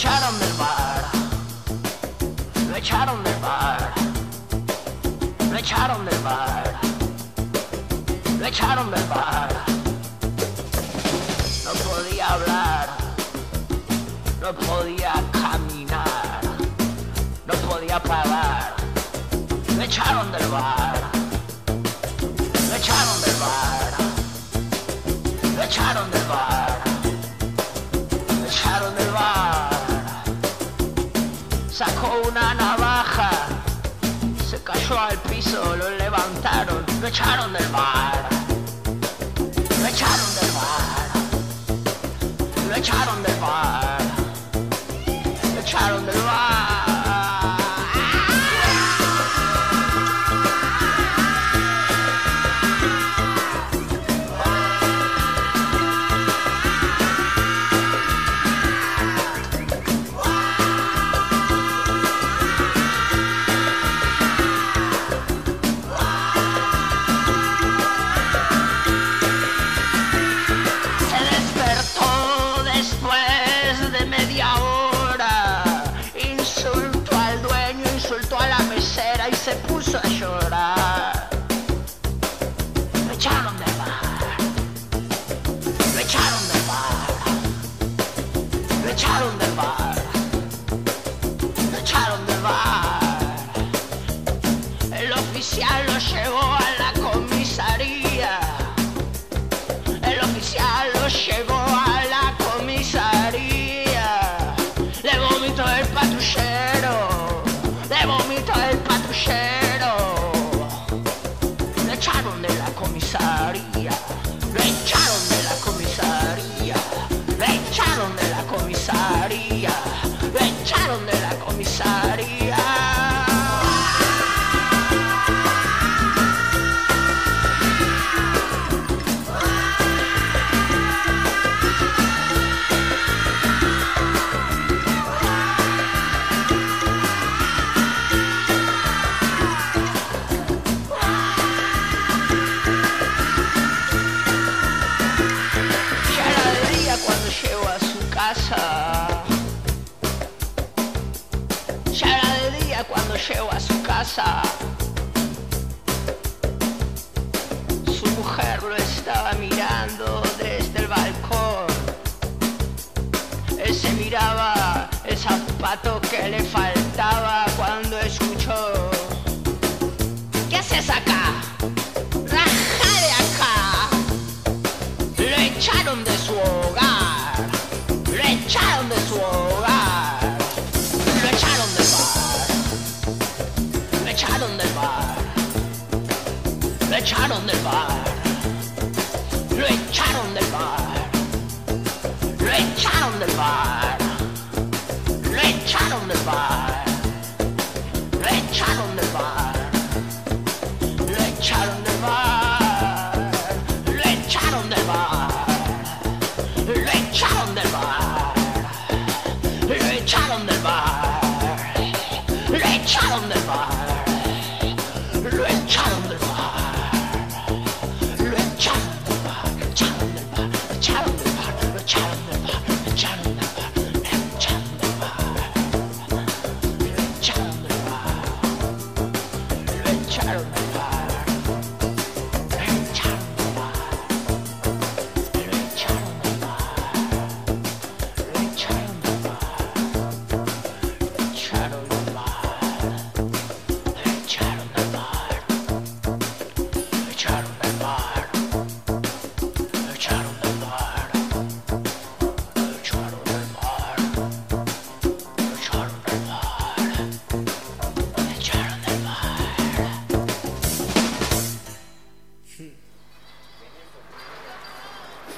echaron del bar, lo echaron del bar, lo echaron del bar, lo echaron del bar. No podía hablar, no podía caminar, no podía parar, lo echaron del bar. me echaron del bar. Me echaron del bar. Me echaron del bar.